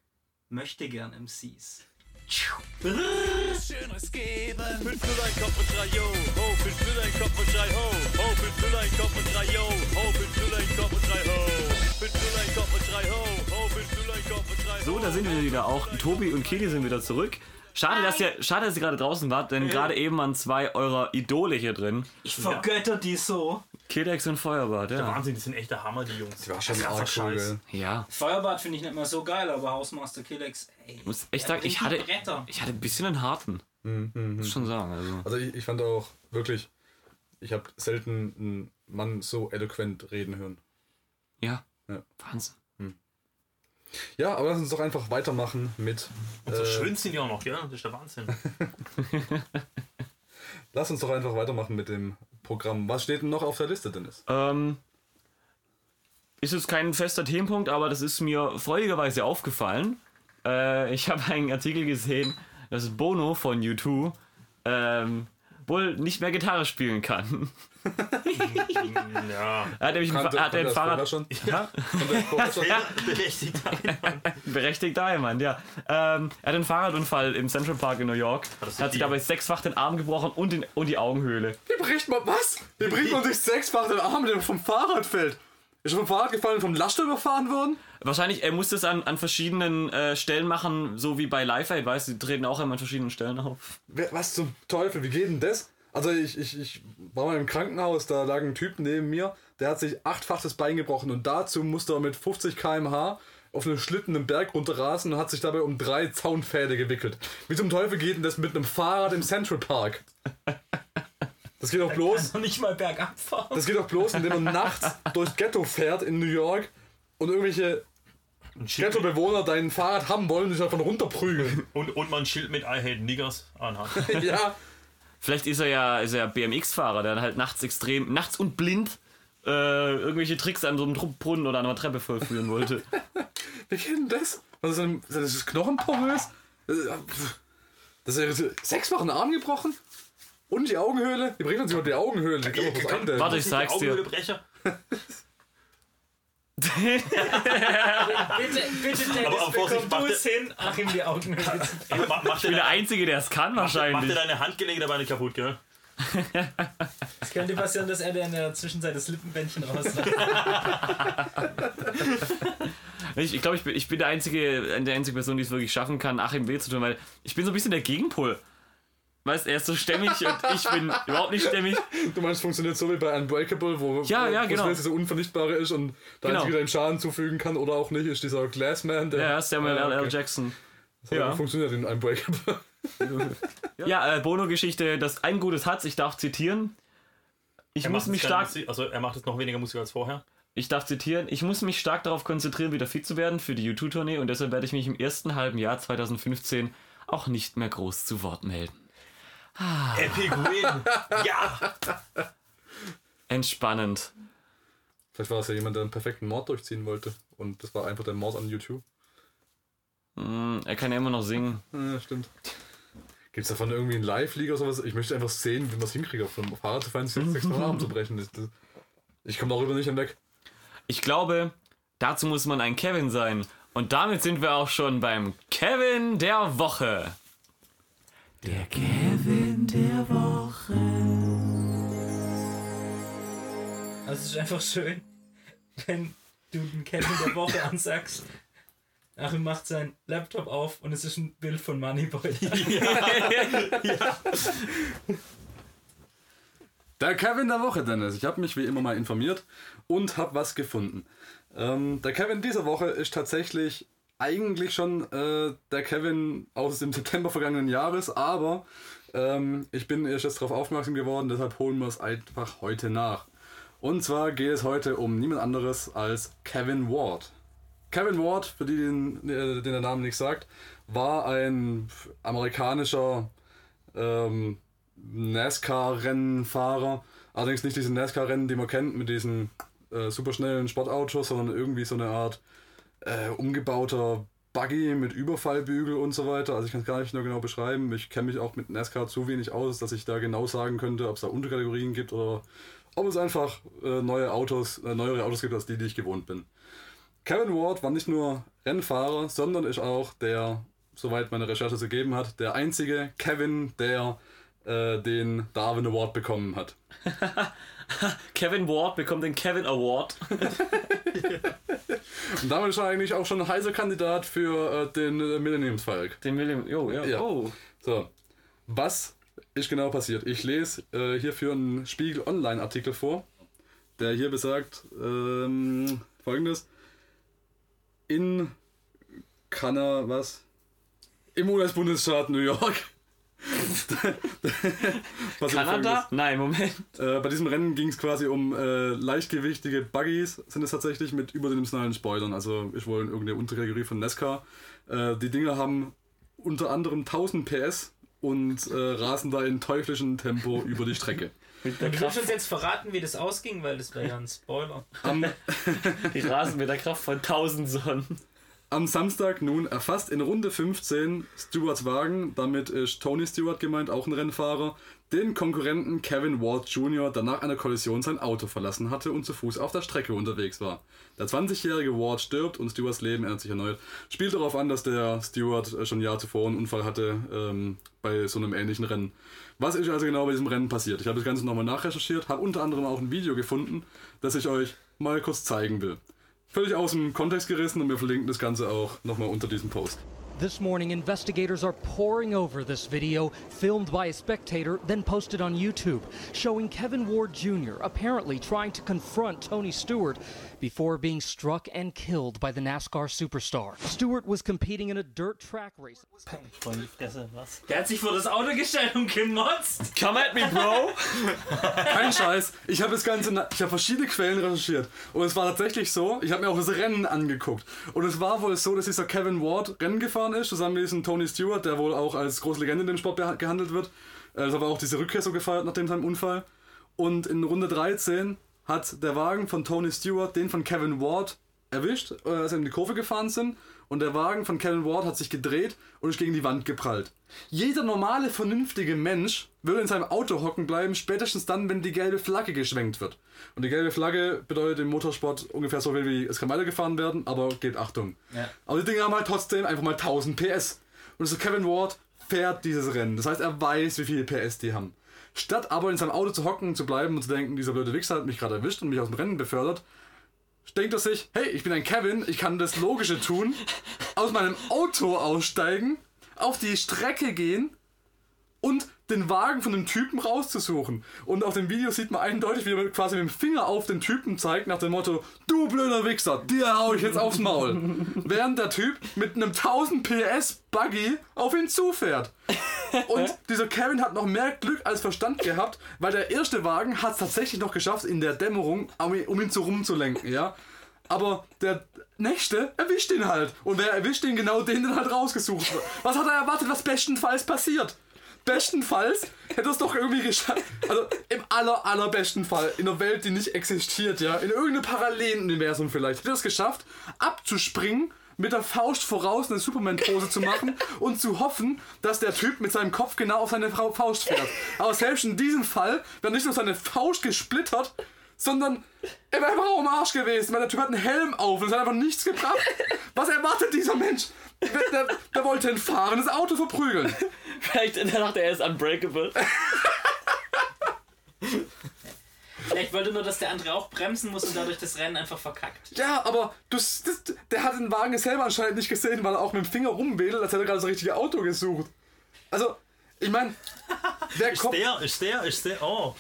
Möchtegern-MCs. Schöneres geben. Fünf Null ein Kopf und drei Yo, ho, fünf Null ein Kopf und drei Ho, ho, fünf Null ein Kopf und drei Yo, ho, fünf Null ein Kopf und drei Ho, fünf Null ein Kopf und drei Ho, ho, fünf Null ein Kopf und drei Ho. So, da sind wir wieder auch. Tobi und Kili sind wieder zurück. Schade, dass ihr, schade, dass ihr gerade draußen wart, denn gerade eben waren zwei eurer Idole hier drin. Ich vergötter die so. Killex und Feuerbart, ja. Wahnsinn, die sind echter Hammer, die Jungs. Die war schon Krasser arg cool? Ja. Feuerbad finde ich nicht mehr so geil, aber Hausmaster Killex, ey. Ich muss echt sagen, ich hatte, Bretter. ich hatte ein bisschen einen harten. Muss schon sagen. Also. Also ich, ich fand auch wirklich, ich habe selten einen Mann so eloquent reden hören. Ja. Ja. Wahnsinn. Ja, aber lass uns doch einfach weitermachen mit. Und so äh, schön sind die auch noch, ja? Das ist der Wahnsinn. Lass uns doch einfach weitermachen mit dem Programm. Was steht denn noch auf der Liste, Dennis? Ähm, ist jetzt kein fester Themenpunkt, aber das ist mir freudigerweise aufgefallen. Äh, ich habe einen Artikel gesehen, dass Bono von U2 ähm, wohl nicht mehr Gitarre spielen kann. ja. Er hat nämlich ein, Kannte- er hat ein Fahrrad. schon? Ja, Kannte das vorher schon? Berechtigt. berechtigter Einwand, ja. Ähm, er hat einen Fahrradunfall im Central Park in New York. Er hat sich dabei sechsfach den Arm gebrochen und, den, und die Augenhöhle. Wie bricht man was? Wie bricht man sich sechsfach den Arm, der vom Fahrrad fällt? Ist er vom Fahrrad gefallen und vom Laster überfahren worden? Wahrscheinlich, er muss das an, an verschiedenen äh, Stellen machen, so wie bei Live Aid, weißt du, die treten auch immer an verschiedenen Stellen auf. Wer- Was zum Teufel, wie geht denn das? Also ich, ich, ich war mal im Krankenhaus, da lag ein Typ neben mir, der hat sich achtfach das Bein gebrochen und dazu musste er mit 50 km/h auf einem Schlitten einen Berg runterrasen und hat sich dabei um drei Zaunpfähle gewickelt. Wie zum Teufel geht denn das mit einem Fahrrad im Central Park? Das geht doch bloß, Noch nicht mal bergab fahren. das geht doch bloß, indem man nachts durchs Ghetto fährt in New York und irgendwelche Ghetto-Bewohner dein Fahrrad haben wollen und dich davon runterprügeln. Und, und man ein Schild mit I hate niggers anhat. ja, Vielleicht ist er ja, ist er ja BMX-Fahrer, der dann halt nachts extrem, nachts und blind äh, irgendwelche Tricks an so einem Brunnen oder an einer Treppe vollführen wollte. Wie geht denn das? Was ist denn das ist knochenporös? Das ist ja sechsfachen Arm gebrochen? Und die Augenhöhle? Die bringt uns über die Augenhöhle. Die kann man was eindämmen. Warte, ich sag's dir. Augenhöhlebrecher. Bitte, bitte, Dennis, Aber- aber Vorsicht, du mach es hin, Achim die Augen. Aber ma- Mach Ich bin der Einzige, der es kann mach dir wahrscheinlich. deine Handgelenke dabei nicht kaputt, gell? Es könnte passieren, dass er dir in der Zwischenzeit das Lippenbändchen rauslässt. Ich, ich glaube, ich bin, ich bin der einzige, der einzige Person, die es wirklich schaffen kann, Achim weh zu tun, weil ich bin so ein bisschen der Gegenpol. Weißt, er ist so stämmig und ich bin überhaupt nicht stämmig. Du meinst, es funktioniert so wie bei Unbreakable, wo, Ja, wo, ja, wo genau. das so Unvernichtbare ist und der Genau. Einzige, der ihm Schaden zufügen kann oder auch nicht, ist dieser Glassman. Der, Ja, Samuel Ah, L. L. okay. Jackson. So ja. funktioniert in Unbreakable. Ja, äh, Bono-Geschichte, das ein Gutes hat's, ich darf zitieren. Ich Er muss mich stark, Musik- Also er macht jetzt noch weniger Musik als vorher. ich darf zitieren, ich muss mich stark darauf konzentrieren, wieder fit zu werden für die U2-Tournee und deshalb werde ich mich im ersten halben Jahr 2015 auch nicht mehr groß zu Wort melden. Epic Win! ja! Entspannend. Vielleicht war es ja jemand, der einen perfekten Mord durchziehen wollte. Und das war einfach der Mord an YouTube. Hm, er kann ja immer noch singen. Ja, stimmt. Gibt es davon irgendwie einen Live-League oder sowas? Ich möchte einfach sehen, wie man es hinkriegt, auf einem Fahrrad zu fahren, sich jetzt sechs Arm zu brechen. Das, das, ich komme darüber nicht hinweg. Ich glaube, dazu muss man ein Kevin sein. Und damit sind wir auch schon beim Kevin der Woche. Der Kevin der Woche. Also es ist einfach schön, wenn du den Kevin der Woche ansagst. Achim macht seinen Laptop auf und es ist ein Bild von Moneyboy. Der Kevin der Woche, Dennis. Ich habe mich wie immer mal informiert und habe was gefunden. Ähm, der Kevin dieser Woche ist tatsächlich eigentlich schon äh, der Kevin aus dem September vergangenen Jahres, aber ähm, ich bin erst jetzt darauf aufmerksam geworden, deshalb holen wir es einfach heute nach. Und zwar geht es heute um niemand anderes als Kevin Ward. Kevin Ward, für die, den, äh, den der Name nicht sagt, war ein amerikanischer ähm, NASCAR-Rennfahrer. Allerdings nicht diese NASCAR-Rennen, die man kennt mit diesen äh, superschnellen Sportautos, sondern irgendwie so eine Art äh, umgebauter Buggy mit Überfallbügel und so weiter. Also ich kann es gar nicht nur genau beschreiben. Ich kenne mich auch mit NASCAR zu wenig aus, dass ich da genau sagen könnte, ob es da Unterkategorien gibt oder ob es einfach äh, neue Autos, äh, neuere Autos gibt als die, die ich gewohnt bin. Kevin Ward war nicht nur Rennfahrer, sondern ist auch der, soweit meine Recherche es ergeben hat, der einzige Kevin, der äh, den Darwin Award bekommen hat. Kevin Ward bekommt den Kevin Award. Und damit ist er eigentlich auch schon ein heißer Kandidat für äh, den äh, Millenniumsfalk. Den William. Jo, ja. Ja. Oh. So, was ist genau passiert? Ich lese äh, hierfür einen Spiegel Online-Artikel vor, der hier besagt ähm, folgendes. In Kanada, was? Im US-Bundesstaat New York. Was Kanada? Nein, Moment. äh, bei diesem Rennen ging es quasi um äh, leichtgewichtige Buggies, sind es tatsächlich mit überdimensionalen Spoilern. Also ist wohl irgendeine Unterkategorie von NASCAR. Äh, die Dinger haben unter anderem 1000 PS und äh, rasen da in teuflischem Tempo über die Strecke. Mit der Du Kraft, uns jetzt verraten, wie das ausging, weil das wäre ja ein Spoiler. Am, die rasen mit der Kraft von 1000 Sonnen. Am Samstag nun erfasst in Runde 15 Stewarts Wagen, damit ist Tony Stewart gemeint, auch ein Rennfahrer, den Konkurrenten Kevin Ward Jr., der nach einer Kollision sein Auto verlassen hatte und zu Fuß auf der Strecke unterwegs war. Der 20-jährige Ward stirbt und Stewarts Leben ändert sich erneut. Spielt darauf an, dass der Stewart schon ein Jahr zuvor einen Unfall hatte ähm, bei so einem ähnlichen Rennen. Was ist also genau bei diesem Rennen passiert? Ich habe das Ganze nochmal nachrecherchiert, habe unter anderem auch ein Video gefunden, das ich euch mal kurz zeigen will. Völlig aus dem Kontext gerissen und wir verlinken das Ganze auch nochmal unter diesem Post. This morning, investigators are poring over this video filmed by a spectator, then posted on YouTube, showing Kevin Ward Jr. apparently trying to confront Tony Stewart before being struck and killed by the NASCAR superstar. Stewart was competing in a dirt track race. Voll in die Fresse, was? Der hat sich vor das Auto gestellt und gemotzt. Come at me, Bro! Kein Scheiß. Ich habe das Ganze, ich habe verschiedene Quellen recherchiert. Und es war tatsächlich so, ich habe mir auch das Rennen angeguckt. Und es war wohl so, dass dieser Kevin Ward Rennen gefahren ist, zusammen mit diesem Tony Stewart, der wohl auch als große Legende in dem Sport gehandelt wird. Es aber auch diese Rückkehr so gefeiert nach dem Unfall. Und in Runde 13 hat der Wagen von Tony Stewart den von Kevin Ward erwischt, äh, als sie in die Kurve gefahren sind. Und der Wagen von Kevin Ward hat sich gedreht und ist gegen die Wand geprallt. Jeder normale, vernünftige Mensch würde in seinem Auto hocken bleiben, spätestens dann, wenn die gelbe Flagge geschwenkt wird. Und die gelbe Flagge bedeutet im Motorsport ungefähr so viel wie es kann weitergefahren werden, aber gebt Achtung. Ja. Aber die Dinger haben halt trotzdem einfach mal 1000 PS. Und so Kevin Ward fährt dieses Rennen. Das heißt, er weiß, wie viele PS die haben. Statt aber in seinem Auto zu hocken, zu bleiben und zu denken, dieser blöde Wichser hat mich gerade erwischt und mich aus dem Rennen befördert, denkt er sich, hey, ich bin ein Kevin, ich kann das Logische tun, aus meinem Auto aussteigen, auf die Strecke gehen und den Wagen von dem Typen rauszusuchen. Und auf dem Video sieht man eindeutig, wie er quasi mit dem Finger auf den Typen zeigt, nach dem Motto, du blöder Wichser, dir hau ich jetzt aufs Maul. Während der Typ mit einem 1000 PS Buggy auf ihn zufährt. Und dieser Kevin hat noch mehr Glück als Verstand gehabt, weil der erste Wagen hat es tatsächlich noch geschafft, in der Dämmerung, um ihn, so rumzulenken, ja. Aber der nächste erwischt ihn halt. Und wer erwischt ihn? Genau den, den halt rausgesucht wird. Was hat er erwartet, was bestenfalls passiert? Bestenfalls hätte er es doch irgendwie geschafft. Also im aller, allerbesten Fall, in einer Welt, die nicht existiert, ja, in irgendeinem Paralleluniversum vielleicht, hätte er es geschafft, abzuspringen, mit der Faust voraus eine Superman-Pose zu machen und zu hoffen, dass der Typ mit seinem Kopf genau auf seine Frau Faust fährt. Aber selbst in diesem Fall wäre nicht nur seine Faust gesplittert, sondern er wäre einfach auch am Arsch gewesen, weil der Typ hat einen Helm auf und es hat einfach nichts gebracht. Was erwartet dieser Mensch? Der, der, der wollte ein fahrendes Auto verprügeln. Vielleicht dachte er, er ist unbreakable. Vielleicht wollte nur, dass der andere auch bremsen muss und dadurch das Rennen einfach verkackt. Ja, aber du, das, der hat den Wagen selber anscheinend nicht gesehen, weil er auch mit dem Finger rumwedelt, als hätte er gerade das richtige Auto gesucht. Also, ich meine, der Ist kommt. der, ist der, ist der, oh.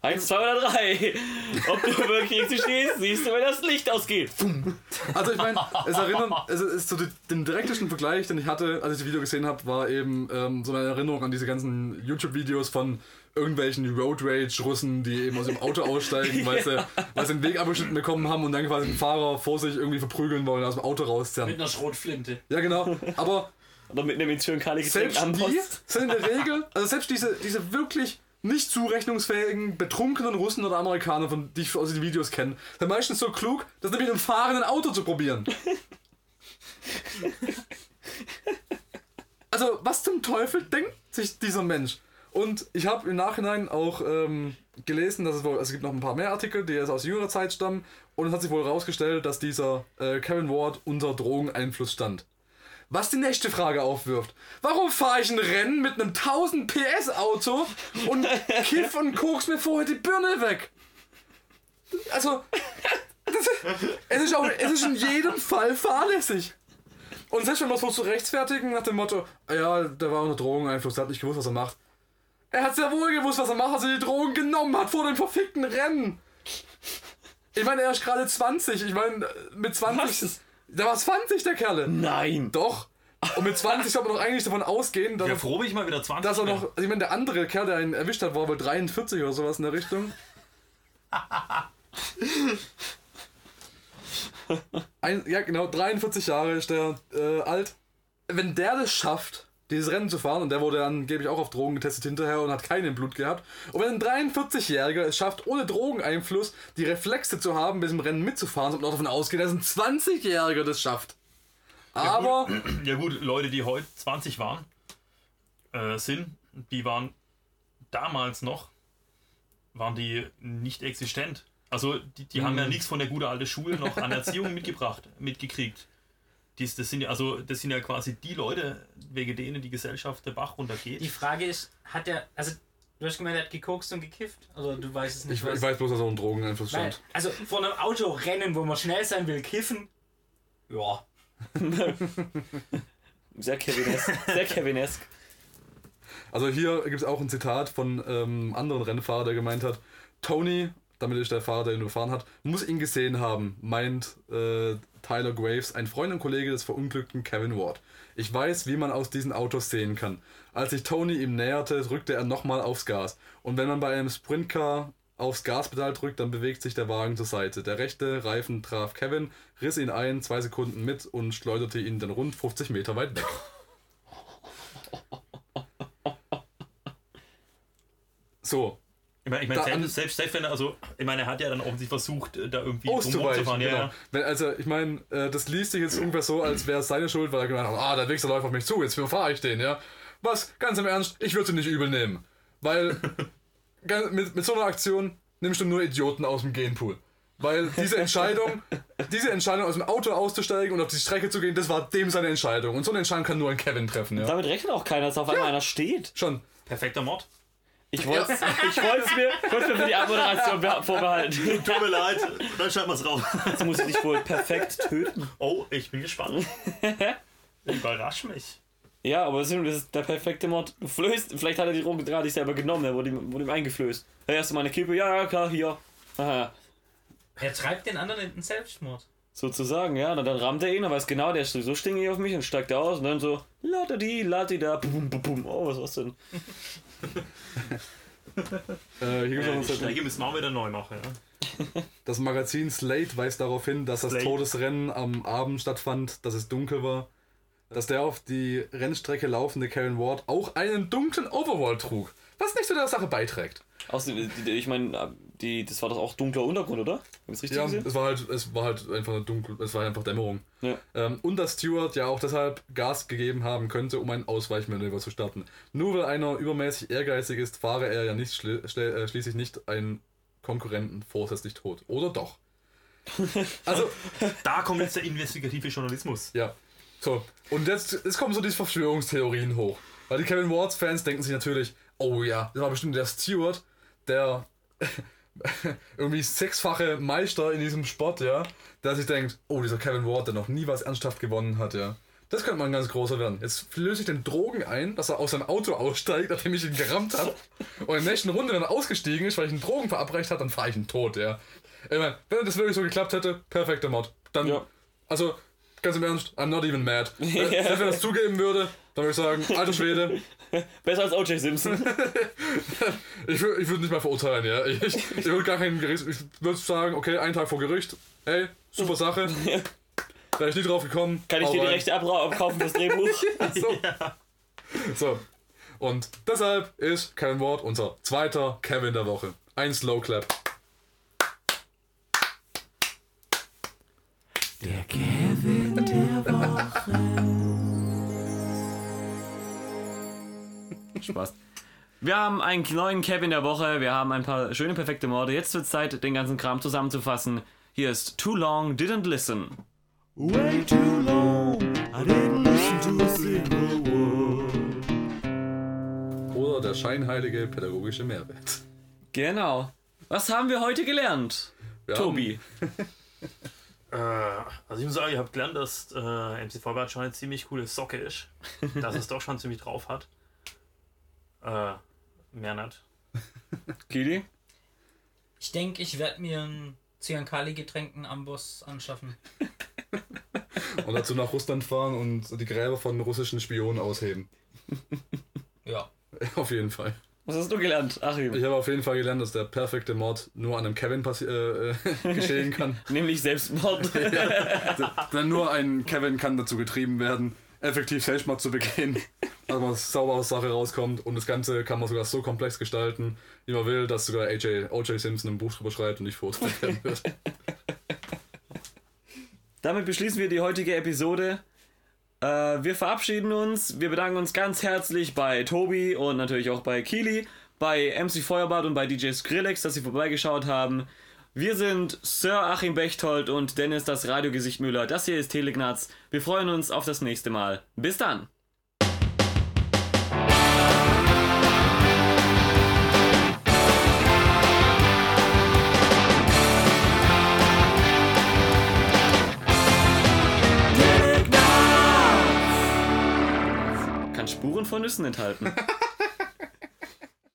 Eins, zwei oder drei. Ob du wirklich richtig stehst, siehst du, wenn das Licht ausgeht. Also ich meine, es erinnert, es ist so die, den direktesten Vergleich, den ich hatte, als ich das Video gesehen habe, war eben ähm, so eine Erinnerung an diese ganzen YouTube-Videos von irgendwelchen Road Rage-Russen, die eben aus dem Auto aussteigen, weil sie, weil sie den Weg abgeschnitten bekommen haben und dann quasi den Fahrer vor sich irgendwie verprügeln wollen, aus dem Auto Mit rauszerren. einer Schrotflinte. Ja, genau. Aber Oder mit einem in Türkali selbst die sind in der Regel, also selbst diese, diese wirklich nicht zurechnungsfähigen, betrunkenen Russen oder Amerikaner, von die ich aus den Videos kenne, sind meistens so klug, das mit einem fahrenden Auto zu probieren. Also, was zum Teufel denkt sich dieser Mensch? Und ich habe im Nachhinein auch ähm, gelesen, dass es wohl, also es gibt noch ein paar mehr Artikel, die jetzt aus jüngerer Zeit stammen. Und es hat sich wohl herausgestellt, dass dieser äh, Kevin Ward unter Drogeneinfluss stand. Was die nächste Frage aufwirft. Warum fahre ich ein Rennen mit einem 1000 PS Auto und kiff und koks mir vorher die Birne weg? Also, das, es, ist auch, es ist in jedem Fall fahrlässig. Und selbst wenn man es versucht zu rechtfertigen nach dem Motto, ja, der war unter Drogeneinfluss, der hat nicht gewusst, was er macht. Er hat sehr wohl gewusst, was er macht, als er die Drogen genommen hat vor dem verfickten Rennen. Ich meine, er ist gerade 20. Ich meine, mit 20. Was? Der war 20, der Kerle. Nein. Doch. Und mit 20 soll man doch eigentlich davon ausgehen, dass, Ja, froh bin ich mal wieder 20. dass er noch. Also ich meine, der andere Kerl, der ihn erwischt hat, war wohl 43 oder sowas in der Richtung. Ein, ja, genau, 43 Jahre ist der äh, alt. Wenn der das schafft, dieses Rennen zu fahren, und der wurde dann, gebe ich auch auf Drogen getestet hinterher und hat keinen Blut gehabt. Und wenn ein 43-Jähriger es schafft, ohne Drogeneinfluss die Reflexe zu haben, bei diesem Rennen mitzufahren, sollte man auch davon ausgehen, dass ein 20-Jähriger das schafft. Aber, Ja gut, Leute, die heute 20 waren, äh, sind, die waren damals noch, waren die nicht existent. Also die, die haben ja nichts von der gute alte Schule noch an Erziehung mitgebracht, mitgekriegt. Dies, das sind ja also das sind ja quasi die Leute, wegen denen die Gesellschaft der Bach runtergeht. Die Frage ist, hat er, also Du hast gemeint, er hat gekokst und gekifft? Oder du weißt es nicht? Ich, was? ich weiß bloß, dass er einen Drogeneinfluss Nein, stand. also vor einem Autorennen, wo man schnell sein will, kiffen. Ja. Sehr Kevinesk. Sehr Kevinesk. Also hier gibt es auch ein Zitat von ähm, anderen Rennfahrer, der gemeint hat, Tony, damit ist der Fahrer, der ihn gefahren hat, muss ihn gesehen haben, meint äh, Tyler Graves, ein Freund und Kollege des verunglückten Kevin Ward. Ich weiß, wie man aus diesen Autos sehen kann. Als sich Tony ihm näherte, drückte er nochmal aufs Gas. Und wenn man bei einem Sprintcar aufs Gaspedal drückt, dann bewegt sich der Wagen zur Seite. Der rechte Reifen traf Kevin, riss ihn ein, zwei Sekunden mit und schleuderte ihn dann rund 50 Meter weit weg. So, Ich meine, ich an- selbst, selbst, selbst wenn er, also, ich meine, er hat ja dann offensichtlich versucht, äh, da irgendwie rumzufahren. Ja, genau. ja. Wenn, also, ich meine, äh, das liest sich jetzt ungefähr so, als wäre es seine Schuld, weil er gemeint hat, ah, der Wichser läuft auf mich zu, jetzt fahre ich den, ja. Was, ganz im Ernst, ich würde ihn nicht übel nehmen. Weil mit, mit so einer Aktion nimmst du nur Idioten aus dem Genpool. Weil diese Entscheidung, diese Entscheidung aus dem Auto auszusteigen und auf die Strecke zu gehen, das war dem seine Entscheidung. Und so eine Entscheidung kann nur ein Kevin treffen, ja. Damit rechnet auch keiner, dass auf einmal einer steht. Schon. Perfekter Mord. Ich wollte es ich wollt's mir, wollt's mir für die Abmoderation beha- vorbehalten. Tut mir leid, dann schreiben wir es raus. Jetzt muss ich dich wohl perfekt töten. Oh, ich bin gespannt. Überrasch mich. Ja, aber das ist der perfekte Mord. Du flößt, vielleicht hat er die Drogen gerade nicht selber genommen, er wurde ihm, wurde ihm eingeflößt. Hey, hast du mal eine Kippe? Ja, ja, klar, hier. Aha. Er treibt den anderen in den Selbstmord. Sozusagen, ja. Und dann rammt er ihn, er weiß genau, der ist so stinkig auf mich und steigt er aus und dann so, latadi, latida, bum, bum, bum. Oh, was war's denn? Äh, hier Äh, was die Strecke müssen wir auch wieder neu machen. Ja? Das Magazin Slate weist darauf hin, dass das Slate. Todesrennen am Abend stattfand, dass es dunkel war, dass der auf die Rennstrecke laufende Karen Ward auch einen dunklen Overall trug, was nicht zu der Sache beiträgt. Außerdem, ich meine, die, das war doch auch dunkler Untergrund, oder? Hab richtig Ja, gesehen? es war halt, es war halt einfach eine dunkel, es war einfach Dämmerung. Ja. Ähm, und dass Stewart ja auch deshalb Gas gegeben haben könnte, um ein Ausweichmanöver zu starten. Nur weil einer übermäßig ehrgeizig ist, fahre er ja nicht schli schli- äh, schließlich nicht einen Konkurrenten vorsätzlich tot. Oder doch? Also, Da kommt jetzt der investigative Journalismus. Ja. So, und jetzt, jetzt kommen so diese Verschwörungstheorien hoch. Weil die Kevin Wards-Fans denken sich natürlich, oh ja, das war bestimmt der Stewart, der irgendwie sechsfache Meister in diesem Sport, ja, der sich denkt, oh, dieser Kevin Ward, der noch nie was ernsthaft gewonnen hat, ja. Das könnte mal ein ganz großer werden. Jetzt löse ich den Drogen ein, dass er aus seinem Auto aussteigt, nachdem ich ihn gerammt habe. Und in der nächsten Runde dann ausgestiegen ist, weil ich einen Drogen verabreicht habe, dann fahre ich ihn tot, ja. Ich meine, wenn das wirklich so geklappt hätte, perfekter Mod. Dann, Ja. also, ganz im Ernst, I'm not even mad. Wenn wenn er das zugeben würde, dann würde ich sagen, alter Schwede, Besser als O.J. Simpson. ich, wür- ich würde nicht mal verurteilen, ja. Ich, ich würde gar keinen Gericht, ich würde sagen, okay, einen Tag vor Gericht, hey, super Sache. Wäre ich nie drauf gekommen. Kann ich dir die. Rechte abkaufen fürs Drehbuch? So. so. Und deshalb ist Kevin Ward unser zweiter Kevin der Woche. Ein Slow Clap. Spaß. Wir haben einen neuen Kevin der Woche, wir haben ein paar schöne, perfekte Morde. Jetzt wird Zeit, den ganzen Kram zusammenzufassen. Hier ist Too Long Didn't Listen. Way too long, I didn't listen to a single word. Oder der scheinheilige pädagogische Mehrwert. Genau. Was haben wir heute gelernt? Wir Tobi. Äh, also ich muss sagen, ich habe gelernt, dass äh, MC Vollbart schon eine ziemlich coole Socke ist. dass es doch schon ziemlich drauf hat. Äh, mehr nicht. Kili? Ich denke, ich werde mir ein Zyankali-getränkten Amboss anschaffen. Und dazu nach Russland fahren und die Gräber von russischen Spionen ausheben. Ja. Auf jeden Fall. Was hast du gelernt, Achim? Ich habe auf jeden Fall gelernt, dass der perfekte Mord nur an einem Kevin äh, äh, geschehen kann. Nämlich Selbstmord. Denn nur ein Kevin kann dazu getrieben werden, effektiv Selbstmord zu begehen. Also man sauber aus Sache rauskommt und das Ganze kann man sogar so komplex gestalten, wie man will, dass sogar AJ, O.J. Simpson ein Buch drüber schreibt und nicht verurteilt werden wird. Damit beschließen wir die heutige Episode. Äh, wir verabschieden uns. Wir bedanken uns ganz herzlich bei Tobi und natürlich auch bei Kili, bei MC Feuerbart und bei DJ Skrillex, dass sie vorbeigeschaut haben. Wir sind Sir Achim Bechtold und Dennis das Radiogesicht Müller. Das hier ist Telegnaz. Wir freuen uns auf das nächste Mal. Bis dann! Kann Spuren von Nüssen enthalten.